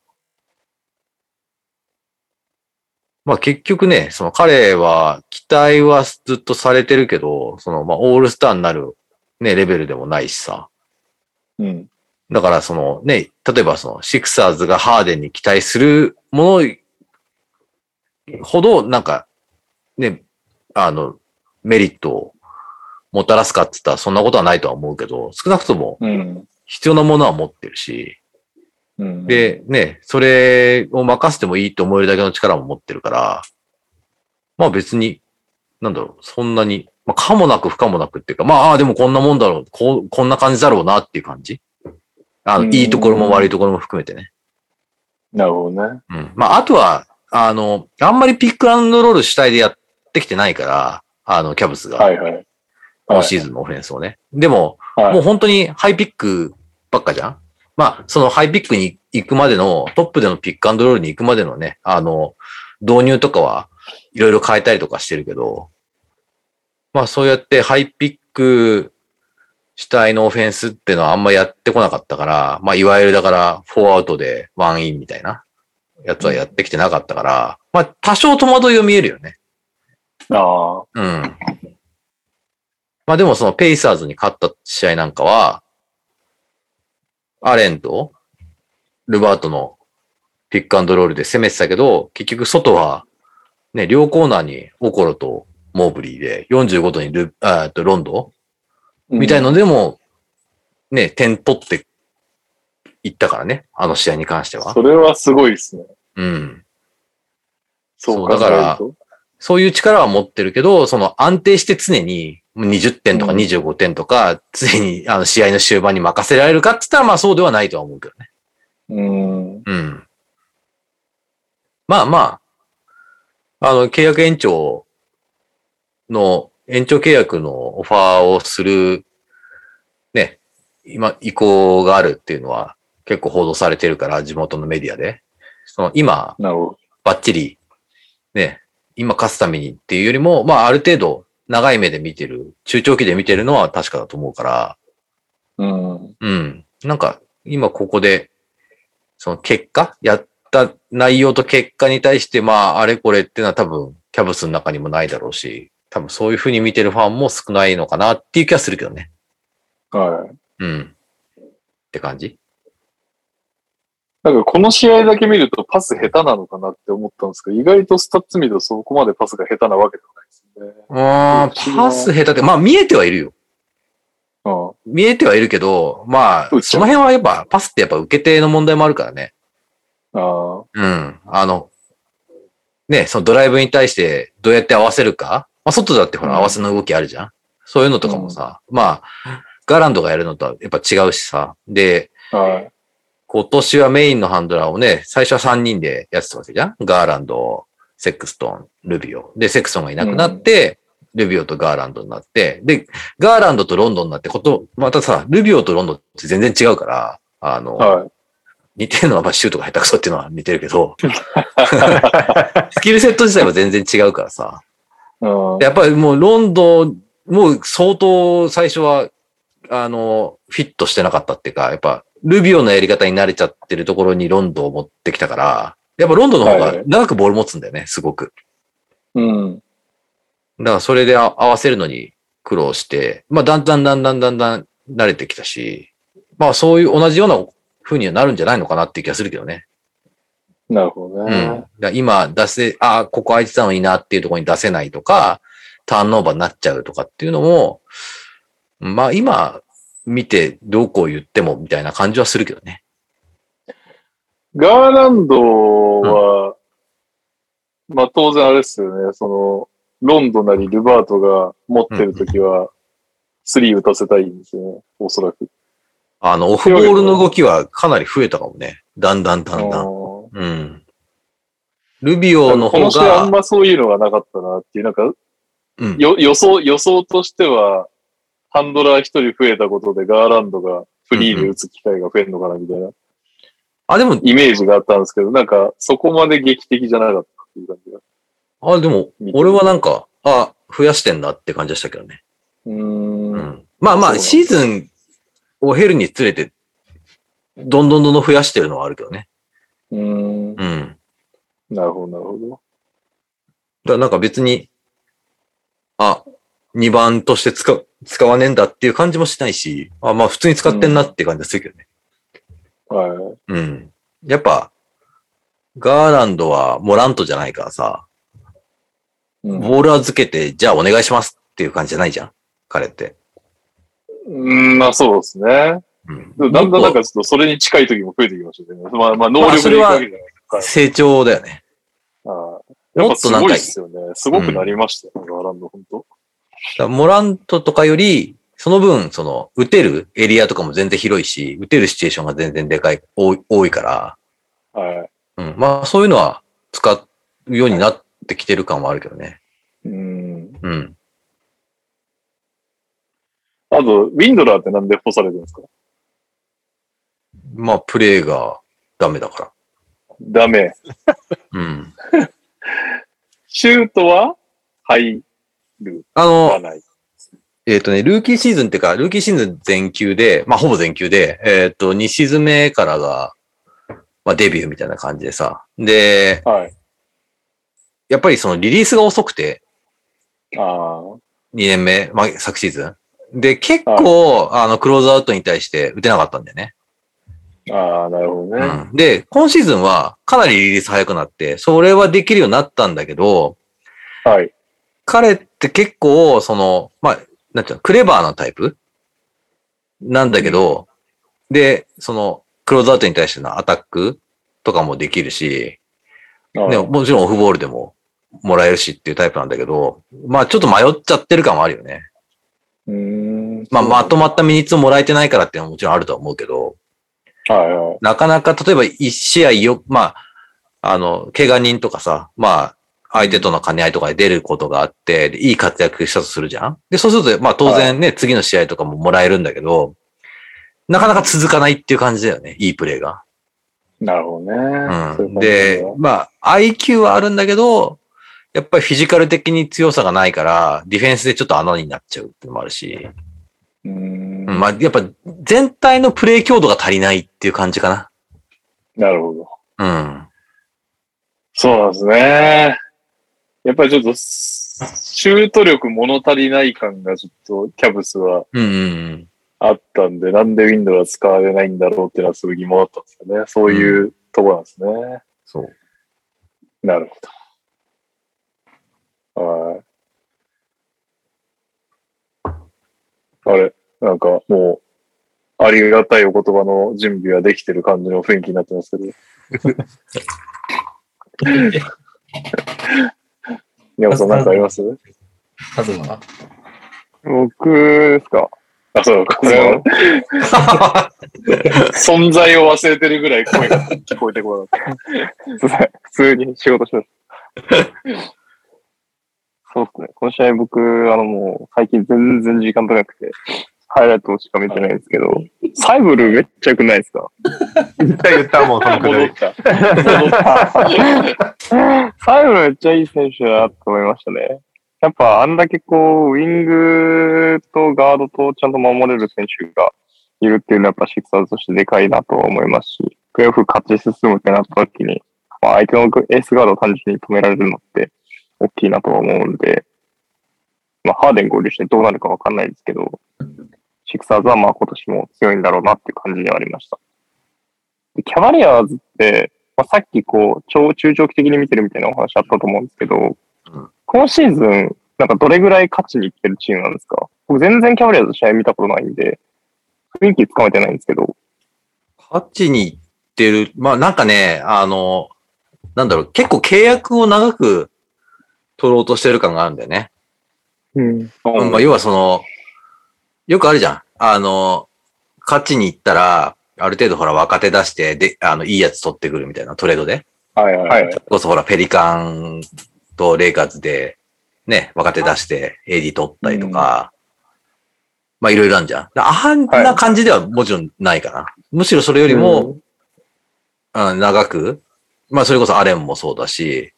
まあ結局ね、その彼は期待はずっとされてるけど、そのまあオールスターになるね、レベルでもないしさ。うん。だからそのね、例えばそのシクサーズがハーデンに期待するものほどなんかね、あの、メリットをもたらすかって言ったらそんなことはないとは思うけど、少なくともうん。必要なものは持ってるし、うん、で、ね、それを任せてもいいと思えるだけの力も持ってるから、まあ別に、なんだろう、そんなに、まあかもなく不可もなくっていうか、まあ、ああでもこんなもんだろう、こう、こんな感じだろうなっていう感じ。あの、うんいいところも悪いところも含めてね。なるほどね。うん。まあ、あとは、あの、あんまりピックアンドロール主体でやってきてないから、あの、キャブスが、はいはい。今シーズンのオフェンスをね。でも、はいもう本当にハイピックばっかじゃんまあ、そのハイピックに行くまでの、トップでのピックアンドロールに行くまでのね、あの、導入とかはいろいろ変えたりとかしてるけど、まあそうやってハイピック主体のオフェンスっていうのはあんまやってこなかったから、まあいわゆるだから、フォーアウトでワンインみたいなやつはやってきてなかったから、まあ多少戸惑いを見えるよね。ああ。うん。まあでもそのペイサーズに勝った試合なんかは、アレンとルバートのピックアンドロールで攻めてたけど、結局外は、ね、両コーナーにオコロとモーブリーで、45度にル、あえっとロンドみたいのでも、ね、点取っていったからね、あの試合に関してはそ。れはすごいですね。うん。そうだかそういう力は持ってるけど、その安定して常に20点とかうん25点とか、常にあの試合の終盤に任せられるかって言ったら、まあそうではないとは思うけどね。うん。うん。まあまあ、あの、契約延長の、延長契約のオファーをする、ね、今、意向があるっていうのは結構報道されてるから、地元のメディアで。その今、なるほバッチリ、ね、今勝つためにっていうよりも、まあある程度長い目で見てる、中長期で見てるのは確かだと思うから、ど。うん。うん。なんか今ここで、その結果、やった内容と結果に対して、まああれこれっていうのは多分キャブスの中にもないだろうし、多分そういう風に見てるファンも少ないのかなっていう気はするけどね。はい。うん。って感じ？なんかこの試合だけ見るとパス下手なのかなって思ったんですけど、意外とスタッツ見るとそこまでパスが下手なわけではないですね。あーパス下手って、まあ見えてはいるよ。うん。見えてはいるけど、まあ、そうの辺はやっぱ、パスってやっぱ受け手の問題もあるからね。あうん。あの、ね、そのドライブに対してどうやって合わせるか。まあ、外だってほらうん合わせの動きあるじゃん。そういうのとかもさ、まあ、ガーランドがやるのとはやっぱ違うしさ。で、あ。はい。今年はメインのハンドラーをね、最初は3人でやってたわけじゃんガーランド、セクストン、ルビオ。で、セクストンがいなくなって、ルビオとガーランドになって、で、ガーランドとロンドンになってこと、またさ、ルビオとロンドンって全然違うから、あの、はい。似てるのは、まあ、シュートが下手くそっていうのは似てるけど、スキルセット自体は全然違うからさ。うん。やっぱりもうロンドン、もう相当最初は、あの、フィットしてなかったっていうか、やっぱ、ルビオのやり方に慣れちゃってるところにロンドンを持ってきたから、やっぱロンドンの方が長くボール持つんだよね、すごく。うん。だからそれであ合わせるのに苦労して、まあだんだんだんだんだんだん慣れてきたし、まあそういう同じような風にはなるんじゃないのかなっていう気がするけどね。なるほどうん。ね。だから今出せ、あここ空いてたのになっていうところに出せないとか、ターンオーバーになっちゃうとかっていうのも、まあ今見てどうこう言ってもみたいな感じはするけどね。ガーランドは、まあ当然あれですよね、その、ロンドなりルバートが持ってるときは、スリー打たせたいんですよね、おそらく。あの、オフボールの動きはかなり増えたかもね。だんだんだんだん。うんうん。ルビオの方この試合あんが、まそういうのがなかったなっていう、なんか、うんよ予想、予想としては、ハンドラー一人増えたことでガーランドがフリーで打つ機会が増えるのかなみたいなあ、でも、イメージがあったんですけど、なんかそこまで劇的じゃなかったっていう感じが。あ、でも、俺はなんか、あ、増やしてんだって感じでしたけどね。うー。うんん。まあまあ、シーズンを経るにつれて、どんどんどんどん増やしてるのはあるけどね。うーん。うん。なるほど、なるほど。だからなんか別に、あ、2番として使う、使わねえんだっていう感じもしないし、あ、まあ普通に使ってんなって感じがするけどね。はい。うん。やっぱ、ガーランドはモラントじゃないからさ、うんボール預けて、じゃあお願いしますっていう感じじゃないじゃん彼って。うん、まあそうですね。うんだんだんなんかちょっとそれに近い時も増えてきましたね。まあまあ能力でいくわけじゃないですか。成長だよね。ああやっぱすもっとなんかごいっすよね。すごくなりましたよ、ガーランド、本当。モラントとかより、その分、その、打てるエリアとかも全然広いし、打てるシチュエーションが全然でかい、多い多いから、はい。うん。まあ、そういうのは使うようになってきてる感はあるけどね。うん。うん。あと、ウィンドラーってなんで干されてるんですか？まあ、プレイがダメだかダメ。ら。うん。シュートは入る？あの。えっ、とね、ルーキーシーズンっていうか、ルーキーシーズン全休で、まあ、ほぼ全休で、えっ、と、2シーズン目からが、まあ、デビューみたいな感じでさ。で、はい。やっぱりそのリリースが遅くて、ああ。2年目、まあ、昨シーズン。で、結構、あの、クローズアウトに対して打てなかったんだよね。ああ、なるほどね。うん。で、今シーズンはかなりリリース早くなって、それはできるようになったんだけど、はい。彼って結構、その、まあ、なんていうの、クレバーなタイプ？なんだけど、で、その、クローズアウトに対してのアタックとかもできるし、ね、もちろんオフボールでももらえるしっていうタイプなんだけど、まあちょっと迷っちゃってる感はあるよね。うーん。まあまとまったミニッツをもらえてないからっていうのももちろんあるとは思うけど、はいはい。なかなか例えば一試合よ、まあ、あの、怪我人とかさ、まあ、相手との兼ね合いとかで出ることがあって、でいい活躍したとするじゃん？で、そうすると、まあ当然ね、次の試合とかももらえるんだけど、なかなか続かないっていう感じだよね、いいプレーが。なるほどね。そうん。でだ、まあ、IQ はあるんだけど、やっぱりフィジカル的に強さがないから、ディフェンスでちょっと穴になっちゃうってのもあるし、うーん。うん、まあ、やっぱ全体のプレー強度が足りないっていう感じかなるほど。な。うん。そうなんですね。やっぱりちょっと、シュート力物足りない感がちょっとキャブスはうんうんうん。あったんで、なんでウィンドウは使われないんだろうっていうのはすごい疑問だったんですよね。そういうところなんですね。そう。なるほど。はい。あれなんかもう、ありがたいお言葉の準備はできてる感じの雰囲気になってますけど。宮本さんなんかあります？カズマ？僕ですか？あ、そう、これは存在を忘れてるぐらい声が聞こえてこなかっすいません。普通に仕事します。そうですね。この試合僕、あのもう最近全然時間取れなくて、ハイライトしか見てないんですけど、サイブルめっちゃ良くないですか？言った言った、もうそのた。くらい。サイブルめっちゃいい選手だなと思いましたね。やっぱあんだけこう、ウィングとガードとちゃんと守れる選手がいるっていうのはやっぱシクサーズとしてでかいなとは思いますし、プレーオフ勝ち進むってなった時に、まあ、相手のエースガードを単純に止められるのって大きいなとは思うんで、まあ、ハーデン合流してどうなるかわかんないですけど、シクサーズはまあ今年も強いんだろうなっていう感じにはありました。でキャバリアーズって、まあ、さっきこう、超中長期的に見てるみたいなお話あったと思うんですけど、今シーズン、なんかどれぐらい勝ちにいってるチームなんですか？僕全然キャバリアーズ試合見たことないんで、雰囲気つかめてないんですけど、勝ちに行ってる。まあなんかね、あの、なんだろう、結構契約を長く取ろうとしてる感があるんだよね。うん。まあ要はその、よくあるじゃん。あの、勝ちに行ったら、ある程度ほら若手出して、で、あの、いいやつ取ってくるみたいなトレードで。はいはいはい。それこそほら、ペリカンとレイカーズで、ね、若手出して、AD 取ったりとか、まあいろいろあるじゃん。あんな感じではもちろんないかな。むしろそれよりも、うん長く、まあそれこそアレンもそうだし、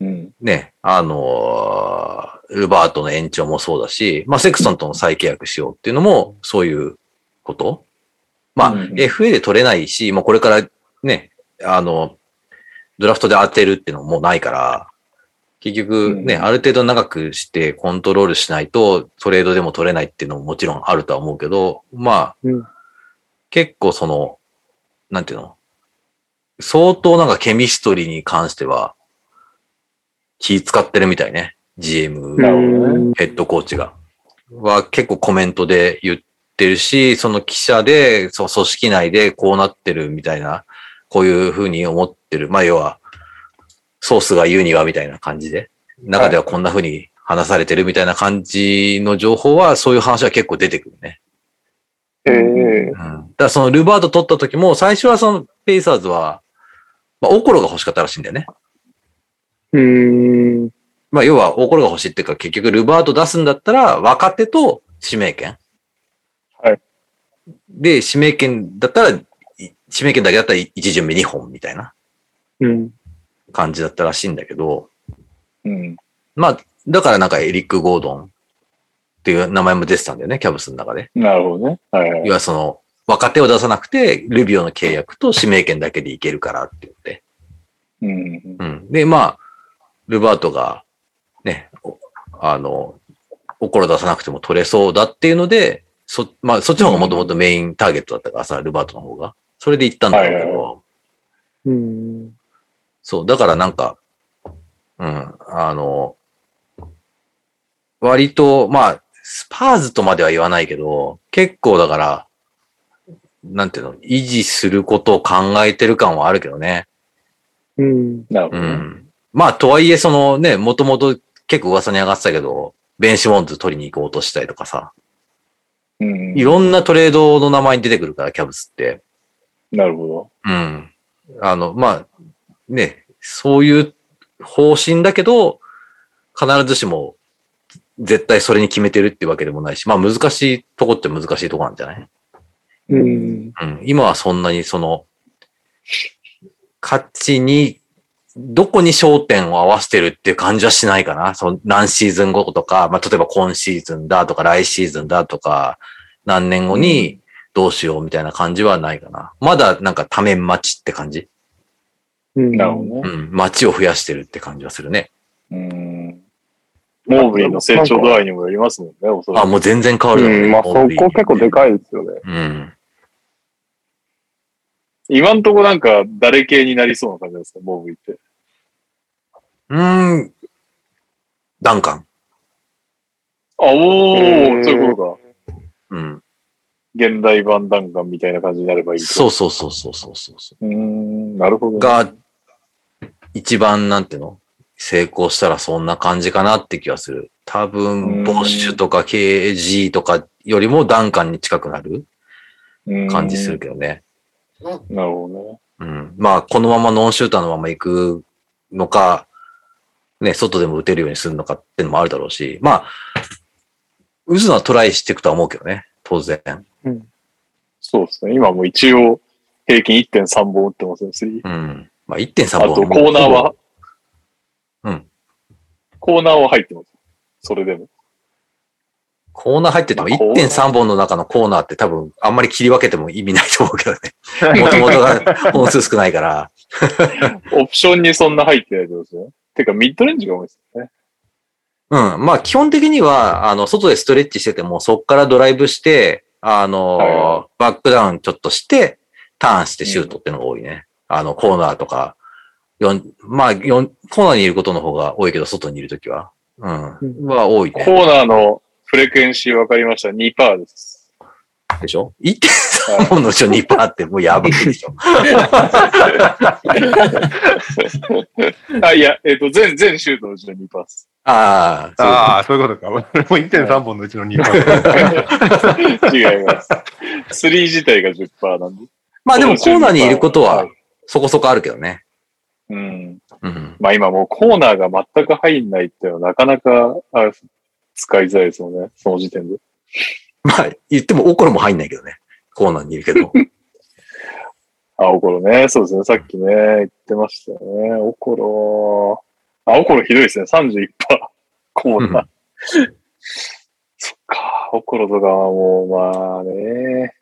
うん。ね、あのールバートの延長もそうだし、まあセクソンとの再契約しようっていうのも、そういうこと。まあ、うん FA で取れないし、もうこれからね、あの、ドラフトで当てるっていうのももうないから、結局ね、うん。ある程度長くしてコントロールしないとトレードでも取れないっていうのももちろんあるとは思うけど、まあ、うん。結構その、なんていうの相当なんかケミストリーに関しては気使ってるみたいね。GM。ヘッドコーチが。は結構コメントで言っってるし、その記者で、その組織内でこうなってるみたいな、こういうふうに思ってる。まあ要は、ソースが言うにはみたいな感じで、中ではこんなふうに話されてるみたいな感じの情報は、そういう話は結構出てくるね。ええうん。だからそのルバート取った時も、最初はそのペイサーズは、まあ、オコロが欲しかったらしいんだよね。うーん。まあ要は、オコロが欲しいっていうか、結局ルバート出すんだったら、若手と指名権。はい。で、指名権だったら、い指名権だけだったら1巡目2本みたいなうん。感じだったらしいんだけど、うん。まあ、だからなんかエリック・ゴードンっていう名前も出てたんだよね、キャブスの中で。なるほどね。はいはい。要はその、若手を出さなくて、ルビオの契約と指名権だけでいけるからって言って。うん。うん。で、まあ、ルバートが、あの、おころ出さなくても取れそうだっていうので、そ、まあ、そっちの方がもともとメインターゲットだったからさ、ルバートの方が。それで行ったんだろうけど、はいはいうん。そう、だからなんか、うん、あの、割と、まあ、スパーズとまでは言わないけど、結構だから、なんていうの、維持することを考えてる感はあるけどね。うん。うなるほどね。ん。まあ、とはいえ、そのね、もともと結構噂に上がってたけど、ベンシモンズ取りに行こうとしたりとかさ、うん。いろんなトレードの名前に出てくるから、キャブスって。なるほど。うん。あの、まあ、ね、そういう方針だけど、必ずしも、絶対それに決めてるってわけでもないし、まあ難しいとこって難しいとこなんじゃない？うん。うん。今はそんなにその、勝ちに、どこに焦点を合わせてるっていう感じはしないかな。その何シーズン後とか、まあ例えば今シーズンだとか来シーズンだとか、何年後にどうしようみたいな感じはないかな。まだなんか多面待ちって感じ？うん。なるほどね。うん。待ちを増やしてるって感じはするね。うん。モーブリーの成長度合いにもよりますもんね、おそらあ、く。もう全然変わるねうん。まあ、そこ結構でかいですよね。うん。今んとこなんか誰系になりそうな感じなんですか、モーブリーって。うーん。ダンカン。あ、おー、うんそういうことか。うん。現代版弾丸みたいな感じになればいいと。そうそうそうそうそうそうそう。ん、なるほど、ね。が、一番なんていうの？成功したらそんな感じかなって気がする。多う分、んボッシュとか KG とかよりもダンカンに近くなる感じするけどね。うん。なるほどね。うん。まあ、このままノンシューターのまま行くのか、ね、外でも打てるようにするのかっていうのもあるだろうし、まあ、打つのはトライしていくとは思うけどね、当然。そうですね。今もう一応平均1.3本打ってますね、スリー。うん。まあ、1.3本あとコーナーは、うん。コーナーは入ってます。それでも。コーナー入っててもまあコーナー1.3本の中のコーナーって多分あんまり切り分けても意味ないと思うけどね。もともとが本数少ないから。オプションにそんな入ってないってことですね。てか、ミッドレンジが多いですよね。うん。まあ基本的には、あの、外でストレッチしてても、そっからドライブして、あの、はいはバックダウンちょっとして、ターンしてシュートっていうのが多いね。あの、コーナーとか、よんまあ、よんコーナーにいることの方が多いけど、外にいるときは。うん。は多いコね。ーナーのフレクエンシー分かりました。2%です。でしょ ?1.3 本のうちの2%ってもうやばいでしょ。あ、いや、えっ、と、全、全シュートのうちの2%です。ああ、そうああ、そういうことか。俺も1.3本のうちの2本。違います。スリー自体が10%なんで。まあでもコーナーにいることははいそこそこあるけどね。うん。うん。まあ今もうコーナーが全く入んないっていうのはなかなかあ使いづらいですよね。その時点で。まあ言ってもオコロも入んないけどね。コーナーにいるけど。あ、おころね。そうですね。さっきね、言ってましたよね。おころ。あ、おころひどいですね。31%。コーナー。そっか。おころとかはもう、まあね。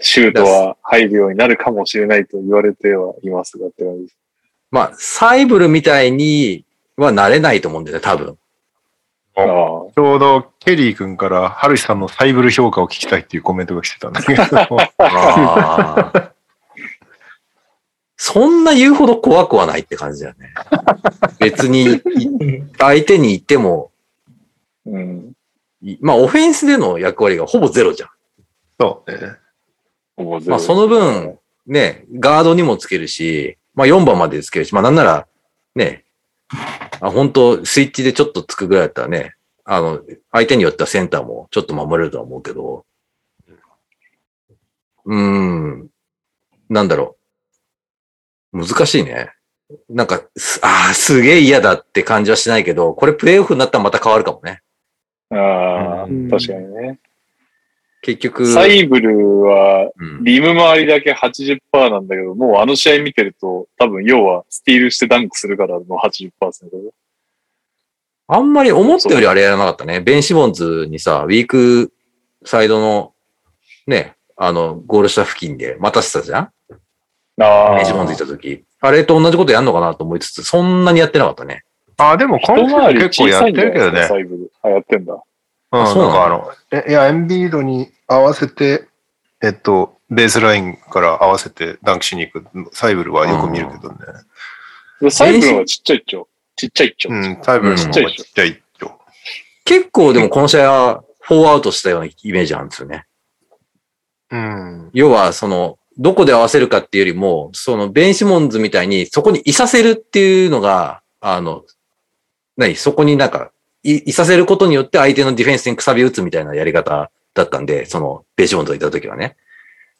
シュートは入るようになるかもしれないと言われてはいますがって感じです。まあ、サイブルみたいにはなれないと思うんだよね、多分。ちょうどケリー君から、ハルシさんのサイブル評価を聞きたいっていうコメントが来てたんですけど。そんな言うほど怖くはないって感じだよね。別に、い相手に言っても、うん。いまあ、オフェンスでの役割がほぼゼロじゃん。そうね。まあ、その分、ね、ガードにもつけるし、まあ、4番までつけるし、まあ、なんなら、ね、あ本当スイッチでちょっとつくぐらいだったらね、あの、相手によってはセンターもちょっと守れるとは思うけど、うーん、なんだろう。難しいね。なんか、すああ、すげえ嫌だって感じはしないけど、これプレイオフになったらまた変わるかもね。ああ、うん確かにね。結局、サイブルは、うんリム周りだけ80%なんだけど、もうあの試合見てると、多分要はスティールしてダンクするからの80%あんまり思ったよりあれやらなかったね。ベン・シモンズにさ、ウィークサイドの、ね、あの、ゴール下付近で待たせたじゃん？あベン・シモンズいた時。あれと同じことやんのかなと思いつつ、そんなにやってなかったね。あ、でも今一回結構やってるけどね。サイブル。あ、やってんだ。うん、なんそうなの？かあの、えいや、エンビードに合わせて、えっと、ベースラインから合わせてダンクしに行く、サイブルはよく見るけどね。でサイブルはちっちゃいっちょ。ちっちゃいっちょ。うん、サイブルの方がちっちゃいよ。結構でもこの試合は、フォーアウトしたようなイメージあるんですよね。うん。要は、その、どこで合わせるかっていうよりも、その、ベン・シモンズみたいに、そこにいさせるっていうのが、あの、何？そこになんか、い、いさせることによって相手のディフェンスにくさび打つみたいなやり方だったんで、その、ベン・シモンズがいた時はね。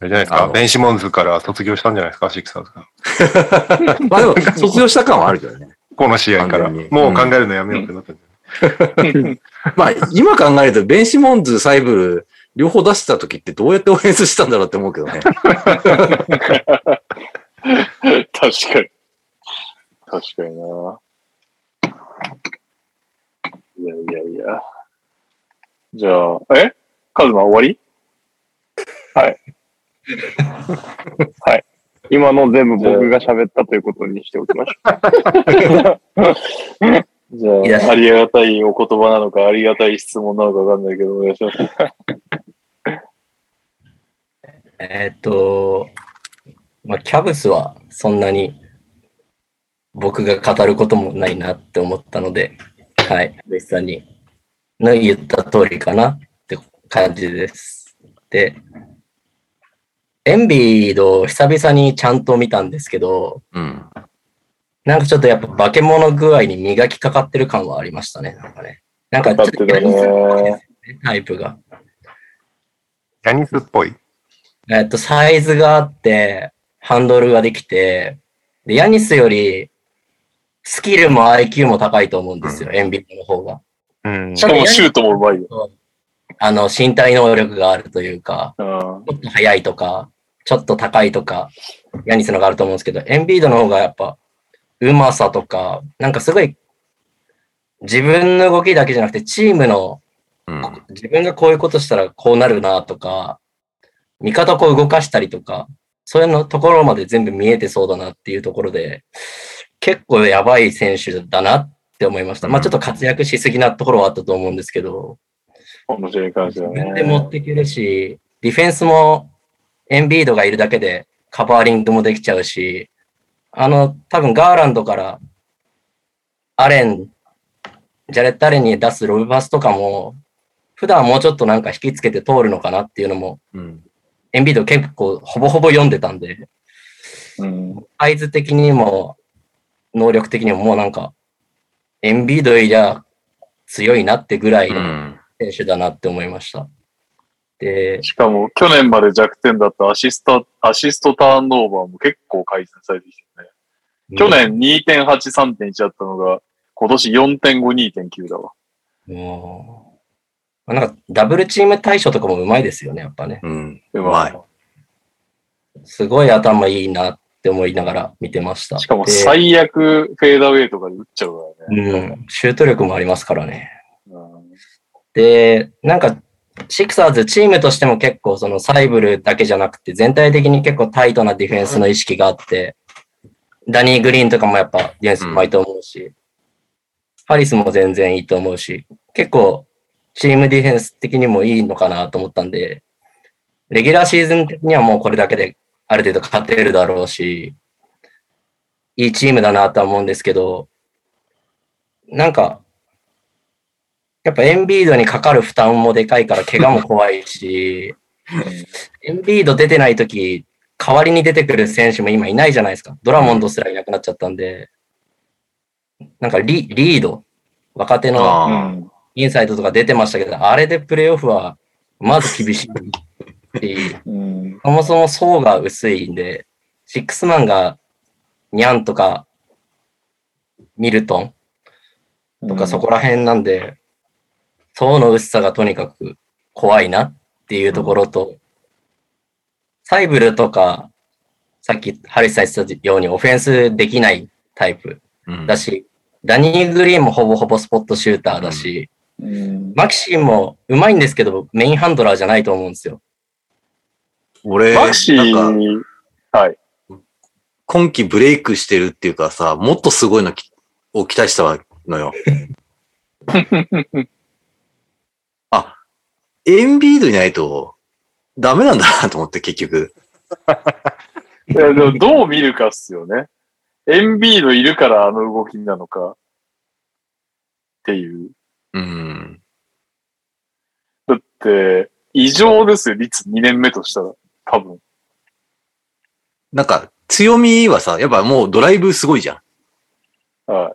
あれじゃないですか。ベンシモンズから卒業したんじゃないですか、シクサーズが。まあでも、卒業した感はあるけどね。この試合から。もう考えるのやめようってなったんじゃないまあ、今考えると、ベン・シモンズ、サイブル、両方出してた時ってどうやってオフェンスしたんだろうって思うけどね。確かに。確かにな。いやいやいや。じゃあ、え？カズマ終わり？今の全部僕が喋ったということにしておきましょ じゃあ、ありがたいお言葉なのか、ありがたい質問なのかわかんないけど、お願いします。えーっと、まあ、キャブスはそんなに僕が語ることもないなって思ったので、はい、ベスさんにの言った通りかなって感じです。で、エンビード久々にちゃんと見たんですけど、うん。なんかちょっとやっぱ化け物具合に磨きかかってる感はありましたね。なんかね。なんかちょっとニスっぽいね、タイプが。ヤニスっぽい？えっと、サイズがあって、ハンドルができて、で、ヤニスより、スキルも IQ も高いと思うんですよ、エンビッドの方が。うん。しかもシュートもうまいよ。あの、身体能力があるというか、うんちょっと速いとか、ちょっと高いとか、ヤニスのがあると思うんですけど、エンビードの方がやっぱ、うまさとか、なんかすごい、自分の動きだけじゃなくて、チームのうん。自分がこういうことしたらこうなるなとか、味方をこう動かしたりとか、そういうのところまで全部見えてそうだなっていうところで、結構やばい選手だなって思いました。まあちょっと活躍しすぎなところはあったと思うんですけど、この試合に関しては自分で持っね。ていけるし、ディフェンスもエンビードがいるだけでカバーリングもできちゃうし、あの、多分ガーランドからアレン、ジャレット・アレンに出すロブパスとかも、普段もうちょっとなんか引きつけて通るのかなっていうのも、うん。エンビード結構ほぼほぼ読んでたんで、うん。サイズ的にも、能力的にももうなんか、エンビードよりは強いなってぐらいうのん。選手だなって思いました。で、しかも、去年まで弱点だったアシスト、アシストターンオーバーも結構改善されてきてね。去年2.8、3.1だったのが、今年4.5、2.9だわ。もう、なんかダブルチーム対処とかもうまいですよね、やっぱね。うん。ううまい。すごい頭いいなって思いながら見てました。しかもで最悪フェーダーウェイとかで打っちゃうからね。うん、シュート力もありますからね。うんで、なんか、シクサーズチームとしても結構そのサイブルだけじゃなくて全体的に結構タイトなディフェンスの意識があって、ダニー・グリーンとかもやっぱディフェンスうまいと思うし、ハリスも全然いいと思うし、結構チームディフェンス的にもいいのかなと思ったんで、レギュラーシーズン的にはもうこれだけである程度勝てるだろうし、いいチームだなとは思うんですけど、なんか、やっぱエンビードにかかる負担もでかいから怪我も怖いし、エンビード出てないとき、代わりに出てくる選手も今いないじゃないですか。ドラモンドすらいなくなっちゃったんで、なんかリリード、若手の。インサイドとか出てましたけど、あれでプレイオフはまず厳しいし、うん。そもそも層が薄いんで、シックスマンがニャンとかミルトンとかそこら辺なんで、層の薄さがとにかく怖いなっていうところと、サイブルとか、さっきハリスさん言ってたようにオフェンスできないタイプうんだし、ダニー・グリーンもほぼほぼスポットシューターだし、うん。マキシンもうまいんですけど、メインハンドラーじゃないと思うんですよ。俺、マキシなんか、はい。今季ブレイクしてるっていうかさ、もっとすごいのきを期待したのよ。あ、エンビードいないとダメなんだなと思って結局。でもどう見るかっすよね。エンビードいるからあの動きなのか。っていう。うん。だって、異常ですよ、率2年目としたら。多分。なんか強みはさ、やっぱもうドライブすごいじゃん。は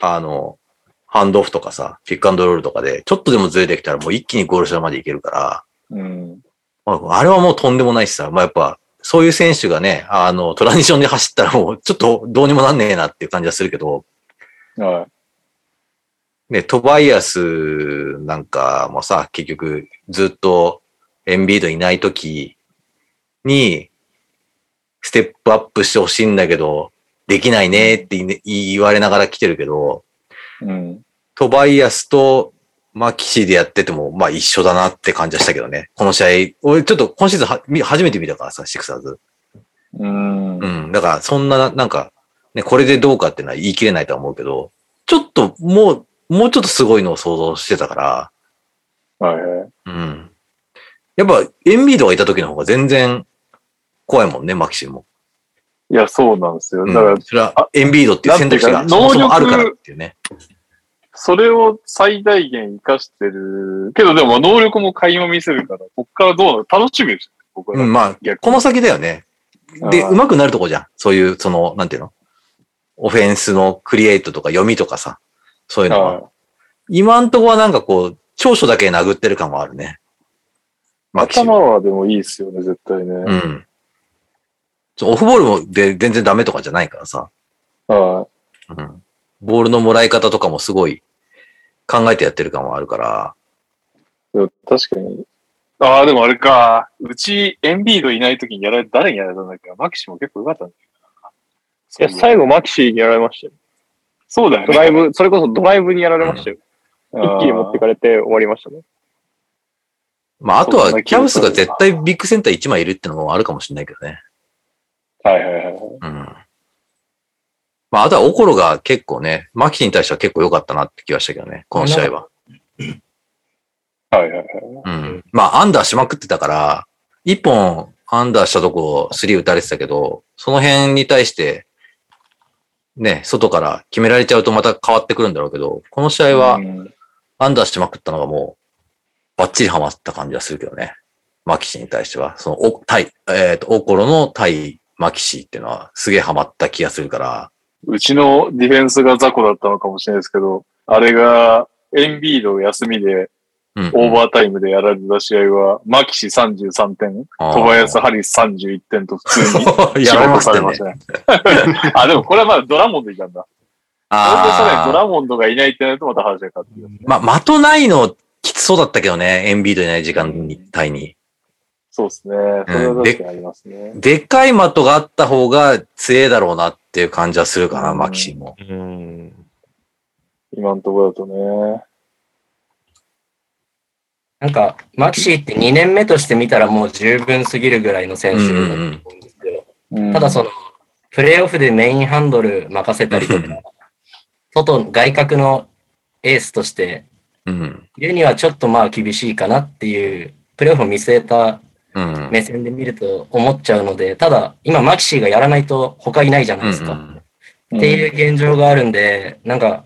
あの、ハンドオフとかさ、ピックアンドロールとかで、ちょっとでもずれてきたらもう一気にゴール下までいけるから、い。うん。まあ、あれはもうとんでもないしさ、まあやっぱ、そういう選手がね、あの、トランジションで走ったらもうちょっとどうにもなんねえなっていう感じはするけど、はね、トバイアスなんかもさ、結局ずっとエンビードいないときに、ステップアップしてほしいんだけど、できないねって言われながら来てるけど、い。うん。トバイアスとマキシーでやってても、まあ一緒だなって感じはしたけどね。この試合、俺ちょっと今シーズン初めて見たからさ、シクサーズ。うん。うん。だからそんな、なんか、ね、これでどうかっていうのは言い切れないとは思うけど、ちょっともう、もうちょっとすごいのを想像してたから、はいはい。うん。やっぱ、エンビードがいた時の方が全然怖いもんね、マキシーも。いや、そうなんですよ。うんだから、それは、エンビードっていう選択肢がそもそもあるからっていうね。それを最大限活かしてる。けどでも能力も垣間見せるから、こっからどうなる？楽しみですよ。僕は。うん、まあ、この先だよね。で、上手くなるとこじゃん。そういう、その、なんていうの？オフェンスのクリエイトとか読みとかさ。そういうのは。は今んとこはなんかこう、長所だけ殴ってる感はあるね。い。マキシ頭はでもいいですよね、絶対ね。うん。オフボールもで全然ダメとかじゃないからさ。はうん。ボールのもらい方とかもすごい考えてやってる感はあるから。確かに。ああ、でもあれか。うち、エンビードいないときにやられ、誰にやられたんだっけ？マキシも結構良かったんだいや、最後マキシーにやられましたよ。そうだよね。ドライブ、それこそドライブにやられましたよ。あー一気に持ってかれて終わりましたね。まあ、あとはキャブスが絶対ビッグセンター1枚いるってのもあるかもしれないけどね。はいはいはいはい。うん。まあ、あとはオコロが結構ね、マキシに対しては結構良かったなって気がしたけどね、この試合は。はいはいはい。うん。まあ、アンダーしまくってたから、一本アンダーしたとこ、スリー打たれてたけど、その辺に対して、ね、外から決められちゃうとまた変わってくるんだろうけど、この試合はうんアンダーしまくったのがもう、バッチリハマった感じがするけどね。マキシに対しては。その、お、対、えっ、と、オコロの対マキシっていうのはすげえハマった気がするから、うちのディフェンスが雑魚だったのかもしれないですけど、あれが、エンビード休みで、うん。オーバータイムでやられた試合は、マキシ33点、小林ハリス31点と普通に 仕事されまししたね。ね。あ、でもこれはまだドラモンドいたんだ。ああ。ラモンドがいないってなるとまた話が変わってくる。まあ、的ないのきつそうだったけどね、エンビードいない時間に、対に。そうですね。それは確かにありますね。でっかい的があった方が強えだろうなっていう感じはするかな、うんマキシも。うん。今のところだとね。なんか、マキシーって2年目として見たらもう十分すぎるぐらいの選手だと思うんですよ。うんただその、プレイオフでメインハンドル任せたりとか、外、外角のエースとしてうん。言うにはちょっとまあ厳しいかなっていう、プレイオフを見据えたうん。目線で見ると思っちゃうので、ただ、今マキシーがやらないと他いないじゃないですか。うんっていう現状があるんで、なんか、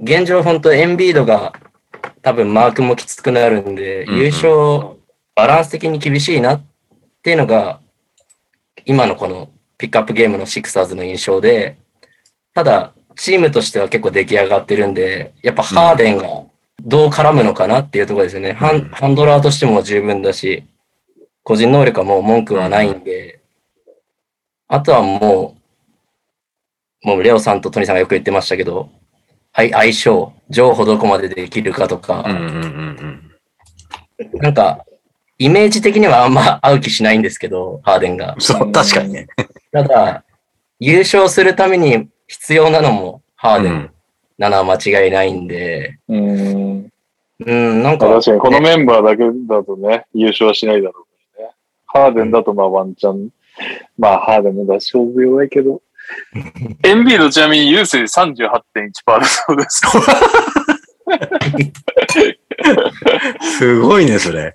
現状本当エンビードが多分マークもきつくなるんで、うんうん優勝、バランス的に厳しいなっていうのが、今のこのピックアップゲームのシクサーズの印象で、ただ、チームとしては結構出来上がってるんで、やっぱハーデンがどう絡むのかなっていうところですよね。ハンドラーとしても十分だし、個人能力はもう文句はないんで、あとはもう、もうレオさんとトニーさんがよく言ってましたけど、相相性、情報どこまでできるかとか、うんうんうんなんか、イメージ的にはあんま 合う気しないんですけど、ハーデンがうん。。そう、確かにね。ただ、優勝するために必要なのもハーデンうんなのは間違いないんで、うん。うん、なんか、確かに、このメンバーだけだとね、優勝はしないだろう。ハーデンだとまあワンチャン、まあハーデンもだ勝負弱いけど。エンビードちなみに優勢38.1%だそうです。すごいね、それ。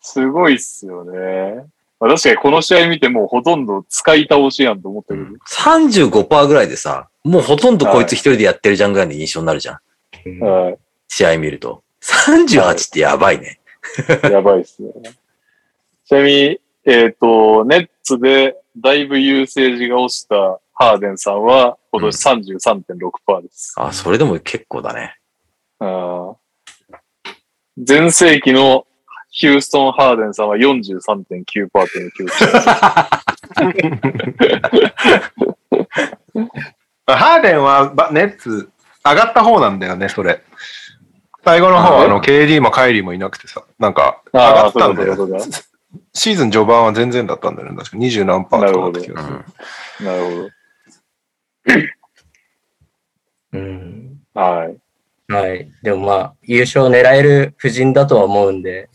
すごいっすよね。まあ、確かにこの試合見てもうほとんど使い倒しやんと思ったけど。35%ぐらいでさ、もうほとんどこいつ一人でやってるじゃんぐらいの印象になるじゃん。はい。試合見ると。38ってやばいね。やばいっすね。ちなみに、えっ、と、ネッツでだいぶ優勢時が落ちたハーデンさんは今年33.6%です。あ、それでも結構だね。あー前世紀のヒューストン・ハーデンさんは43.9%という記録。ハーデンはばネッツ上がった方なんだよね、それ。最後の方、ああの、KD もカイリーもいなくてさ、なんか、上がったんだよ。シーズン序盤は全然だったんだよね。確か20何パーとかだった気がする。なるほうん。ど。はい。はい。でもまあ、優勝狙える布陣だとは思うんで、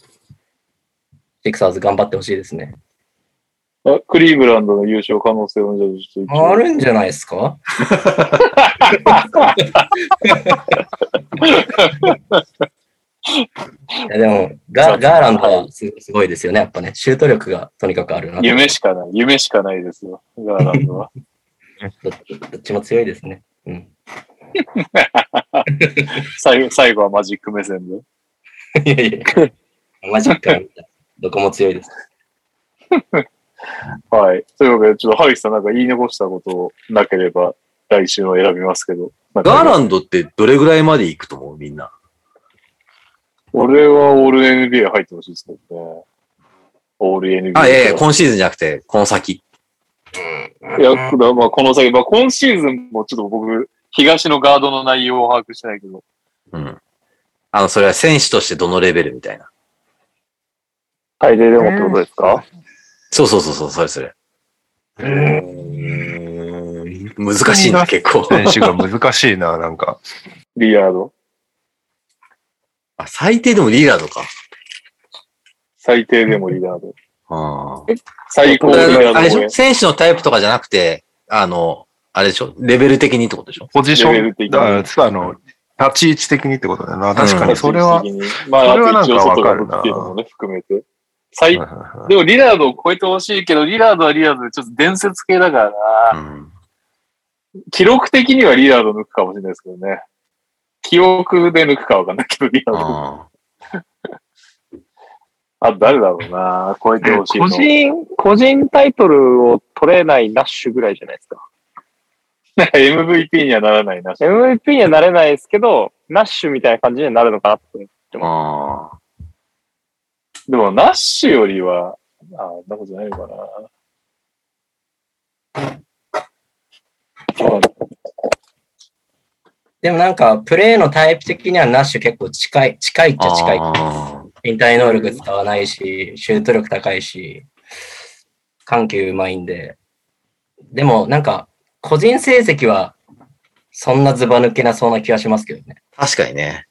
シクサーズ頑張ってほしいですね。あクリーブランドの優勝可能性をじゃあちょっとあるんじゃないですか？いやでもガ、ガーランドはすすごいですよね。やっぱね、シュート力がとにかくあるな。夢しかない。夢しかないですよ。ガーランドは。ど どっちも強いですね。うん。最後最後はマジック目線で。いやいやマジックから見たらどこも強いです。はい。というわけで、ちょっとハリキさんなんか言い残したことなければ、来週の選びますけど。ガーランドってどれぐらいまで行くと思う？みんな。俺はオール NBA 入ってほしいですけどね。オール NBA。あ、いやいや、今シーズンじゃなくて、この先。いや、だまあ、この先、まあ、今シーズンもちょっと僕、東のガードの内容を把握してないけど、うん。あの、それは選手としてどのレベルみたいな。最低でもってことですか？そうそうそうそう、それそれ。難しいな、結構。選手が難しいな、なんか。リラード。あ最低でもリーダーとか。最低でもリラード。あ最高リラーあれでしドょ？選手のタイプとかじゃなくて、あの、あれでしょ？レベル的にってことでしょ？ポジション、レベル的にだからつあの、立ち位置的にってことだよな。確かに、それは。的にまあ、それはなんかわかるなっていうのもね、含めて。最でもリラードを超えてほしいけど、リラードはリラードでちょっと伝説系だからな。うん。記録的にはリラード抜くかもしれないですけどね。記憶で抜くかわかんないけど、リラード。ああ、誰だろうな。超えてほしいの個。人、個人タイトルを取れないナッシュぐらいじゃないですか。MVP にはならないな。MVP にはなれないですけど、ナッシュみたいな感じにはなるのかなって。ーあでも、ナッシュよりは、あ、そんなことないのかな。でもなんか、プレーのタイプ的にはナッシュ結構近い、近いっちゃ近い。あ身体能力使わないし、シュート力高いし、緩急うまいんで。でもなんか、個人成績はそんなズバ抜けなそうな気がしますけどね。確かにね。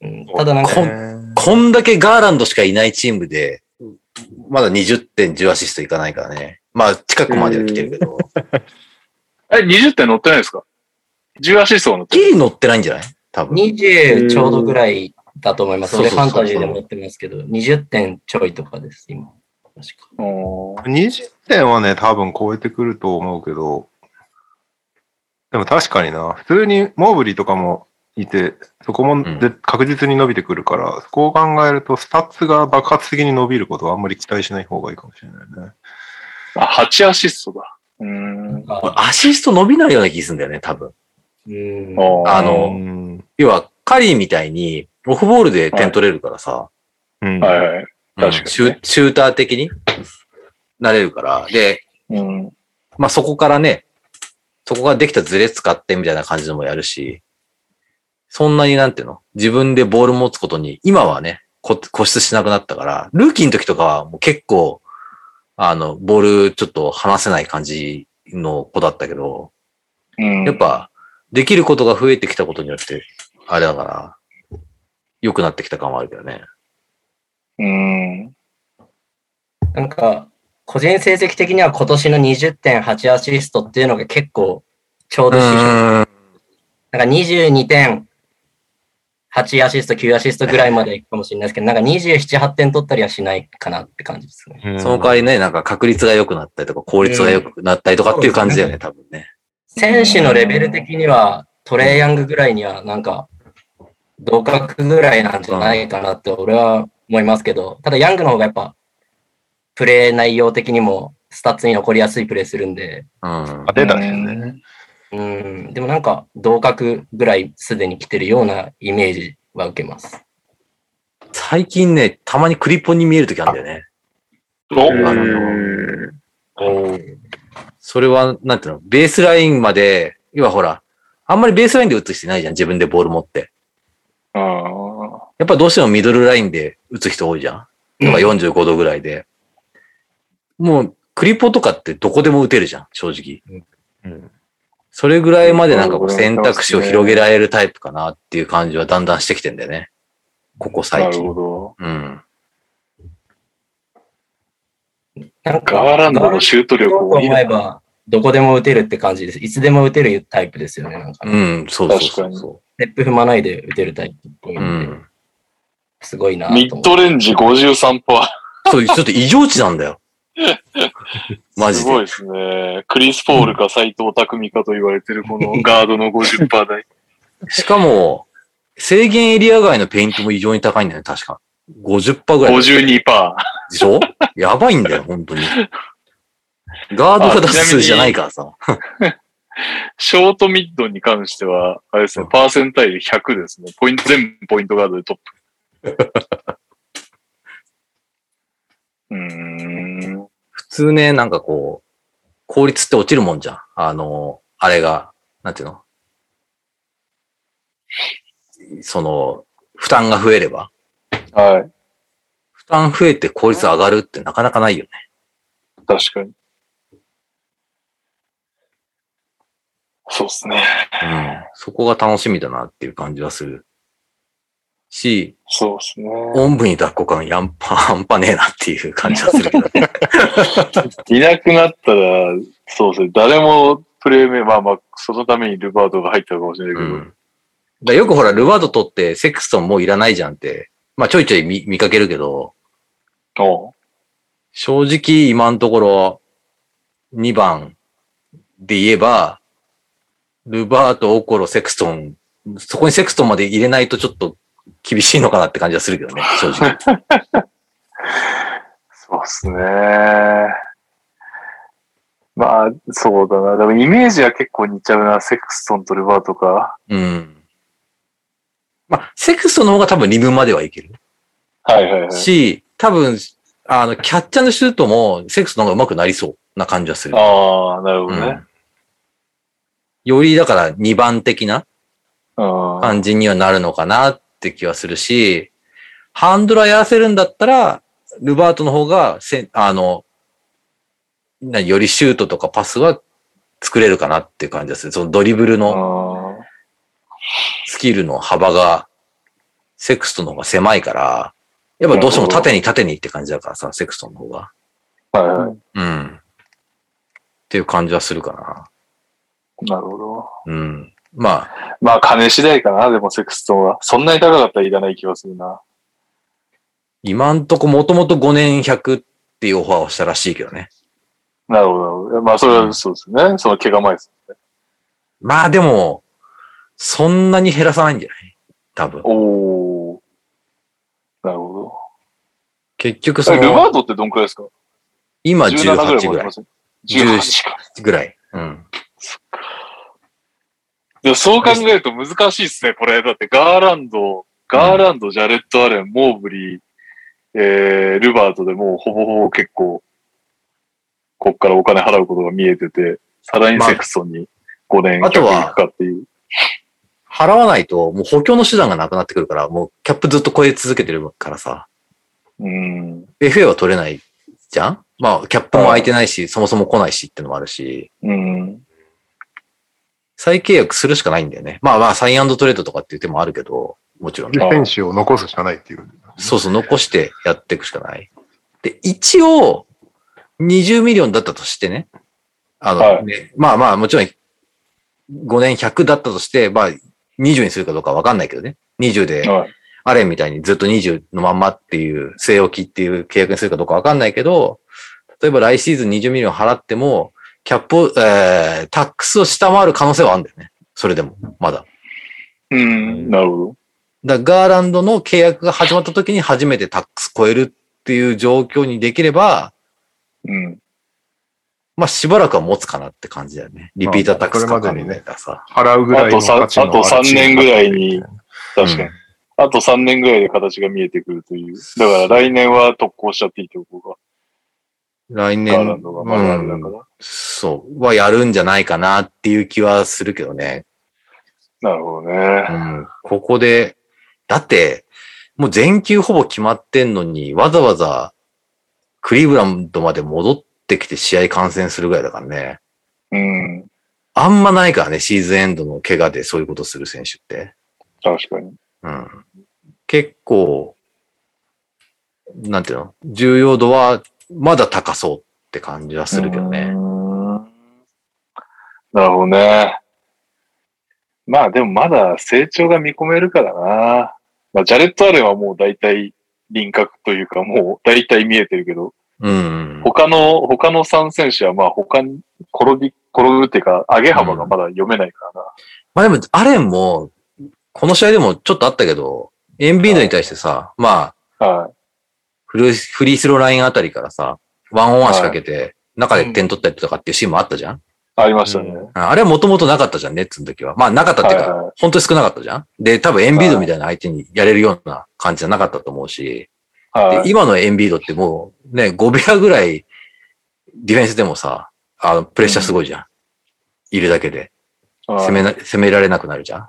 うん、ただなんかこ、こんだけガーランドしかいないチームで、まだ20点10アシストいかないからね。まあ、近くまでは来てるけど。え、20点乗ってないですか？?10 アシストは乗っ。ギリ乗ってないんじゃない？多分。20ちょうどぐらいだと思います。そうそうそうそうァンタジーで持ってますけど、20点ちょいとかです、今。確か。おー20点はね、多分超えてくると思うけど、でも確かにな、普通にモーブリーとかもいて、そこもんで確実に伸びてくるから、そこを考えると、スタッツが爆発的に伸びることはあんまり期待しない方がいいかもしれないね。あ、8アシストだ。うーん。あアシスト伸びないような気するんだよね、多分。うんあのうん。要は、カリーみたいに、オフボールで点取れるからさ、うん。はいはい。うん確かにねシュシューター的になれるから、で、うん。まあそこからね、そこができたズレ使ってみたいな感じのもやるし、そんなになんていうの？自分でボール持つことに、今はね、こ固執しなくなったから、ルーキーの時とかはもう結構、あの、ボールちょっと離せない感じの子だったけど、うん。やっぱ、できることが増えてきたことによって、あれだから、良くなってきた感はあるけどね。うん。なんか、個人成績的には今年の20.8アシストっていうのが結構ちょうど史上なんか22点、8アシスト、9アシストぐらいまでいくかもしれないですけど、なんか27、8点取ったりはしないかなって感じですね。うんその代わりね、なんか確率が良くなったりとか、効率が良くなったりとかっていう感じだよね、多分ね。選手のレベル的には、トレイヤングぐらいにはなんか、同格ぐらいなんじゃないかなって俺は思いますけど、ただヤングの方がやっぱ、プレー内容的にもスタッツに残りやすいプレーするんで、うん。あ出たよね。うん、でもなんか同格ぐらいすでに来てるようなイメージは受けます。最近ね、たまにクリポに見えるときあるんだよね。おあのそれは、なんていうの、ベースラインまで、要はほら、あんまりベースラインで打つ人いないじゃん、自分でボール持って。あやっぱどうしてもミドルラインで打つ人多いじゃん。とか45度ぐらいで。もう、クリポとかってどこでも打てるじゃん、正直。うんそれぐらいまでなんかこう選択肢を広げられるタイプかなっていう感じはだんだんしてきてんだよね。ここな最近。るほど。うん。なんか、ガーランドのシュート力と多いな思えば、どこでも打てるって感じです。いつでも打てるタイプですよね。なんか、うん、そうそうそ確かにうそステップ踏まないで打てるタイプっぽいんう。ん。すごいなミッドレンジ53%。そう、ちょっと異常値なんだよ。マジで。すごいですね。クリス・ポールか斎藤匠かと言われてるこのガードの50%台。しかも、制限エリア外のペイントも異常に高いんだよね、確か。50%ぐらい。52%。でしょ？やばいんだよ、本当に。ガードが出す数字じゃないからさ。ショートミッドに関しては、あれですね、パーセンタイル100ですね。ポイント、全部ポイントガードでトップ。うーん。普通ね、なんかこう、効率って落ちるもんじゃん。あの、あれが、なんていうの？その、負担が増えれば。はい。負担増えて効率上がるってなかなかないよね。確かに。そうっすね。うん。そこが楽しみだなっていう感じはする。し、そうっすね。おんぶに抱っこ感やんぱ、半端ねえなっていう感じはするけどね。いなくなったら、そうですね。誰もプレイメー、まあまあ、そのためにルバートが入ったかもしれないけど。うん。だよくほら、ルバード取って、セクストンもういらないじゃんって、まあちょいちょい見見かけるけど、おう正直今のところ、2番で言えば、ルバート、オコロ、セクストン、そこにセクストンまで入れないとちょっと厳しいのかなって感じはするけどね、正直。そうっすね。まあ、そうだな。でもイメージは結構似ちゃうな。セクストンとルバートか。うん。まあ、セクストンの方が多分2分まではいける。はいはいはい。し、多分、あの、キャッチャーのシュートもセクストンの方が上手くなりそうな感じはする。ああ、なるほどねうん。よりだから2番的なうん。感じにはなるのかなって気はするし、ハンドラーやらせるんだったら、ルバートの方がせ、あの、なよりシュートとかパスは作れるかなっていう感じでする。そのドリブルのキルの幅が、セクストンの方が狭いから、やっぱどうしても縦に縦にって感じだからさ、セクストンの方が。ーはいはい。うん。っていう感じはするかなるほど。な。うん。まあ、まあ、金次第かな。でも、セクストンは。そんなに高かったらいらない気がするな。今んとこもともと5年100っていうオファーをしたらしいけどね。なるほど。まあ、それはそうですね。その怪我前です。まあでも、そんなに減らさないんじゃない？多分。おー。なるほど。結局そえルバの、ートってどんくらいですか？今17ぐらい18ぐらいまでま。す18か。ぐらい。うん。でもそう考えると難しいですね、これ。だってガーランド、ガーランド、ジャレット・アレン、モーブリー、えー、ルバートでもうほぼほぼ結構、こっからお金払うことが見えてて、さらにセクソンに5年あとは客行くかっていう。払わないと、もう補強の手段がなくなってくるから、もうキャップずっと超え続けてるからさ、うん。FA は取れないじゃん？まあ、キャップも空いてないし、そもそも来ないしってのもあるし、うん。再契約するしかないんだよね。まあまあ、サイントレードとかっていう手もあるけど、もちろんね。選手を残すしかないっていう。そうそう、残してやっていくしかない。で、一応、20ミリオンだったとしてね。あの、はいねまあまあ、もちろん、5年100だったとして、まあ、20にするかどうかわかんないけどね。20で、はい。アレンみたいにずっと20のまんまっていう、据え置きっていう契約にするかどうかわかんないけど、例えば来シーズン20ミリオン払っても、キャップを、えー、タックスを下回る可能性はあるんだよね。それでも、まだ。うん。なるほど。だガーランドの契約が始まった時に初めてタックス超えるっていう状況にできれば、うん。まあしばらくは持つかなって感じだよね。リピータータックスかかんないからさ。払うぐらいの価値のあとさあと三年ぐらいに確かに。うんあと3年ぐらいで形が見えてくるという。だから来年は特攻しちゃっていいってことか。来年、うんから。そう、はやるんじゃないかなっていう気はするけどね。なるほどねう。ん。ここで、だって、もう全球ほぼ決まってんのに、わざわざクリーブランドまで戻ってきて試合観戦するぐらいだからね。うん。あんまないからね、シーズンエンドの怪我でそういうことする選手って。確かに。うん。結構、なんていうの？重要度はまだ高そうって感じはするけどね。んなるほどね。まあでもまだ成長が見込めるからな。まあジャレット・アレンはもう大体輪郭というかもう大体見えてるけど、うん。他の、他の3選手はまあ他に転び、転ぶっていうか上げ幅がまだ読めないからな。まあでも、アレンも、この試合でもちょっとあったけど、エンビードに対してさ、まあ、はい。フリースローラインあたりからさ、ワンオンワン仕掛けて、中で点取ったりとかっていうシーンもあったじゃん、ありましたね。うんあれはもともとなかったじゃん、ネッツの時は。まあなかったっていうか、はいはい本当に少なかったじゃん？で、多分エンビードみたいな相手にやれるような感じじゃなかったと思うし、はい。で今のエンビードってもうね、5秒ぐらいディフェンスでもさ、あの、プレッシャーすごいじゃん。いるだけで。はい攻めな、攻められなくなるじゃん。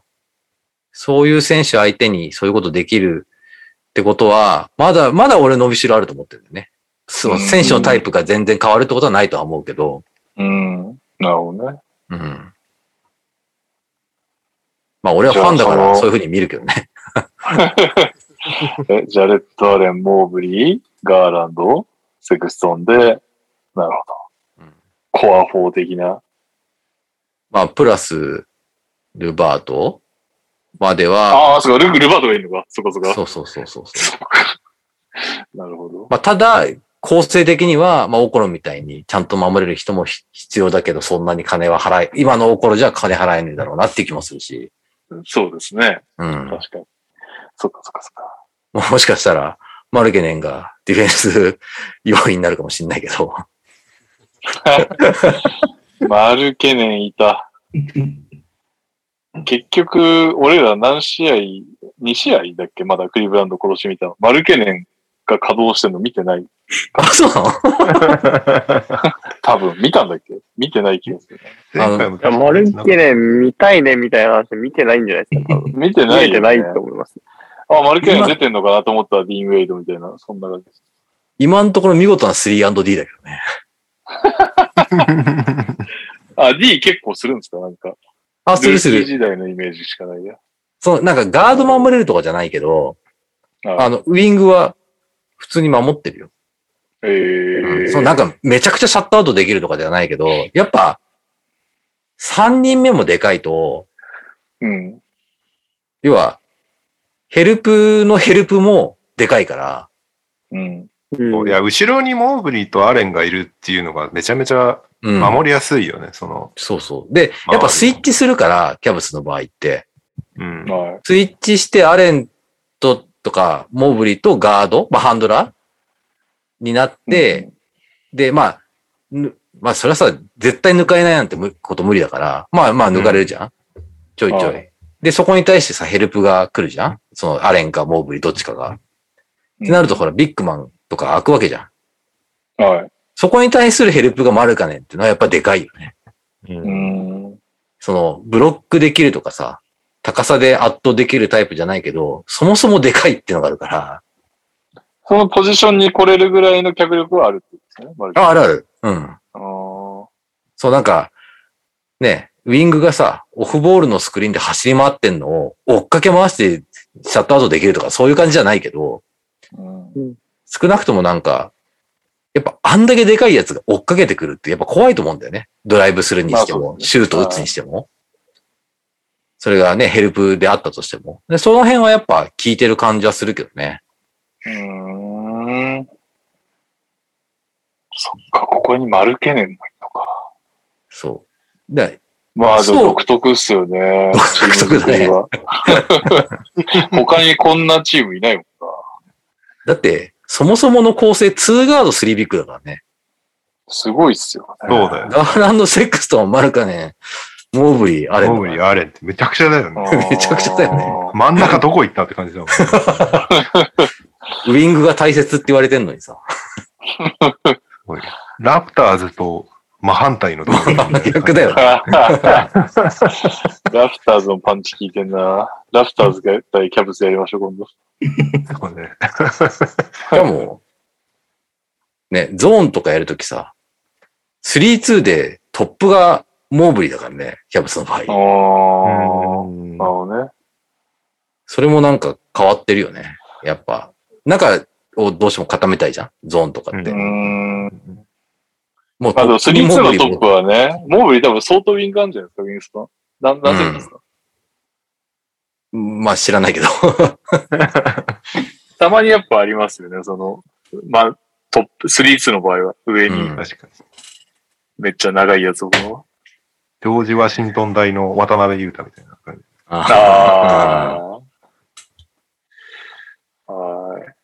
そういう選手相手にそういうことできるってことは、まだ、まだ俺伸びしろあると思ってるんだよね。そうう、ん選手のタイプが全然変わるってことはないとは思うけど、うん。なるほどね。うん。まあ俺はファンだからそういうふうに見るけどね。え、ジャレット・アレン、モーブリー、ガーランド、セクストンで、なるほど。うんコア4的な？まあプラス、ルバート？までは、ああ、そうか、ルルバートがいいのか。そこそこ。そうそうそうそう。なるほど。まあただ、構成的には、まあ、オコロみたいにちゃんと守れる人もひ必要だけど、そんなに金は払え、今のオコロじゃ金払えねえだろうなって気もするし、そうですね。うん。確かに。そっかそっかそっか。も もしかしたら、マルケネンがディフェンス 要因になるかもしれないけど、マルケネンいた。結局、俺ら何試合、2試合だっけ？まだクリーブランド殺し見たの。マルケネンが稼働してんの見てない。あ、そうなの？多分、見たんだっけ？見てない気がする。マルケネン見たいねみたいな話見てないんじゃないですか？見て見ないよ、ね。えてないと思います。あ、マルケネン出てんのかなと思ったらディーン・ウェイドみたいな、そんな感じです。今のところ見事な 3&D だけどね。あ、D 結構するんですかなんか。あ、するする。時代のイメージしかないや。そう、なんかガード守れるとかじゃないけど、ああの、ウィングは普通に守ってるよ。えー、そう、なんかめちゃくちゃシャットアウトできるとかではないけど、やっぱ、3人目もでかいと、うん。要は、ヘルプのヘルプもでかいから、うん。うんいや、後ろにモーブリーとアレンがいるっていうのがめちゃめちゃうん。守りやすいよね、その。そうそう。で、まあやっぱスイッチするから、キャブスの場合って、うん。はい。スイッチしてアレントとか、モーブリーとガード、まあハンドラーになって、で、まあ、ぬまあそれはさ、絶対抜かれないなんてむこと無理だから、まあまあ抜かれるじゃん、ちょいちょ。はいで、そこに対してさ、ヘルプが来るじゃん？そのアレンかモーブリーどっちかが。ってなるとほら、ビッグマンとか開くわけじゃん。はい。そこに対するヘルプがマルカネンってのはやっぱでかいよね。ううんん。その、ブロックできるとかさ、高さで圧倒できるタイプじゃないけど、そもそもでかいっていうのがあるから、そのポジションに来れるぐらいの脚力はあるってことですね。マルチあ、あるある。うん。あーそう、なんか、ね、ウィングがさ、オフボールのスクリーンで走り回ってんのを追っかけ回してシャットアウトできるとか、そういう感じじゃないけど、うん少なくともなんか、やっぱあんだけでかいやつが追っかけてくるってやっぱ怖いと思うんだよね。ドライブするにしても、シュート打つにしても。それがね、ヘルプであったとしても。で、その辺はやっぱ効いてる感じはするけどね。うーん。そっか、ここにマルケネンもいるのか。そう。で、まあ、独特っすよね。独特だね 他にこんなチームいないもんな。だって、そもそもの構成2ガード3ビッグだからね。すごいっすよね。そうだよ。ガーランド、セックストン、マルカネン、モーブリー、アレンモーブリー、アレンってめちゃくちゃだよね。めめちゃくちゃだよね真ん中どこ行ったって感じだもん。ウィングが大切って言われてんのにさ。ラプターズと真反対のところにいるみたいな逆だよね。ラフターズのパンチ効いてんな。ラフターズが対キャブスやりましょう、今度。そうね。しかも、ね、ゾーンとかやるときさ、3-2でトップがモーブリーだからね、キャブスの場合。ああ、うんなるほどね。それもなんか変わってるよね。やっぱ、中をどうしても固めたいじゃんゾーンとかって。うーん。もうまあでも3-2のトップは。はね、モーブリー多分相当ウィングあるんじゃないですか、ウィングストン。な、なぜですか、まあ知らないけど。たまにやっぱありますよね、その、まあ、トップ、3-2の場合は、上にうん確かに。めっちゃ長いやつを。ジョージ・ワシントン大の渡辺裕太みたいな感じ。ああ。はい。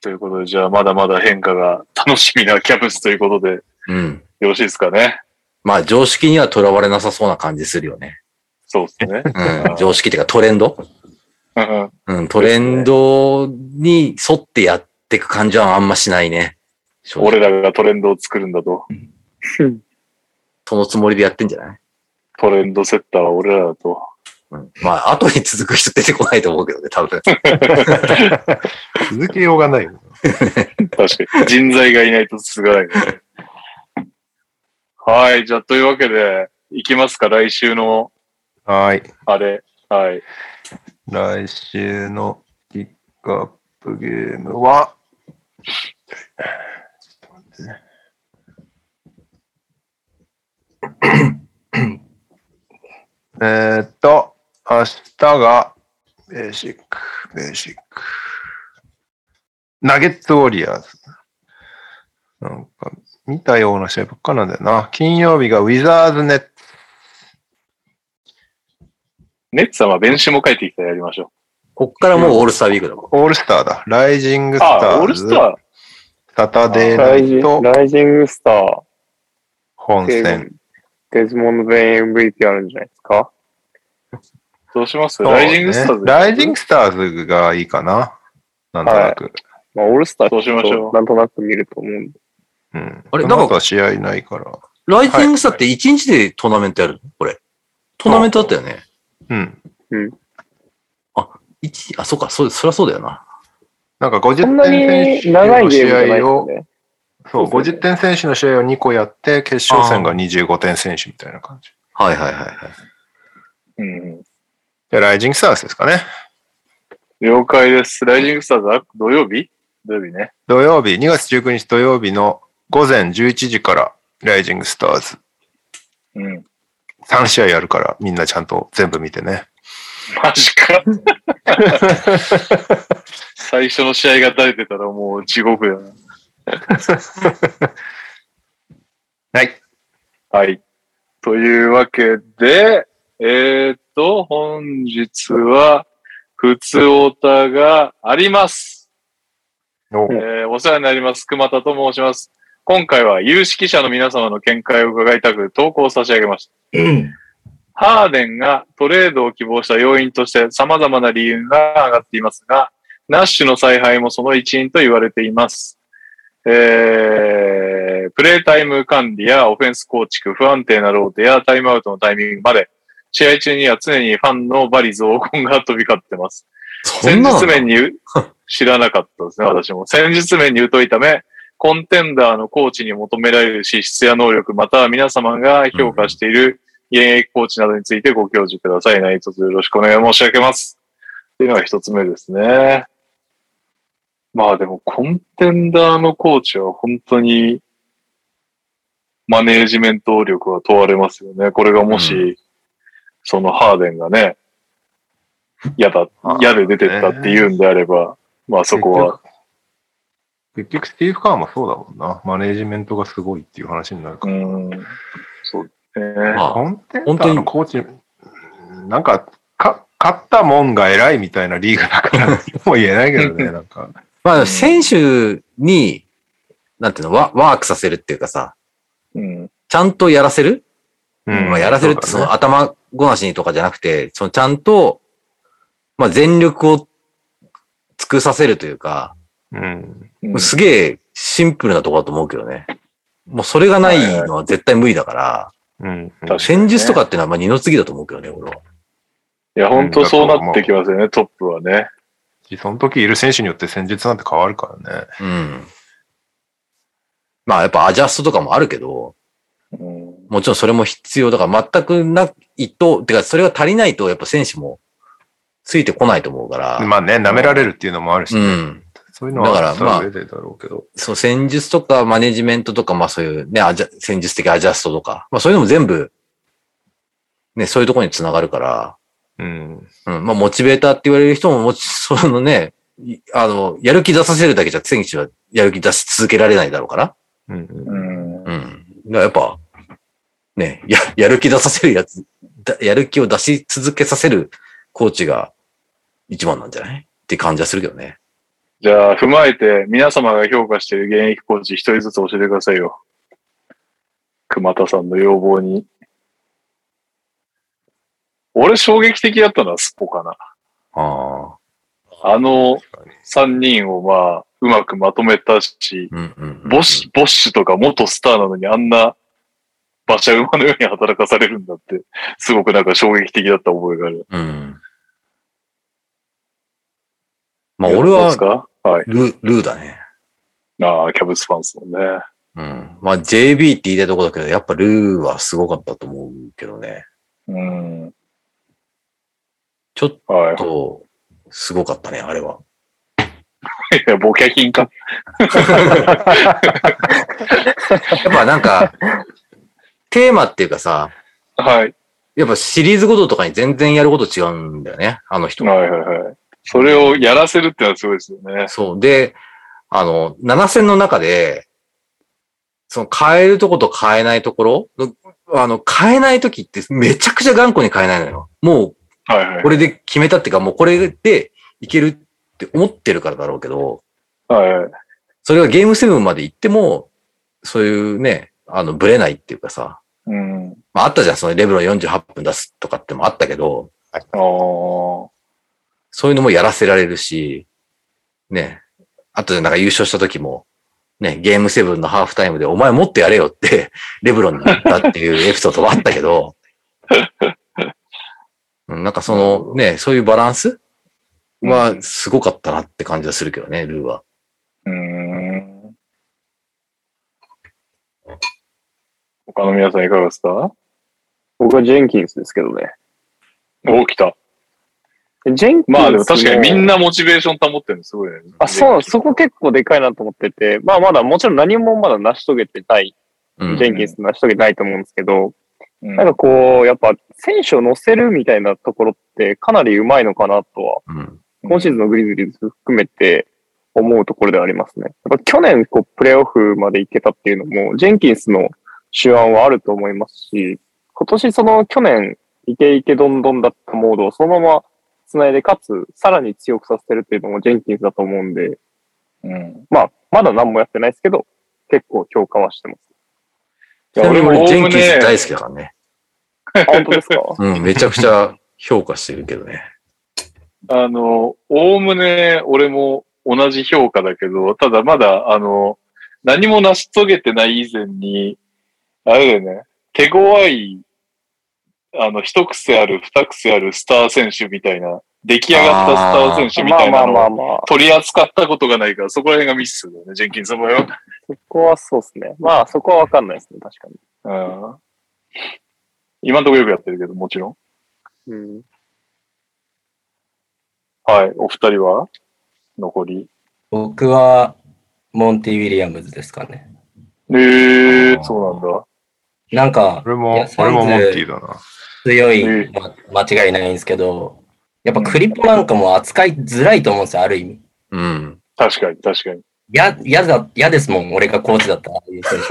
ということで、じゃあまだまだ変化が楽しみなキャプスということで、うん。よろしいですかね。まあ常識にはとらわれなさそうな感じするよね。そうですね。うん。常識っていうかトレンド？うんうん。トレンドに沿ってやっていく感じはあんましないね。俺らがトレンドを作るんだと。そのつもりでやってんじゃない？トレンドセッターは俺らだと。うん。まあ後に続く人出てこないと思うけどね、多分。続けようがないよ。確かに。人材がいないと続かないね。はい。じゃあ、というわけで、いきますか、来週の、はい。あれ。はい。来週のピックアップゲームは、ちょっと待ってね。えーっと、明日が、ベーシック、ベーシック。ナゲッツウォリアーズ。なんか、見たような試合ばっかなんだよな。金曜日がウィザーズネッツ。ネッツはまあ、ベンシも帰ってきたらやりましょこっからもうオールスターウィークだもん。オールスターだ。ライジングう。スターズ。あ、オールスター。サタデーナライトライジングスター、デ本戦。デズモンド・ベイン MVP あるんじゃないですか？どうします？ねライジングスターズ。ライジングスターズがいいかな。なんとなく。まあ、オールスターそうしましょうなんとなく見ると思うんで。うん。あれその後は試合ないから。ライジングスターって1日でトーナメントやるの？これ。トーナメントだったよね。うん。一あ、そうか、そう、そりゃそうだよな。なんか50そんな点選に手の試合を、ね。そう、そうです50点選手の試合を2個やって、決勝戦が25点選手みたいな感じ。はいはいはいはい。うん。で、ライジングスターズですかね。了解です。ライジングスターズは土曜日？土曜日ね。土曜日、2月19日土曜日の午前11時から、ライジングスターズ。うん。3試合やるから、みんなちゃんと全部見てね。マジか。最初の試合が出てたらもう地獄だな。はい。はい。というわけで、えーっと、本日は、普通オタがあります。おえーお世話になります。熊田と申します。今回は有識者の皆様の見解を伺いたく投稿を差し上げました。ハーデンがトレードを希望した要因として様々な理由が上がっていますが、ナッシュの采配もその一因と言われています。えー、プレイタイム管理やオフェンス構築、不安定なローテやタイムアウトのタイミングまで、試合中には常にファンのバリ増言が飛び交ってます。戦術面に知らなかったですね、私も。戦術面に疎いため、コンテンダーのコーチに求められる資質や能力、または皆様が評価している現役コーチなどについてご教授ください。何卒よろしくお願い申し上げます。っていうのが一つ目ですね。まあでも、コンテンダーのコーチは本当に、マネージメント力は問われますよね。これがもし、うそのハーデンがね、嫌だ、嫌で出てったって言うんであれば、まあそこは、結局、スティーブ・カーもそうだもんな。マネージメントがすごいっていう話になるかうら。ん、そうね。まあコンテンダーのコーチ、なんか、か、勝ったもんが偉いみたいなリーグだから、もう言えないけどね、なんか。まあ、選手に、なんていうの、ワワークさせるっていうかさ、うん。ちゃんとやらせる、うんまあ、やらせるってその頭ごなしにとかじゃなくて、そのちゃんと、まあ、全力を尽くさせるというか、うん。うんすげえシンプルなとこだと思うけどね。もうそれがないのは絶対無理だから、うん。戦術とかっていうのはまあ二の次だと思うけどね、俺は。いや、本当そうなってきますよね、トップはね。その時いる選手によって戦術なんて変わるからね。うん。まあやっぱアジャストとかもあるけど、うん。もちろんそれも必要だから全くないと、てかそれが足りないとやっぱ選手もついてこないと思うから、まあね、舐められるっていうのもあるしね。うん。そういうのはだからまあ上でだろうけど。そう、戦術とかマネジメントとか、まあそういうね、戦術的アジャストとか、まあそういうのも全部、ね、そういうところにつながるから、うん。うん、まあモチベーターって言われる人ももち、そのね、いあの、やる気出させるだけじゃ選手はやる気出し続けられないだろうから、うん。うん。うん。だからやっぱ、ね、や、やる気出させるやつ、だやる気を出し続けさせるコーチが一番なんじゃない？って感じはするけどね。じゃあ、踏まえて、皆様が評価している現役コーチ一人ずつ教えてくださいよ。熊田さんの要望に。俺衝撃的だったのはスポかな。ああ。あの確かに3人をまあ、うまくまとめたし、うんうん、うん。ボッシュ、ボッシュとか元スターなのにあんな馬車馬のように働かされるんだって、すごくなんか衝撃的だった覚えがある。うん。まあ俺はどうです、か？はい。ルー、だね。ああ、キャブスファンスもんね。うん。まあ JB って言いたいとこだけど、やっぱルーはすごかったと思うけどね。うん。ちょっはい。と、すごかったね、あれは。いや、ボケ品か。やっぱなんか、テーマっていうかさ、はい。やっぱシリーズごととかに全然やること違うんだよね、あの人。はいはいはい。それをやらせるってのはすごいですよね。そう。で、あの、7戦の中で、その変えるとこと変えないところ、あの、変えないときってめちゃくちゃ頑固に変えないのよ。もう。これで決めたっていうか、もうこれでいけるって思ってるからだろうけど、はいはい。それがゲームセブンまで行っても、そういうね、あの、ブレないっていうかさ、うん。まああったじゃん、そのレブロン48分出すとかってもあったけど、ああ。そういうのもやらせられるし、ね、あとでなんか優勝した時も、ね、ゲームセブンのハーフタイムでお前もっとやれよって、レブロンに言ったっていうエピソードはあったけど、うんなんかそのね、そういうバランスはすごかったなって感じはするけどね、ルーは。うん。他の皆さんいかがですか？僕はジェンキンスですけどね。お、来た。ジェンキンスまあでも確かにみんなモチベーション保ってるのすごいね。あ、そう、そこ結構でかいなと思ってて、まあまだもちろん何もまだ成し遂げてない、うんジェンキンス成し遂げてないと思うんですけど、うんなんかこう、やっぱ選手を乗せるみたいなところってかなり上手いのかなとは、うん。今シーズンのグリズリーズ含めて思うところではありますね。やっぱ去年こうプレーオフまで行けたっていうのも、ジェンキンスの手腕はあると思いますし、今年その去年イケイケどんどんだったモードをそのまま繋いで、かつ、さらに強くさせてるっていうのもジェンキンスだと思うんで、うん。まあ、まだ何もやってないですけど、結構評価はしてます。ちなみに俺も俺、ジェンキンス大好きだからね。あ本当ですか？うん、めちゃくちゃ評価してるけどね。あの、おおむね俺も同じ評価だけど、ただまだ、あの、何も成し遂げてない以前に、あれだよね、手強い、あの、一癖ある、二癖あるスター選手みたいな、出来上がったスター選手みたいなのをまあまあ、取り扱ったことがないから、そこら辺がミスだよね、ジェンキンスの場合は。そこはそうですね。まあ、そこはわかんないですね、確かに。うん。今のところよくやってるけど、もちろん。うん。はい。お二人は？残り。僕は、モンティ・ウィリアムズですかね。ええー、そうなんだ。なんか、い俺もや、俺もモンティだな。強い、えま間違いないんですけど、やっぱクリポなんかも扱いづらいと思うんですよ、ある意味。うん。確かに、確かに。や、嫌だ、嫌ですもん、俺がコーチだったら。ああいう選手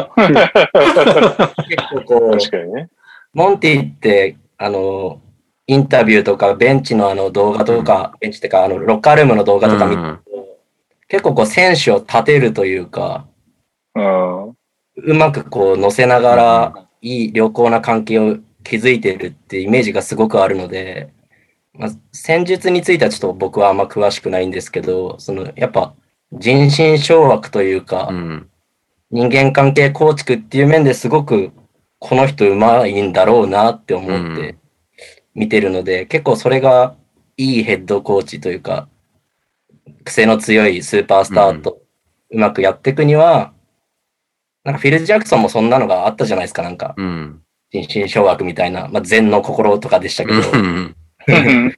結構こう、確かにね。モンティって、あの、インタビューとか、ベンチのあの動画とか、ベンチってか、あの、ロッカールームの動画とか見てると、結構こう、選手を立てるというか、うん。うまくこう、乗せながら、いい良好な関係を築いてるってイメージがすごくあるので、まあ、戦術についてはちょっと僕はあんま詳しくないんですけど、その、やっぱ、人心掌握というか、うん。人間関係構築っていう面ですごくこの人うまいんだろうなって思って見てるので、結構それがいいヘッドコーチというか、癖の強いスーパースターとうまくやっていくには、なんかフィル・ジャクソンもそんなのがあったじゃないですか、なんかうん。人心掌握みたいな、まあ、禅の心とかでしたけど、うん。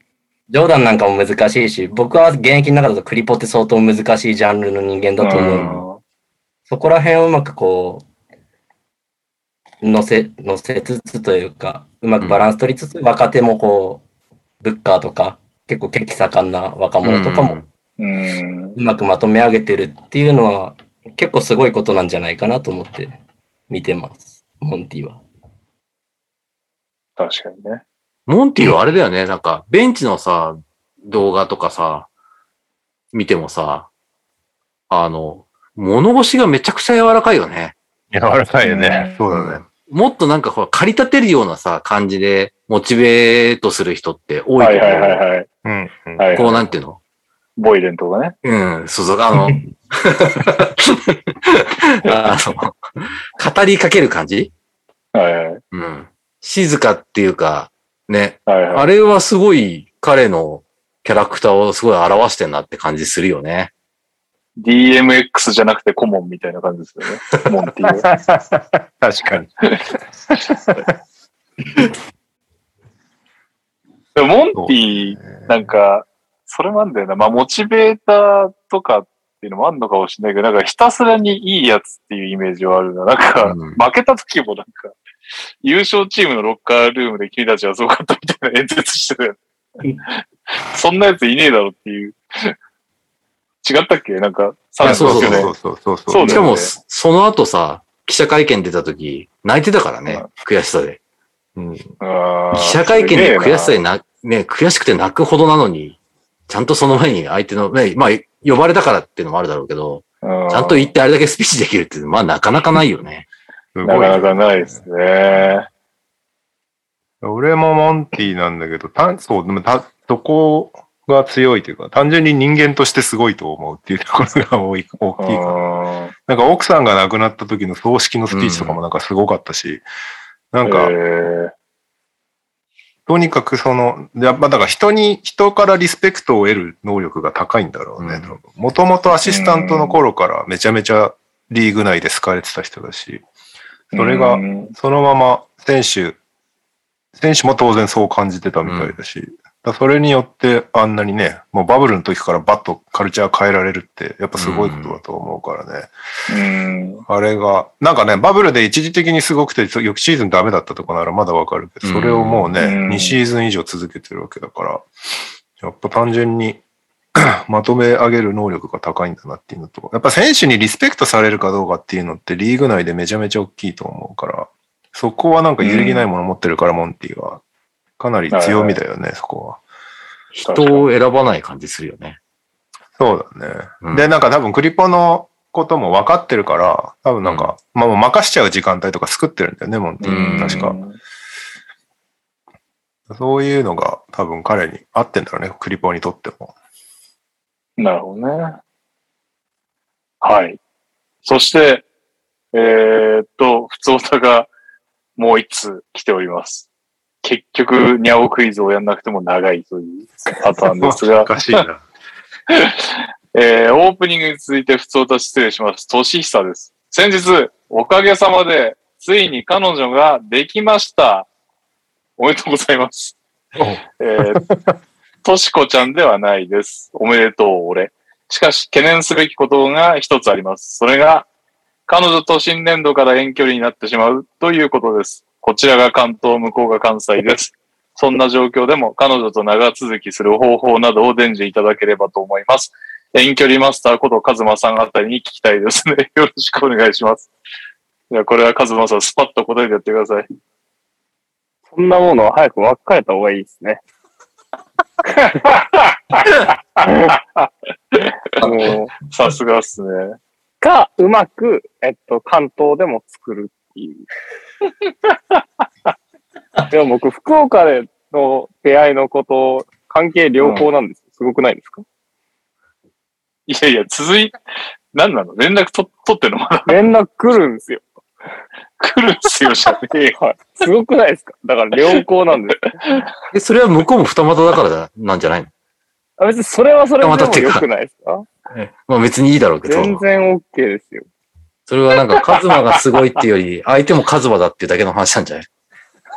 ジョーダンなんかも難しいし、僕は現役の中だとクリポって相当難しいジャンルの人間だと思うのでそこら辺をうまくこう、乗せ、乗せつつというか、うまくバランス取りつつ、若手もこう、ブッカーとか、結構血気盛んな若者とかもうん。うまくまとめ上げてるっていうのは、結構すごいことなんじゃないかなと思って見てます。モンティは。確かにね。モンティはあれだよね。なんか、ベンチのさ、動画とかさ、見てもさ、あの、物腰がめちゃくちゃ柔らかいよね。柔らかいよね。そうだね。もっとなんかほら、駆り立てるようなさ、感じで、モチベートする人って多いけど、はいはいはいはい。うん。うんはい、こうなんていうの？ボイレンとかね。うん、そうそう、あの、あの、語りかける感じ？はいはい。うん。静かっていうか、ね、はいはい。あれはすごい彼のキャラクターをすごい表してんなって感じするよね。DMX じゃなくてコモンみたいな感じですよね。モンティは。確かに。でもモンティ、なんか、それもあんだよな。まあ、モチベーターとかっていうのもあんのかもしれないけど、なんかひたすらにいいやつっていうイメージはあるな。なんか、うん負けた時もなんか、優勝チームのロッカールームで君たちはすごかったみたいな演説してたよ。そんなやついねえだろっていう。違ったっけ？なんか、やそうそうそうそうそうそう。ねしかも、その後さ、記者会見出た時、泣いてたからねうん、悔しさで。うん。記者会見で悔しさすでな、ね、悔しくて泣くほどなのに、ちゃんとその前に相手の、ね、まあ、呼ばれたからっていうのもあるだろうけど、ちゃんと言ってあれだけスピーチできるって、まあ、なかなかないよね。すごい。なかなかないですね。俺もモンティなんだけど、たそう、でもた、そこが強いというか、単純に人間としてすごいと思うっていうところが多い大きいかな。なんか奥さんが亡くなった時の葬式のスピーチとかもなんかすごかったし、なんか、えとにかくその、やっぱだから人に、人からリスペクトを得る能力が高いんだろうね。うん。もともとアシスタントの頃からめちゃめちゃリーグ内で好かれてた人だし、ーそれがうん。そのまま選手、選手も当然そう感じてたみたいだし、だそれによってあんなにね、もうバブルの時からバッとカルチャー変えられるって、やっぱすごいことだと思うからね。うん。あれが、なんかね、バブルで一時的にすごくて、翌シーズンダメだったとかならまだわかるけど、それをもうね、うん2シーズン以上続けてるわけだから、やっぱ単純に まとめ上げる能力が高いんだなっていうのと、やっぱ選手にリスペクトされるかどうかっていうのってリーグ内でめちゃめちゃ大きいと思うから、そこはなんか揺るぎないもの持ってるから、モンティは。かなり強みだよね、そこは。人を選ばない感じするよね。そうだね。うんで、なんか多分クリポのことも分かってるから、多分なんか、まあもう任しちゃう時間帯とか作ってるんだよね、モンテうんィ。確か。そういうのが多分彼に合ってんだろうね、クリポにとっても。なるほどね。はい。そして、えーっと、普通歌がもう一通来ております。結局、ニャオクイズをやんなくても長いというパターンですが お、かしいな。えーオープニングに続いて普通歌失礼します。としひさです。先日、おかげさまで、ついに彼女ができました。おめでとうございます。えー、としこちゃんではないです。おめでとう、俺。しかし、懸念すべきことが一つあります。それが、彼女と新年度から遠距離になってしまうということです。こちらが関東、向こうが関西です。そんな状況でも彼女と長続きする方法などを伝授いただければと思います。遠距離マスターことカズマさんあたりに聞きたいですね。よろしくお願いします。いや、これはカズマさん、スパッと答えてやってください。そんなものは早く別れた方がいいですね。さすがっすね。か、うまく、えっと、関東でも作るっていう。でも僕、福岡での出会いのこと、関係良好なんですよ。すごくないですか？いやいや、続い、なんなの？連絡と取ってんのまだ？連絡来るんですよ。来るんすよ、じゃねえよ。はい。すごくないですか？だから良好なんですよ。え、それは向こうも二股だからだなんじゃないの？あ別にそれはそれでも良くないですか？まあ別にいいだろうけど。全然 OK ですよ。それはなんかカズマがすごいっていうより、相手もカズマだっていうだけの話なんじゃない？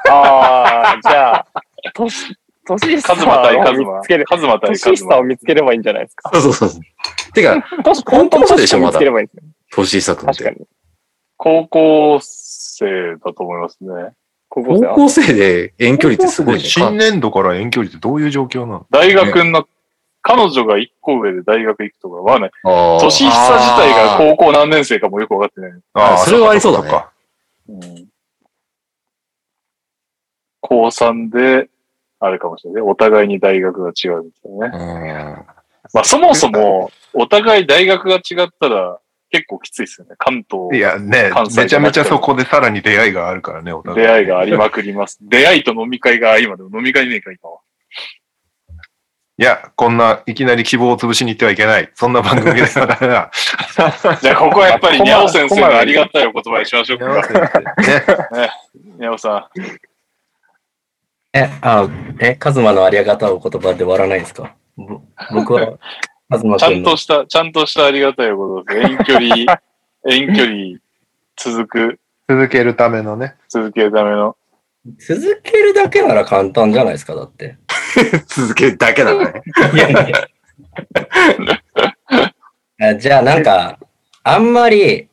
ああ、じゃあ、とし、としカズマ対カズマを見つける。カズマ対カズマ。見つければいいんじゃないですか？そうそうそう。てか、本当そうでしょ見つければいいんって。確かに。高校生だと思いますね。高高校生は。校生で遠距離ってすごいね。新年度から遠距離ってどういう状況なの？大学の、彼女が一個上で大学行くとかはね、年久自体が高校何年生かもよくわかってない。あそれはありそうだかうん高3で、あれかもしれないね。お互いに大学が違うみたいなね。うんまあそもそも、お互い大学が違ったら結構きついですよね。関東いやね関、西めちゃめちゃそこでさらに出会いがあるからね、お互い。出会いがありまくります。出会いと飲み会が今でも飲み会ねえか、今は。いや、こんないきなり希望を潰しに行ってはいけない。そんな番組ではダメだ。じゃあここはやっぱりこまニャオ先生のありがたいお言葉にしましょう山か。先生ね。ニャオさえ、あ、え、カズマのありがたいお言葉で終わらないですか？ぼ僕は、カズマん、ちゃんとした、ちゃんとしたありがたいお言葉です。遠距離、遠距離続く、続けるためのね。続けるための。続けるだけなら簡単じゃないですか、だって。続けるだけだね。いやいやあじゃあなんか、あんまり、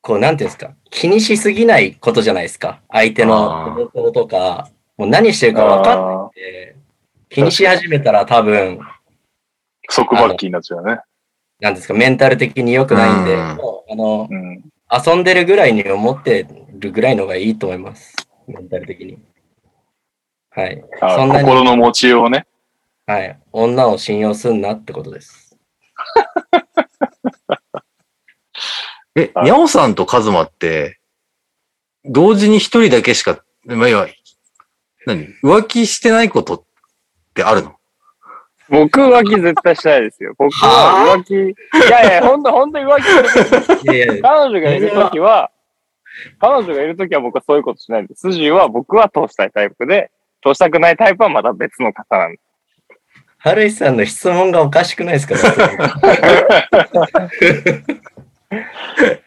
こう、なんていうんですか、気にしすぎないことじゃないですか？相手の動とか、もう何してるか分かんないんで、気にし始めたら多分、束縛期になっちゃうね。なんですか、メンタル的に良くないんで、うんもうあの、うん。遊んでるぐらいに思ってるぐらいのがいいと思います。メンタル的に。はい。あそんなに心の持ちようをね。はい。女を信用すんなってことです。え、はいニャオさんとカズマって、同時に一人だけしか、まあ、要は、何？浮気してないことってあるの？僕浮気絶対しないですよ。僕は浮気、いやいや、ほんと、ほんとに浮気彼女がいるときは、彼女がいるときは僕はそういうことしないんです。筋は僕は通したいタイプで、通したくないタイプはまた別の方なんで春石さんの質問がおかしくないですか？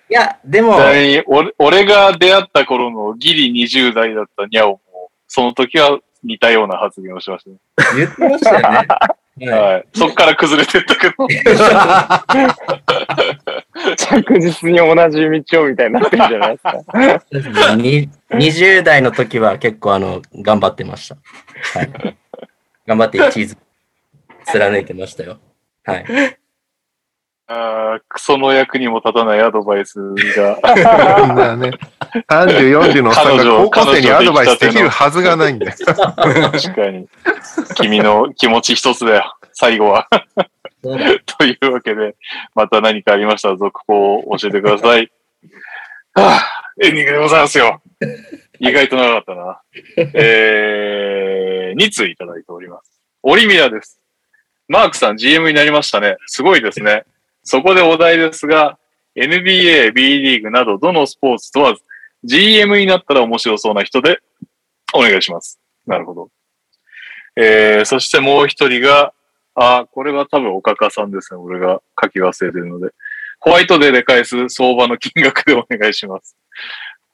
いや、でもち、なみに俺、俺が出会った頃のギリ20代だったニャオも、その時は似たような発言をしましたね。言ってましたよね。ははい。そっから崩れてったけど。す。着実に同じ道をみたいになってるじゃないですか。い。に20代の時は結構あの、頑張ってました。はい。頑張ってチーズ貫いてましたよ。はい。あークソの役にも立たないアドバイスが、ね、30、40のおっさんが高校生にアドバイスできるはずがないんだよ。確かに。君の気持ち一つだよ、最後は。そうだというわけで、また何かありましたら続報を教えてください。はあ、エンディングでございますよ。意外と長かったな。えー、2通いただいております。オリミラです。マークさん GM になりましたね。すごいですね。そこでお題ですが、NBA、B リーグなどどのスポーツ問わず、GM になったら面白そうな人でお願いします。なるほど。えー、そしてもう一人が、あ、これは多分おかかさんですね。俺が書き忘れてるので。ホワイトデーで返す相場の金額でお願いします。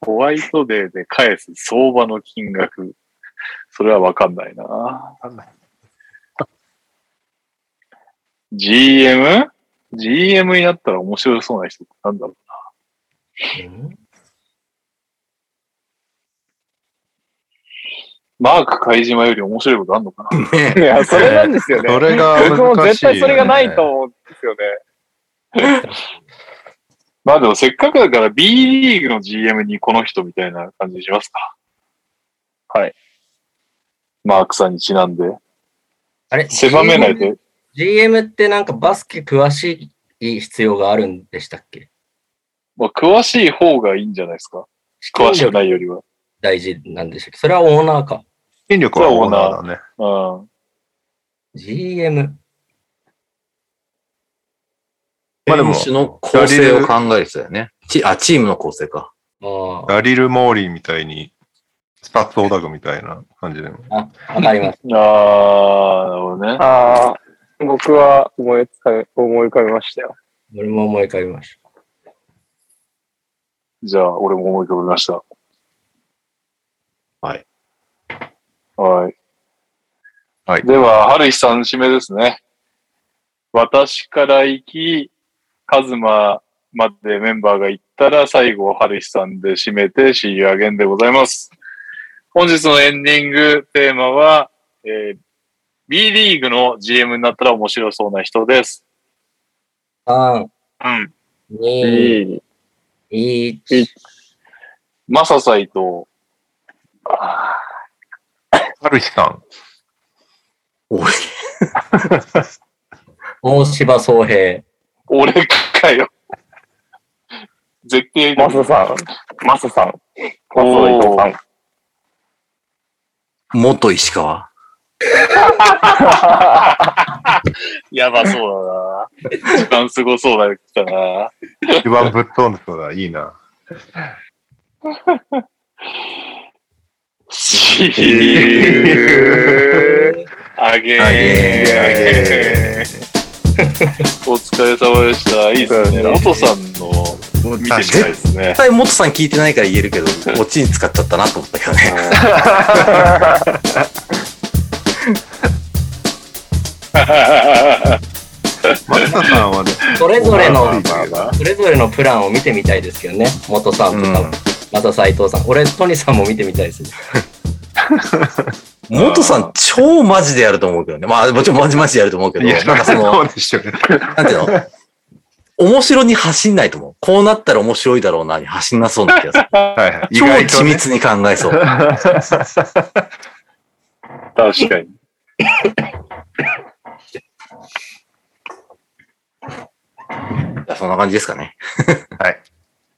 ホワイトデーで返す相場の金額。それはわかんないな。GM?GM GM になったら面白そうな人ってなんだろううん？マーク海島より面白いことあんのかな？いや、それなんですよね。それが僕も難しいよね。絶対それがないと思うんですよね。まあでもせっかくだから B リーグの GM にこの人みたいな感じにしますか。はい。マークさんにちなんで。あれ？狭めないで。GM ってなんかバスケ詳しい必要があるんでしたっけ？まあ、詳しい方がいいんじゃないですか。詳しくないよりは。大事なんでしたっけ？それはオーナーか。筋力はオーナーだね。うん。GM。まあでも選手の構成を考える人だよね。チあ、チームの構成か。あダリル・モーリーみたいに、スタッツオダグみたいな感じでも。あ、わかります。ああ、なるほどね。ああ、僕は思い浮かべ、思い浮かべましたよ。俺も思い浮かびましじゃあ、俺も思い浮かべました。はい。はい。はいでは、春日さん締めですね。私から行き、カズマまでメンバーが行ったら、最後、春日さんで締めて、シーアゲンでございます。本日のエンディングテーマは、えー B リーグの GM になったら面白そうな人です。た。3、うん。2、いい。1。マササイと、春日さん。俺、大柴総平。俺かよ。絶対マサさん。マサさん。マサ伊藤さん。元石川。やばそうだな。一番すごそうだったな。一番ぶっ飛んでそうだ。いいな。あげー。あげ お疲れ様でした。いいですね。元さんの見てみたいですね絶。対元さん聞いてないから言えるけど、オチに使っちゃったなと思ったけどね。マサさんはね、それぞれの、それぞれのプランを見てみたいですけどね。元さんとか、うんまた斎藤さん。俺、トニーさんも見てみたいですね。元さん超マジでやると思うけどね。まあもちろんマジマジでやると思うけど、いや、なんかそその、うでしょうね。なんていうの？面白に走んないと思う。こうなったら面白いだろうなに走んなそうな気がする。はいはい。意超緻密に考えそう。確かに。じゃあそんな感じですかね。はい。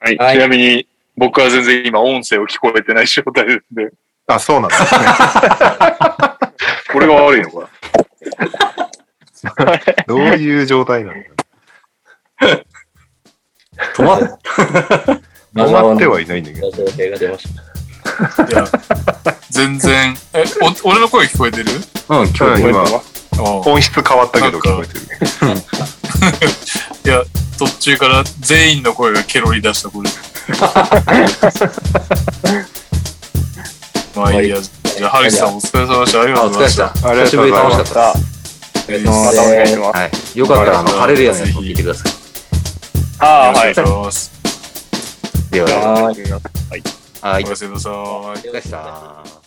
はいちなみに、僕は全然今音声を聞こえてない状態ですね。あ、そうなんですね。これが悪いのか どういう状態なの止まっ、止まってはいないんだけど。全然。え、お俺の声聞こえてる？うん、今日、うん今、お音質変わったけど聞こえてる。いや、途中から全員の声がケロリ出した、これ。まあいいや。じゃあ、ハリスさんお疲れ様でした。ありがあ、とうございまし。お疲れでしたた。ありが久しぶりでとうございま楽しかったすです。またお願いします。はい。よかったら、あの、晴れるやつの方聞いてください。ああ、よろはいしくお願いします。では、ははい。はい。おやすみなさい。お疲れでした。